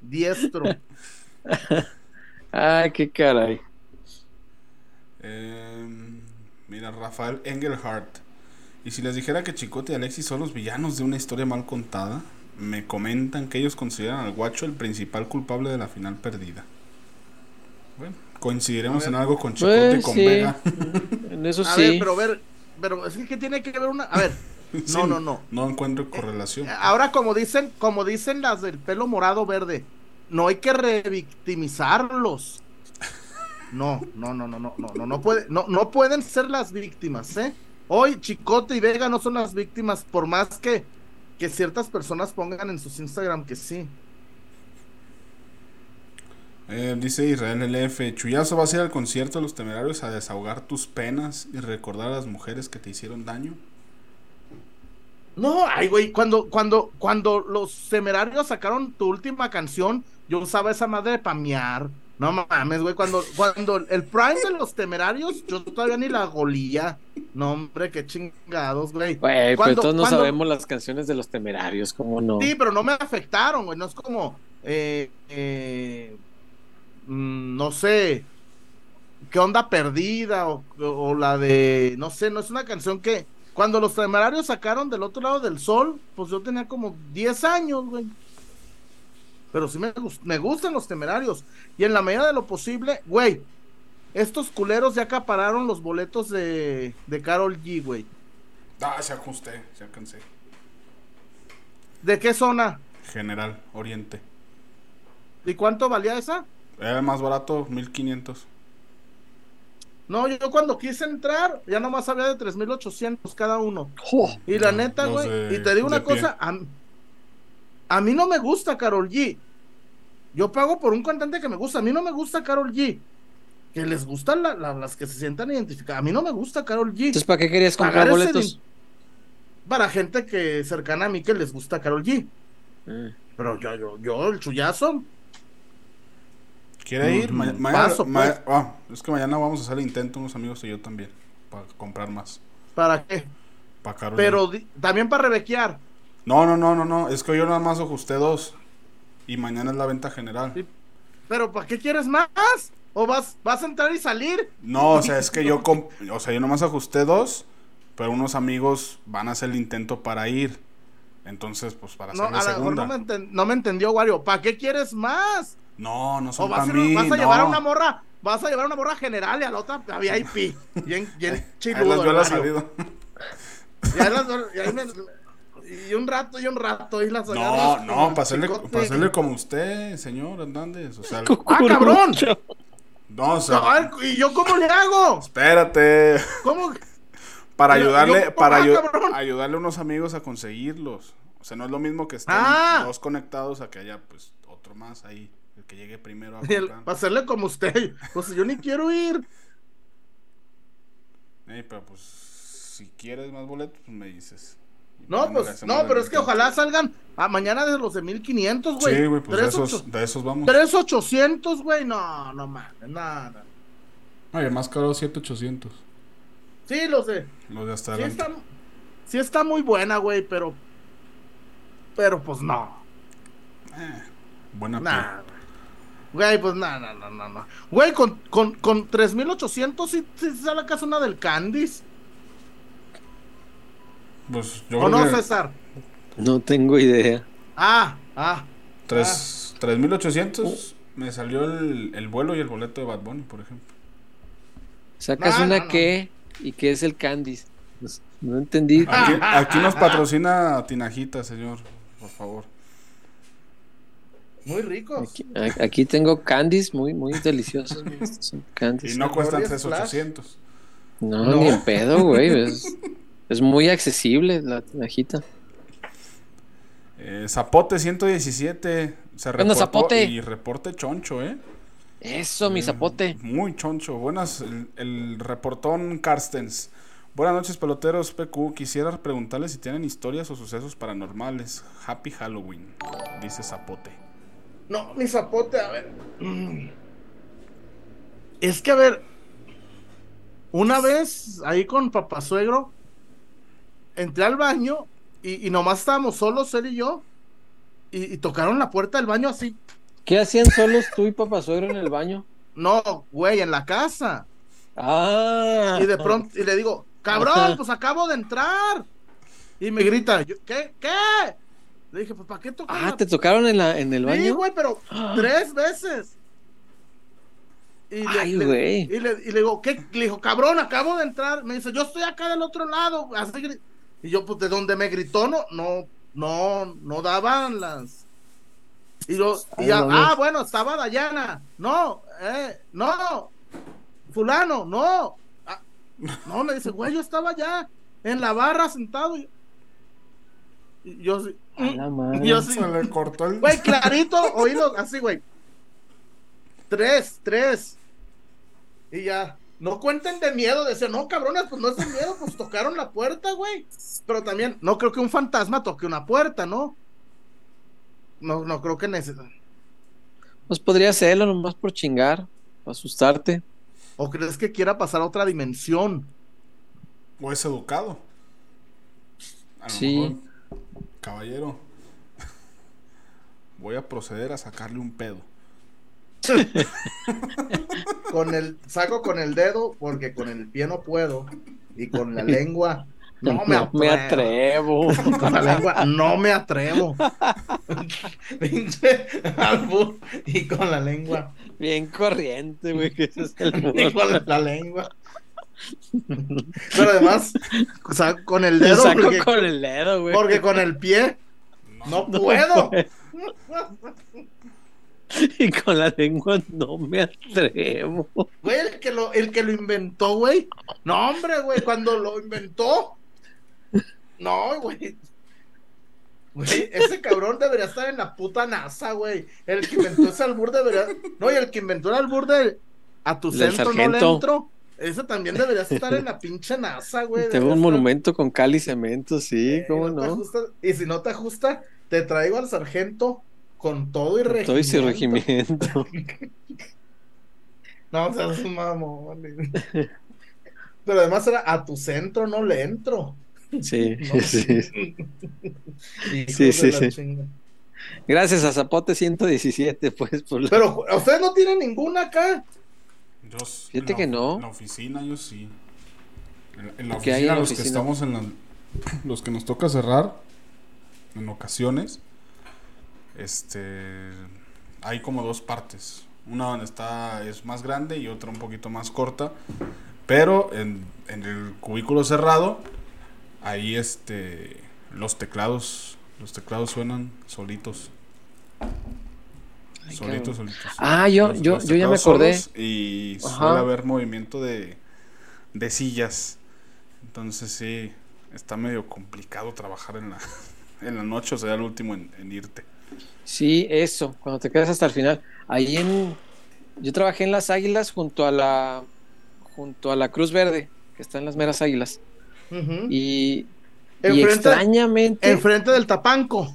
diestro. Ay, qué caray. Em, mira, Rafael Engelhardt. Y si les dijera que Chicote y Alexis son los villanos de una historia mal contada, me comentan que ellos consideran al guacho el principal culpable de la final perdida. Bueno, coincidiremos en algo con Chicote y Pues, con sí. Vega. En eso A sí. ver, pero ver, pero es que ¿qué tiene que ver una, a ver, no, *laughs* Sí, no, no. No encuentro correlación. Ahora, como dicen, como dicen las del pelo morado verde, no hay que revictimizarlos. No, no, no, no, no, no, no, no puede, no, no pueden ser las víctimas, ¿eh? Hoy Chicote y Vega no son las víctimas, por más que, que ciertas personas pongan en sus Instagram que sí. Eh, dice Israel LF, Chuyazo, ¿vas a ir al concierto de los temerarios a desahogar tus penas y recordar a las mujeres que te hicieron daño? No, ay, güey, cuando, cuando, cuando los temerarios sacaron tu última canción, yo usaba esa madre para mear. No mames, güey, cuando, cuando el prime de los temerarios, yo todavía ni la golía. No, hombre, qué chingados, güey. Güey, pero Cuando- todos no cuando- sabemos las canciones de los temerarios, ¿cómo no? Sí, pero no me afectaron, güey. No es como, eh, eh, no sé, qué onda perdida o, o la de, no sé, no es una canción que cuando los temerarios sacaron del otro lado del sol, pues yo tenía como 10 años, güey. Pero sí me, me gustan los temerarios. Y en la medida de lo posible, güey, estos culeros ya acapararon los boletos de, de Carol G, güey. Ah, se ajusté, se alcancé. ¿De qué zona? General, Oriente. ¿Y cuánto valía esa? Era más barato, 1500. No, yo cuando quise entrar, ya nomás había de 3800 cada uno. Jo. Y la No, neta, güey, y te digo una pie. cosa, a, a mí no me gusta Carol G. Yo pago por un cantante que me gusta, a mí no me gusta Carol G. Que les gustan la- la- las que se sientan identificadas. A mí no me gusta Carol G. Entonces, ¿para qué querías comprar Pagar boletos? Para gente que cercana a mí que les gusta Carol G. Ah. Pero yo, yo, yo, el chullazo. ¿Quiere ir? Ujú. Ma- Paso, ma- pues. ah, es que mañana vamos a hacer el intento, unos amigos y yo también, para comprar más. ¿Para qué? Para Karol G. Pero también para rebequear. No, no, no, no, no, es que yo nada más ajusté dos. Y mañana es la venta general. Sí. Pero ¿para qué quieres más? ¿O vas, vas a entrar y salir? No, o sea, es que yo, o sea, yo nomás ajusté dos, pero unos amigos van a hacer el intento para ir. Entonces, pues para No, hacer la a segunda. no me, no me entendió, Wario. ¿Para qué quieres más? No, no ¿O son vas, para mí. vas a llevar a una morra? Vas a llevar a una morra general y a la otra a VIP. Bien, bien chiludo. las. Y ahí las y ahí me- y un rato y un rato y las No, no, para hacerle como usted, señor Hernández. O sea, ¡Ah, cabrón! no, o sea, ¿Y yo cómo le hago? espérate. ¿Cómo? Para ayudarle, yo- para ayu- cabrón. ayudarle a unos amigos a conseguirlos. O sea, no es lo mismo que estén Ah. dos conectados a que haya pues otro más ahí, el que llegue primero a. *laughs* Para hacerle como usted. Pues yo ni quiero ir. Ey, pero pues si quieres más boletos, pues me dices. No, pues, no, pero es que ojalá salgan a mañana de los de 1500, güey. Sí, güey, pues de esos, ocho- de esos vamos. 3800, güey. No, no mames, nada. Oye, más caro 7800. Sí, los de. Los de hasta Sí está, sí está muy buena, güey, pero. Pero pues no. Eh, buena Nah. Güey, pues no, no, no, no, no. Güey, con, con, con 3800 sí, sí sale acaso una del Candice. Pues yo ¿O creo no, que César? No tengo idea. Ah, ah. tres- 3800 me salió el, el vuelo y el boleto de Bad Bunny, por ejemplo. Sacas No, una no, no. que y que es el Candice. Pues, no entendí. Ah. Aquí, *laughs* aquí nos patrocina Tinajita, señor, por favor. Muy ricos. Aquí, tengo Candice muy, muy deliciosos. Son. Y no cuestan Glorious Flash. 3800. No, No. ni en pedo, güey. Es, es muy accesible la tinajita. Eh, Zapote 117 se Bueno, Zapote. y reporte choncho, ¿eh? Eso, mi Bien, zapote. Muy choncho. Buenas, el, el reportón Carstens. Buenas noches, peloteros PQ. Quisiera preguntarles si tienen historias o sucesos paranormales. Happy Halloween, dice Zapote. No, mi zapote, a ver. Es que, a ver. Una vez, ahí con papá suegro, entré al baño y, y nomás estábamos solos, él y yo. Y, y tocaron la puerta del baño así. ¿Qué hacían solos tú y papá suegro en el baño? No, güey, en la casa. Ah. Y de pronto, y le digo, cabrón, pues acabo de entrar. Y me grita, ¿qué? ¿Qué? Le dije, pues ¿para qué tocar Ah, la ¿te tocaron en, la, en el Sí, baño? güey, pero tres veces. Y le, Ay, le- güey. y le, y le digo, ¿qué? Le dijo, cabrón, acabo de entrar. Me dice, yo estoy acá del otro lado. Así y yo, pues, de donde me gritó, no, no, no, no daban las. Y yo, y ya, ah, no. bueno, estaba Dayana. No, eh, no, fulano, no. Ah, no, me dice, güey, yo estaba allá en la barra sentado. Y yo sí. A la madre. y yo sí. Se le cortó el. Güey, clarito, oílo así, güey. Tres, tres. Y ya. No cuenten de miedo, decía, no, cabrones, pues no es de miedo, pues tocaron la puerta, güey. Pero también, no creo que un fantasma toque una puerta, ¿no? No, no creo que necesite. Pues podría hacerlo nomás por chingar, para asustarte. ¿O crees que quiera pasar a otra dimensión? O es educado. A lo Sí. mejor, caballero. *laughs* Voy a proceder a sacarle un pedo. *laughs* Con el, saco con el dedo, porque con el pie no puedo. Y con la lengua, no me No me atrevo. *laughs* Con la lengua, no me atrevo. Pinche albur. Y con la lengua. Bien corriente, güey, que es el Y con la lengua. *laughs* Pero además, o sea, con el dedo. saco Porque, con el dedo, güey. porque con el pie no puedo. *laughs* Y con la lengua no me atrevo. Güey, el que lo, el que lo inventó, güey. No, hombre, güey, cuando lo inventó. No, güey. Güey, ese cabrón debería estar en la puta NASA, güey. El que inventó ese albur debería. No, y el que inventó el albur de a tu centro no le entro. Ese también debería estar en la *laughs* pinche NASA, güey. Tengo un estar- monumento con cal y cemento, sí, Eh, ¿cómo no? ajusta- y si no te ajusta, te traigo al sargento con todo y regimiento. Todo ese regimiento. *laughs* No, o sea, es un mamón. Pero además era a tu centro no le entro. Sí, *laughs* ¿no? sí. Sí. chinga. Gracias a Zapote 117, pues, por la- Pero ustedes no tienen ninguna acá. Yo, Fíjate que la- no. En la oficina, yo sí. En, en la ¿Qué oficina, hay en la los que estamos en la. *clears throat* Los que nos toca cerrar, en ocasiones, este. Hay como dos partes. Una donde está, es más grande y otra un poquito más corta. Pero en, en el cubículo cerrado, ahí este. Los teclados. Los teclados suenan solitos. Solitos, solitos. Ah, yo, Los- yo, los yo ya me acordé. Y Ajá. suele haber movimiento de, de sillas. Entonces sí, está medio complicado trabajar en la, *laughs* en la noche o sea el último en, en irte. Sí, eso, cuando te quedas hasta el final. Ahí en. Yo trabajé en las Águilas junto a la. junto a la Cruz Verde, que está en las meras Águilas. Y. y Enfrente- extrañamente. Enfrente del tapanco.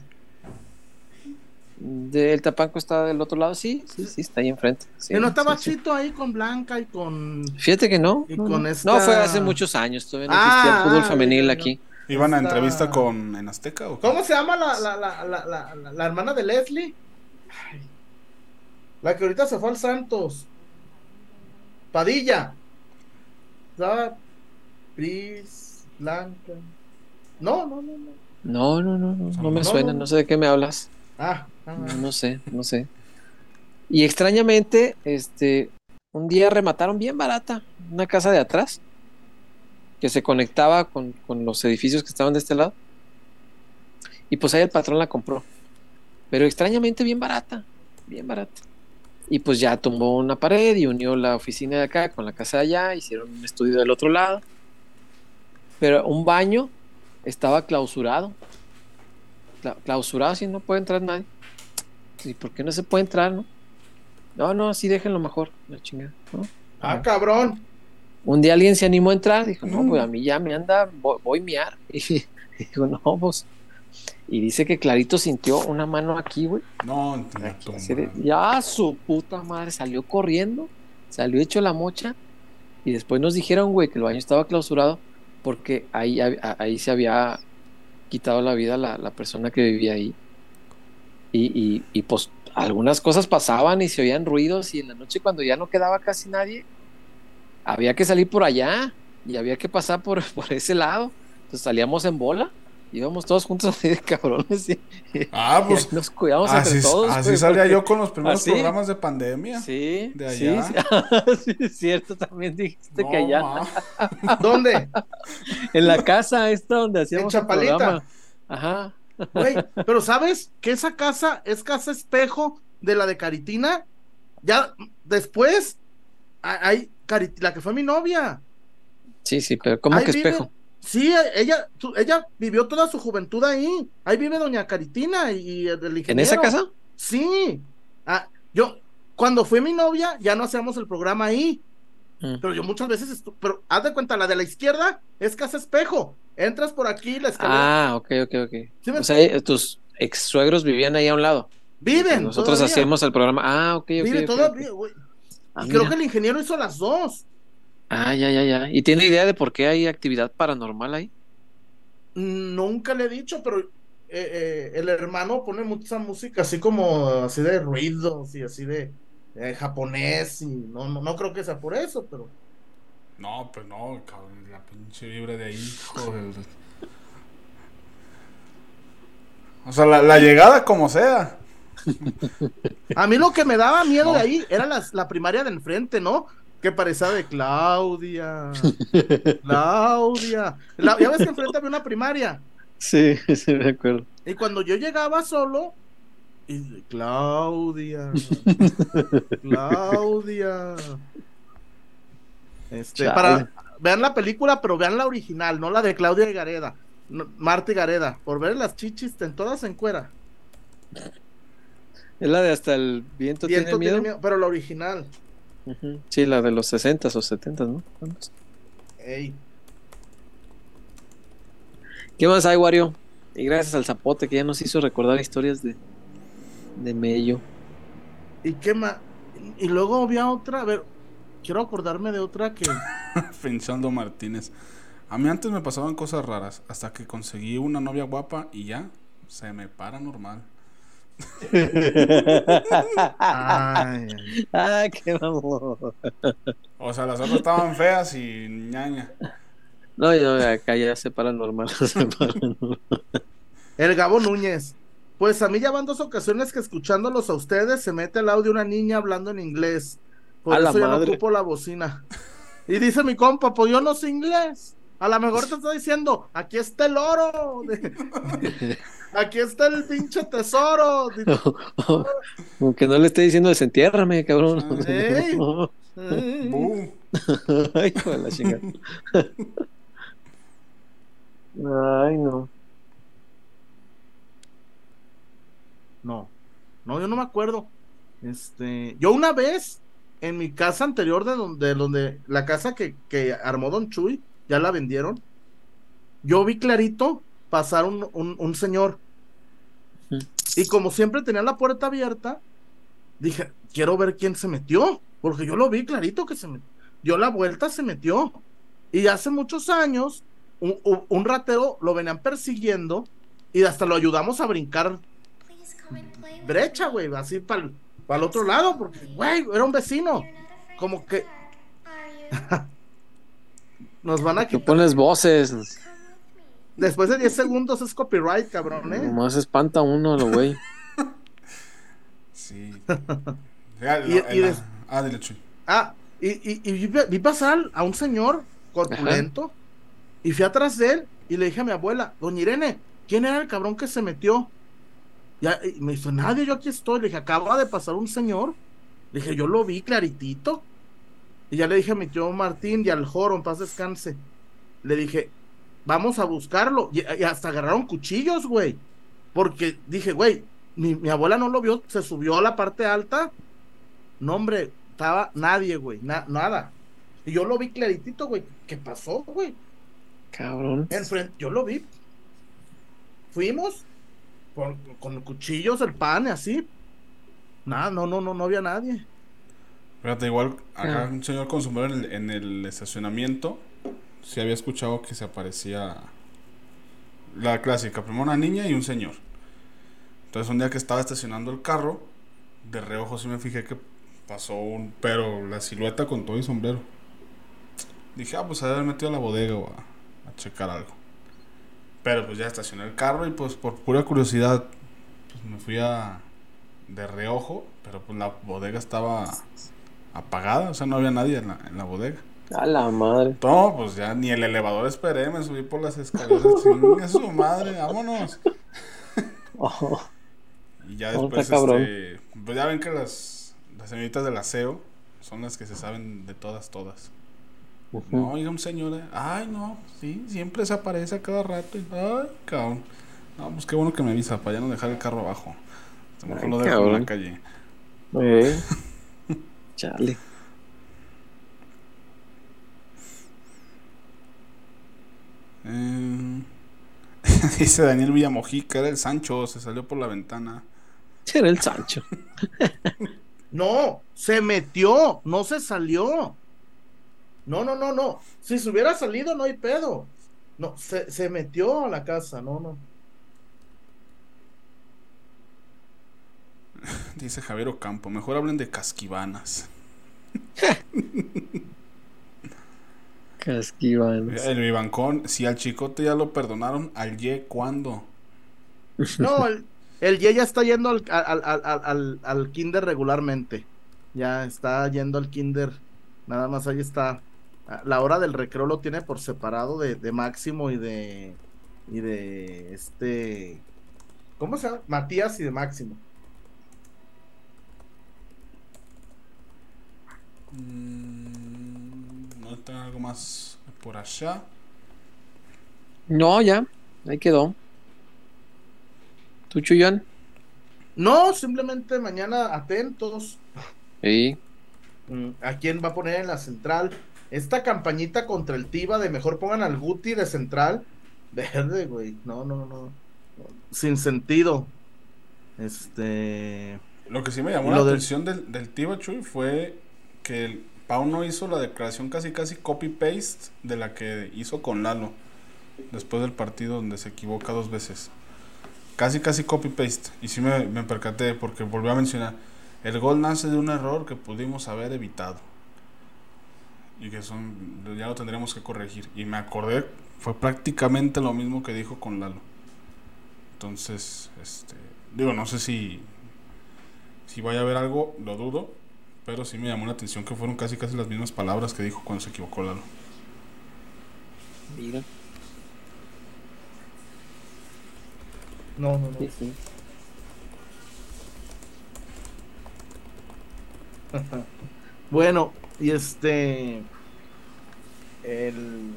Del Tapanco está del otro lado, sí, sí, sí, está ahí enfrente. Sí, y no estaba sí, sí. Chito ahí con Blanca y con. Fíjate que no. Y no, con no. esta- No, fue hace muchos años, todavía no Ah, existía el fútbol ah, femenil ya, ya. aquí. ¿Iban a entrevista con en Azteca o qué? ¿Cómo se llama la, la, la, la, la, la- la hermana de Leslie? Ay. La que ahorita se fue al Santos. Padilla. ¿Sabes? Pris, Blanca. No, no, no, no. No, no, no, no, no me No, suena, no. no sé de qué me hablas. Ah, No, sé, no sé. Y extrañamente, este, un día remataron bien barata una casa de atrás que se conectaba con, con los edificios que estaban de este lado. Y pues ahí el patrón la compró. Pero extrañamente bien barata, bien barata. Y pues ya tumbó una pared y unió la oficina de acá con la casa de allá, hicieron un estudio del otro lado. Pero un baño estaba clausurado. Cla- clausurado, así no puede entrar nadie. ¿Y por qué no se puede entrar, no? No, no, sí, déjenlo mejor, la chingada, ¿no? Ah, cabrón. Un día alguien se animó a entrar, dijo, no, pues a mí ya me anda, voy, voy a miar. *laughs* Y dijo, no, pues. Y dice que Clarito sintió una mano aquí, güey. No, de, ya su puta madre salió corriendo, salió hecho la mocha. Y después nos dijeron, güey, que el baño estaba clausurado porque ahí, ahí se había quitado la vida la, la persona que vivía ahí. Y, y, y, pues algunas cosas pasaban y se oían ruidos y en la noche cuando ya no quedaba casi nadie, había que salir por allá y había que pasar por, *laughs* por ese lado. Entonces salíamos en bola, íbamos todos juntos así de cabrones y, Ah, pues. y nos cuidamos Así, entre todos. así güey, salía porque- yo con los primeros ¿Así? programas de pandemia. Sí, de allá. sí, *laughs* sí, es cierto, también dijiste No, que allá, ma. *laughs* ¿Dónde? en la casa esta donde hacíamos el Chapalita. programa. Ajá. Güey, pero ¿sabes que esa casa es casa espejo de la de Caritina? Ya después hay Cari- la que fue mi novia. Sí, sí, pero ¿cómo Ahí que vive- espejo? Sí, ella, tu- ella vivió toda su juventud ahí. Ahí vive doña Caritina y, y el ¿En ingeniero. esa casa? Sí. Ah, yo, cuando fue mi novia, ya no hacíamos el programa ahí. Mm. Pero yo muchas veces, pero haz de cuenta, la de la izquierda es casa espejo. Entras por aquí, la escalera. Ah, ok, ok, ok. ¿Sí me O sea, eh, tus ex suegros vivían ahí a un lado. Viven. Nosotros todavía. hacíamos el programa. Ah, ok, ok. Vive ok, todavía, ok. güey. Ah, Y creo mira. que el ingeniero hizo las dos. Ah, ya, ya, ya. ¿Y tiene idea de por qué hay actividad paranormal ahí? Nunca le he dicho, pero eh, eh, el hermano pone mucha música así como así de ruidos y así de eh, japonés y no, no, no creo que sea por eso, pero No, pues no, cabrón, la pinche vibra de ahí, O sea, la, la llegada como sea. a mí lo que me daba miedo No. de ahí era las- la primaria de enfrente, ¿no? Que parecía de Claudia, *laughs* Claudia. La- ya ves que enfrente había una primaria. Sí, *laughs* sí, me acuerdo. Y cuando yo llegaba solo, y de, Claudia, *laughs* Claudia. Este, Chale. para vean la película, pero vean la original, no la de Claudia y Gareda, no, Marta y Gareda, por ver las chichis en todas en cuera. Es la de hasta el viento, Viento tiene miedo. tiene miedo, pero la original. Sí, la de los 60 o 70, ¿no? ¿Cuántos? Ey. ¿Qué más hay, Wario? Y gracias al zapote que ya nos hizo recordar historias de, de Mello. ¿Y qué más? Y luego había otra, a ver, quiero acordarme de otra que *laughs* Pensando Martínez. A mí antes me pasaban cosas raras, hasta que conseguí una novia guapa y ya se me para normal. *laughs* Ay, ay. ah, qué mamón. O sea, las otras estaban feas y ñaña. No, yo acá ya se para normal. *laughs* se para normal. El Gabo Núñez. Pues a mí ya van dos ocasiones que escuchándolos a ustedes se mete el audio una niña hablando en inglés. Por A la eso ya no ocupo la bocina. Y dice mi compa, pues yo no sé inglés. A lo mejor te está diciendo, aquí está el oro. *laughs* Aquí está el pinche tesoro. Como *laughs* que no le esté diciendo desentiérrame, cabrón. *laughs* Boom. Ay, de la chingada. Ay, no. No, no, yo no me acuerdo. Este, yo una vez en mi casa anterior de donde, donde la casa que, que armó Don Chuy, ya la vendieron. Yo vi clarito pasar un, un, un señor. Y como siempre tenía la puerta abierta, dije, quiero ver quién se metió. Porque yo lo vi clarito que se me dio la vuelta, se metió. Y hace muchos años, un- un ratero lo venían persiguiendo y hasta lo ayudamos a brincar brecha, güey, así para el otro lado, porque, güey, era un vecino. Como que *laughs* nos van a Tú quitar. pones voces. Después de 10 segundos es copyright, cabrón, ¿eh? Nomás espanta uno, lo güey. *laughs* Sí. *laughs* Y- la- y la- des- Ah, dile. Ah, y, y, y vi, vi pasar a un señor corpulento y fui atrás de él y le dije a mi abuela, doña Irene, ¿quién era el cabrón que se metió? Ya, y me dijo, nadie, yo aquí estoy. Le dije, acaba de pasar un señor. Le dije, yo lo vi claritito. Y ya le dije a mi tío Martín y al Joro, en paz descanse. Le dije, vamos a buscarlo. Y, y hasta agarraron cuchillos, güey. Porque dije, güey, mi, mi abuela no lo vio, se subió a la parte alta No, hombre, estaba nadie, güey, na- nada. Y yo lo vi claritito, güey. ¿Qué pasó, güey? Cabrón. Enfrente, yo lo vi. Fuimos con, con cuchillos, el pan y así. Nada, no, no, no, no había nadie. Fíjate, igual acá Ah. un señor con sombrero en el, en el estacionamiento. Sí había escuchado que se aparecía la clásica, primero una niña y un señor. Entonces un día que estaba estacionando el carro, de reojo sí me fijé que pasó un, pero la silueta con todo y sombrero. Dije, ah, pues de haber metido a la bodega o a, a checar algo. Pero pues ya estacioné el carro y pues por pura curiosidad pues me fui a de reojo, pero pues la bodega estaba apagada, o sea, no había nadie en la, en la bodega. A la madre. No, pues ya ni el elevador esperé, me subí por las escaleras, *laughs* chingue su madre, vámonos. Oh, Y ya No, después, este, pues ya ven que las, las señoritas del aseo son las que se saben de todas, todas. No, oiga, un señor, eh, ay, no, sí, siempre se aparece a cada rato. y, ay, cabrón. No, pues qué bueno que me avisa, para ya no dejar el carro abajo. A lo mejor lo dejo en cabrón. la calle. eh. *laughs* Chale. Eh, *laughs* dice Daniel Villamojica, era el Sancho, se salió por la ventana. Era el Sancho. *laughs* No, se metió, no se salió. No, no, no, no. Si se hubiera salido, no hay pedo. No, se, se metió a la casa, no, no. *laughs* Dice Javier Ocampo, mejor hablen de casquivanas. *laughs* Casquivanos. El Vivancón, si al chicote ya lo perdonaron, al Ye, ¿cuándo? *laughs* No, el, el Ye ya está yendo al, al, al, al- al- al kinder regularmente. Ya está yendo al kinder. Nada más ahí está. La hora del recreo lo tiene por separado de, de Máximo y de. Y de este. ¿Cómo se llama? Matías y de Máximo. Mm, ¿No está algo más por allá? No, ya. Ahí quedó. ¿Tú, Chuyón? No, simplemente mañana atentos. Sí. Mm, ¿A quién va a poner en la central? Esta campañita contra el Tiva de mejor pongan al Guti de central. *laughs* Verde, güey. No, no, no. Sin sentido. Este. Lo que sí me llamó la del- atención del, del Tiva Chuy fue que el Pau no hizo la declaración casi casi copy-paste de la que hizo con Lalo después del partido donde se equivoca dos veces. Casi casi copy-paste. Y sí me, me percaté porque volvió a mencionar, el gol nace de un error que pudimos haber evitado. Y que son, ya lo tendremos que corregir. Y me acordé, fue prácticamente lo mismo que dijo con Lalo. Entonces, este, digo, no sé si, si vaya a haber algo, lo dudo, pero sí me llamó la atención que fueron casi casi las mismas palabras que dijo cuando se equivocó Lalo. Mira. No, no, no. Sí, sí. *laughs* Bueno, y este. El.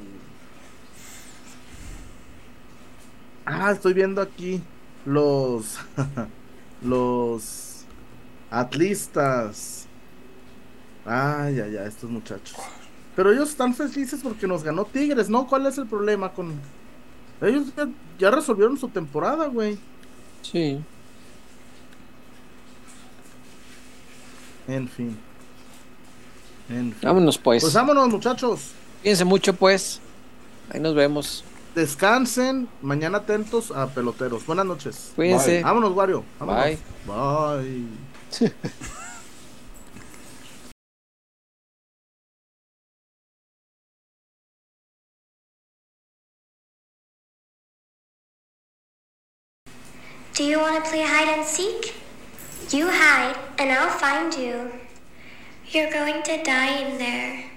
Ah, estoy viendo aquí los. *laughs* los. Atlistas. Ay, ay, ay, estos muchachos. Pero ellos están felices porque nos ganó Tigres, ¿no? ¿Cuál es el problema con.? Ellos ya, ya resolvieron su temporada, güey. Sí. En fin. En fin. Vámonos, pues. Pues vámonos, muchachos. Cuídense mucho, pues. Ahí nos vemos. Descansen. Mañana atentos a peloteros. Buenas noches. Cuídense. Vámonos, Wario. Vámonos. Bye. Bye. *laughs* Do you want to play hide and seek? You hide, and I'll find you. You're going to die in there.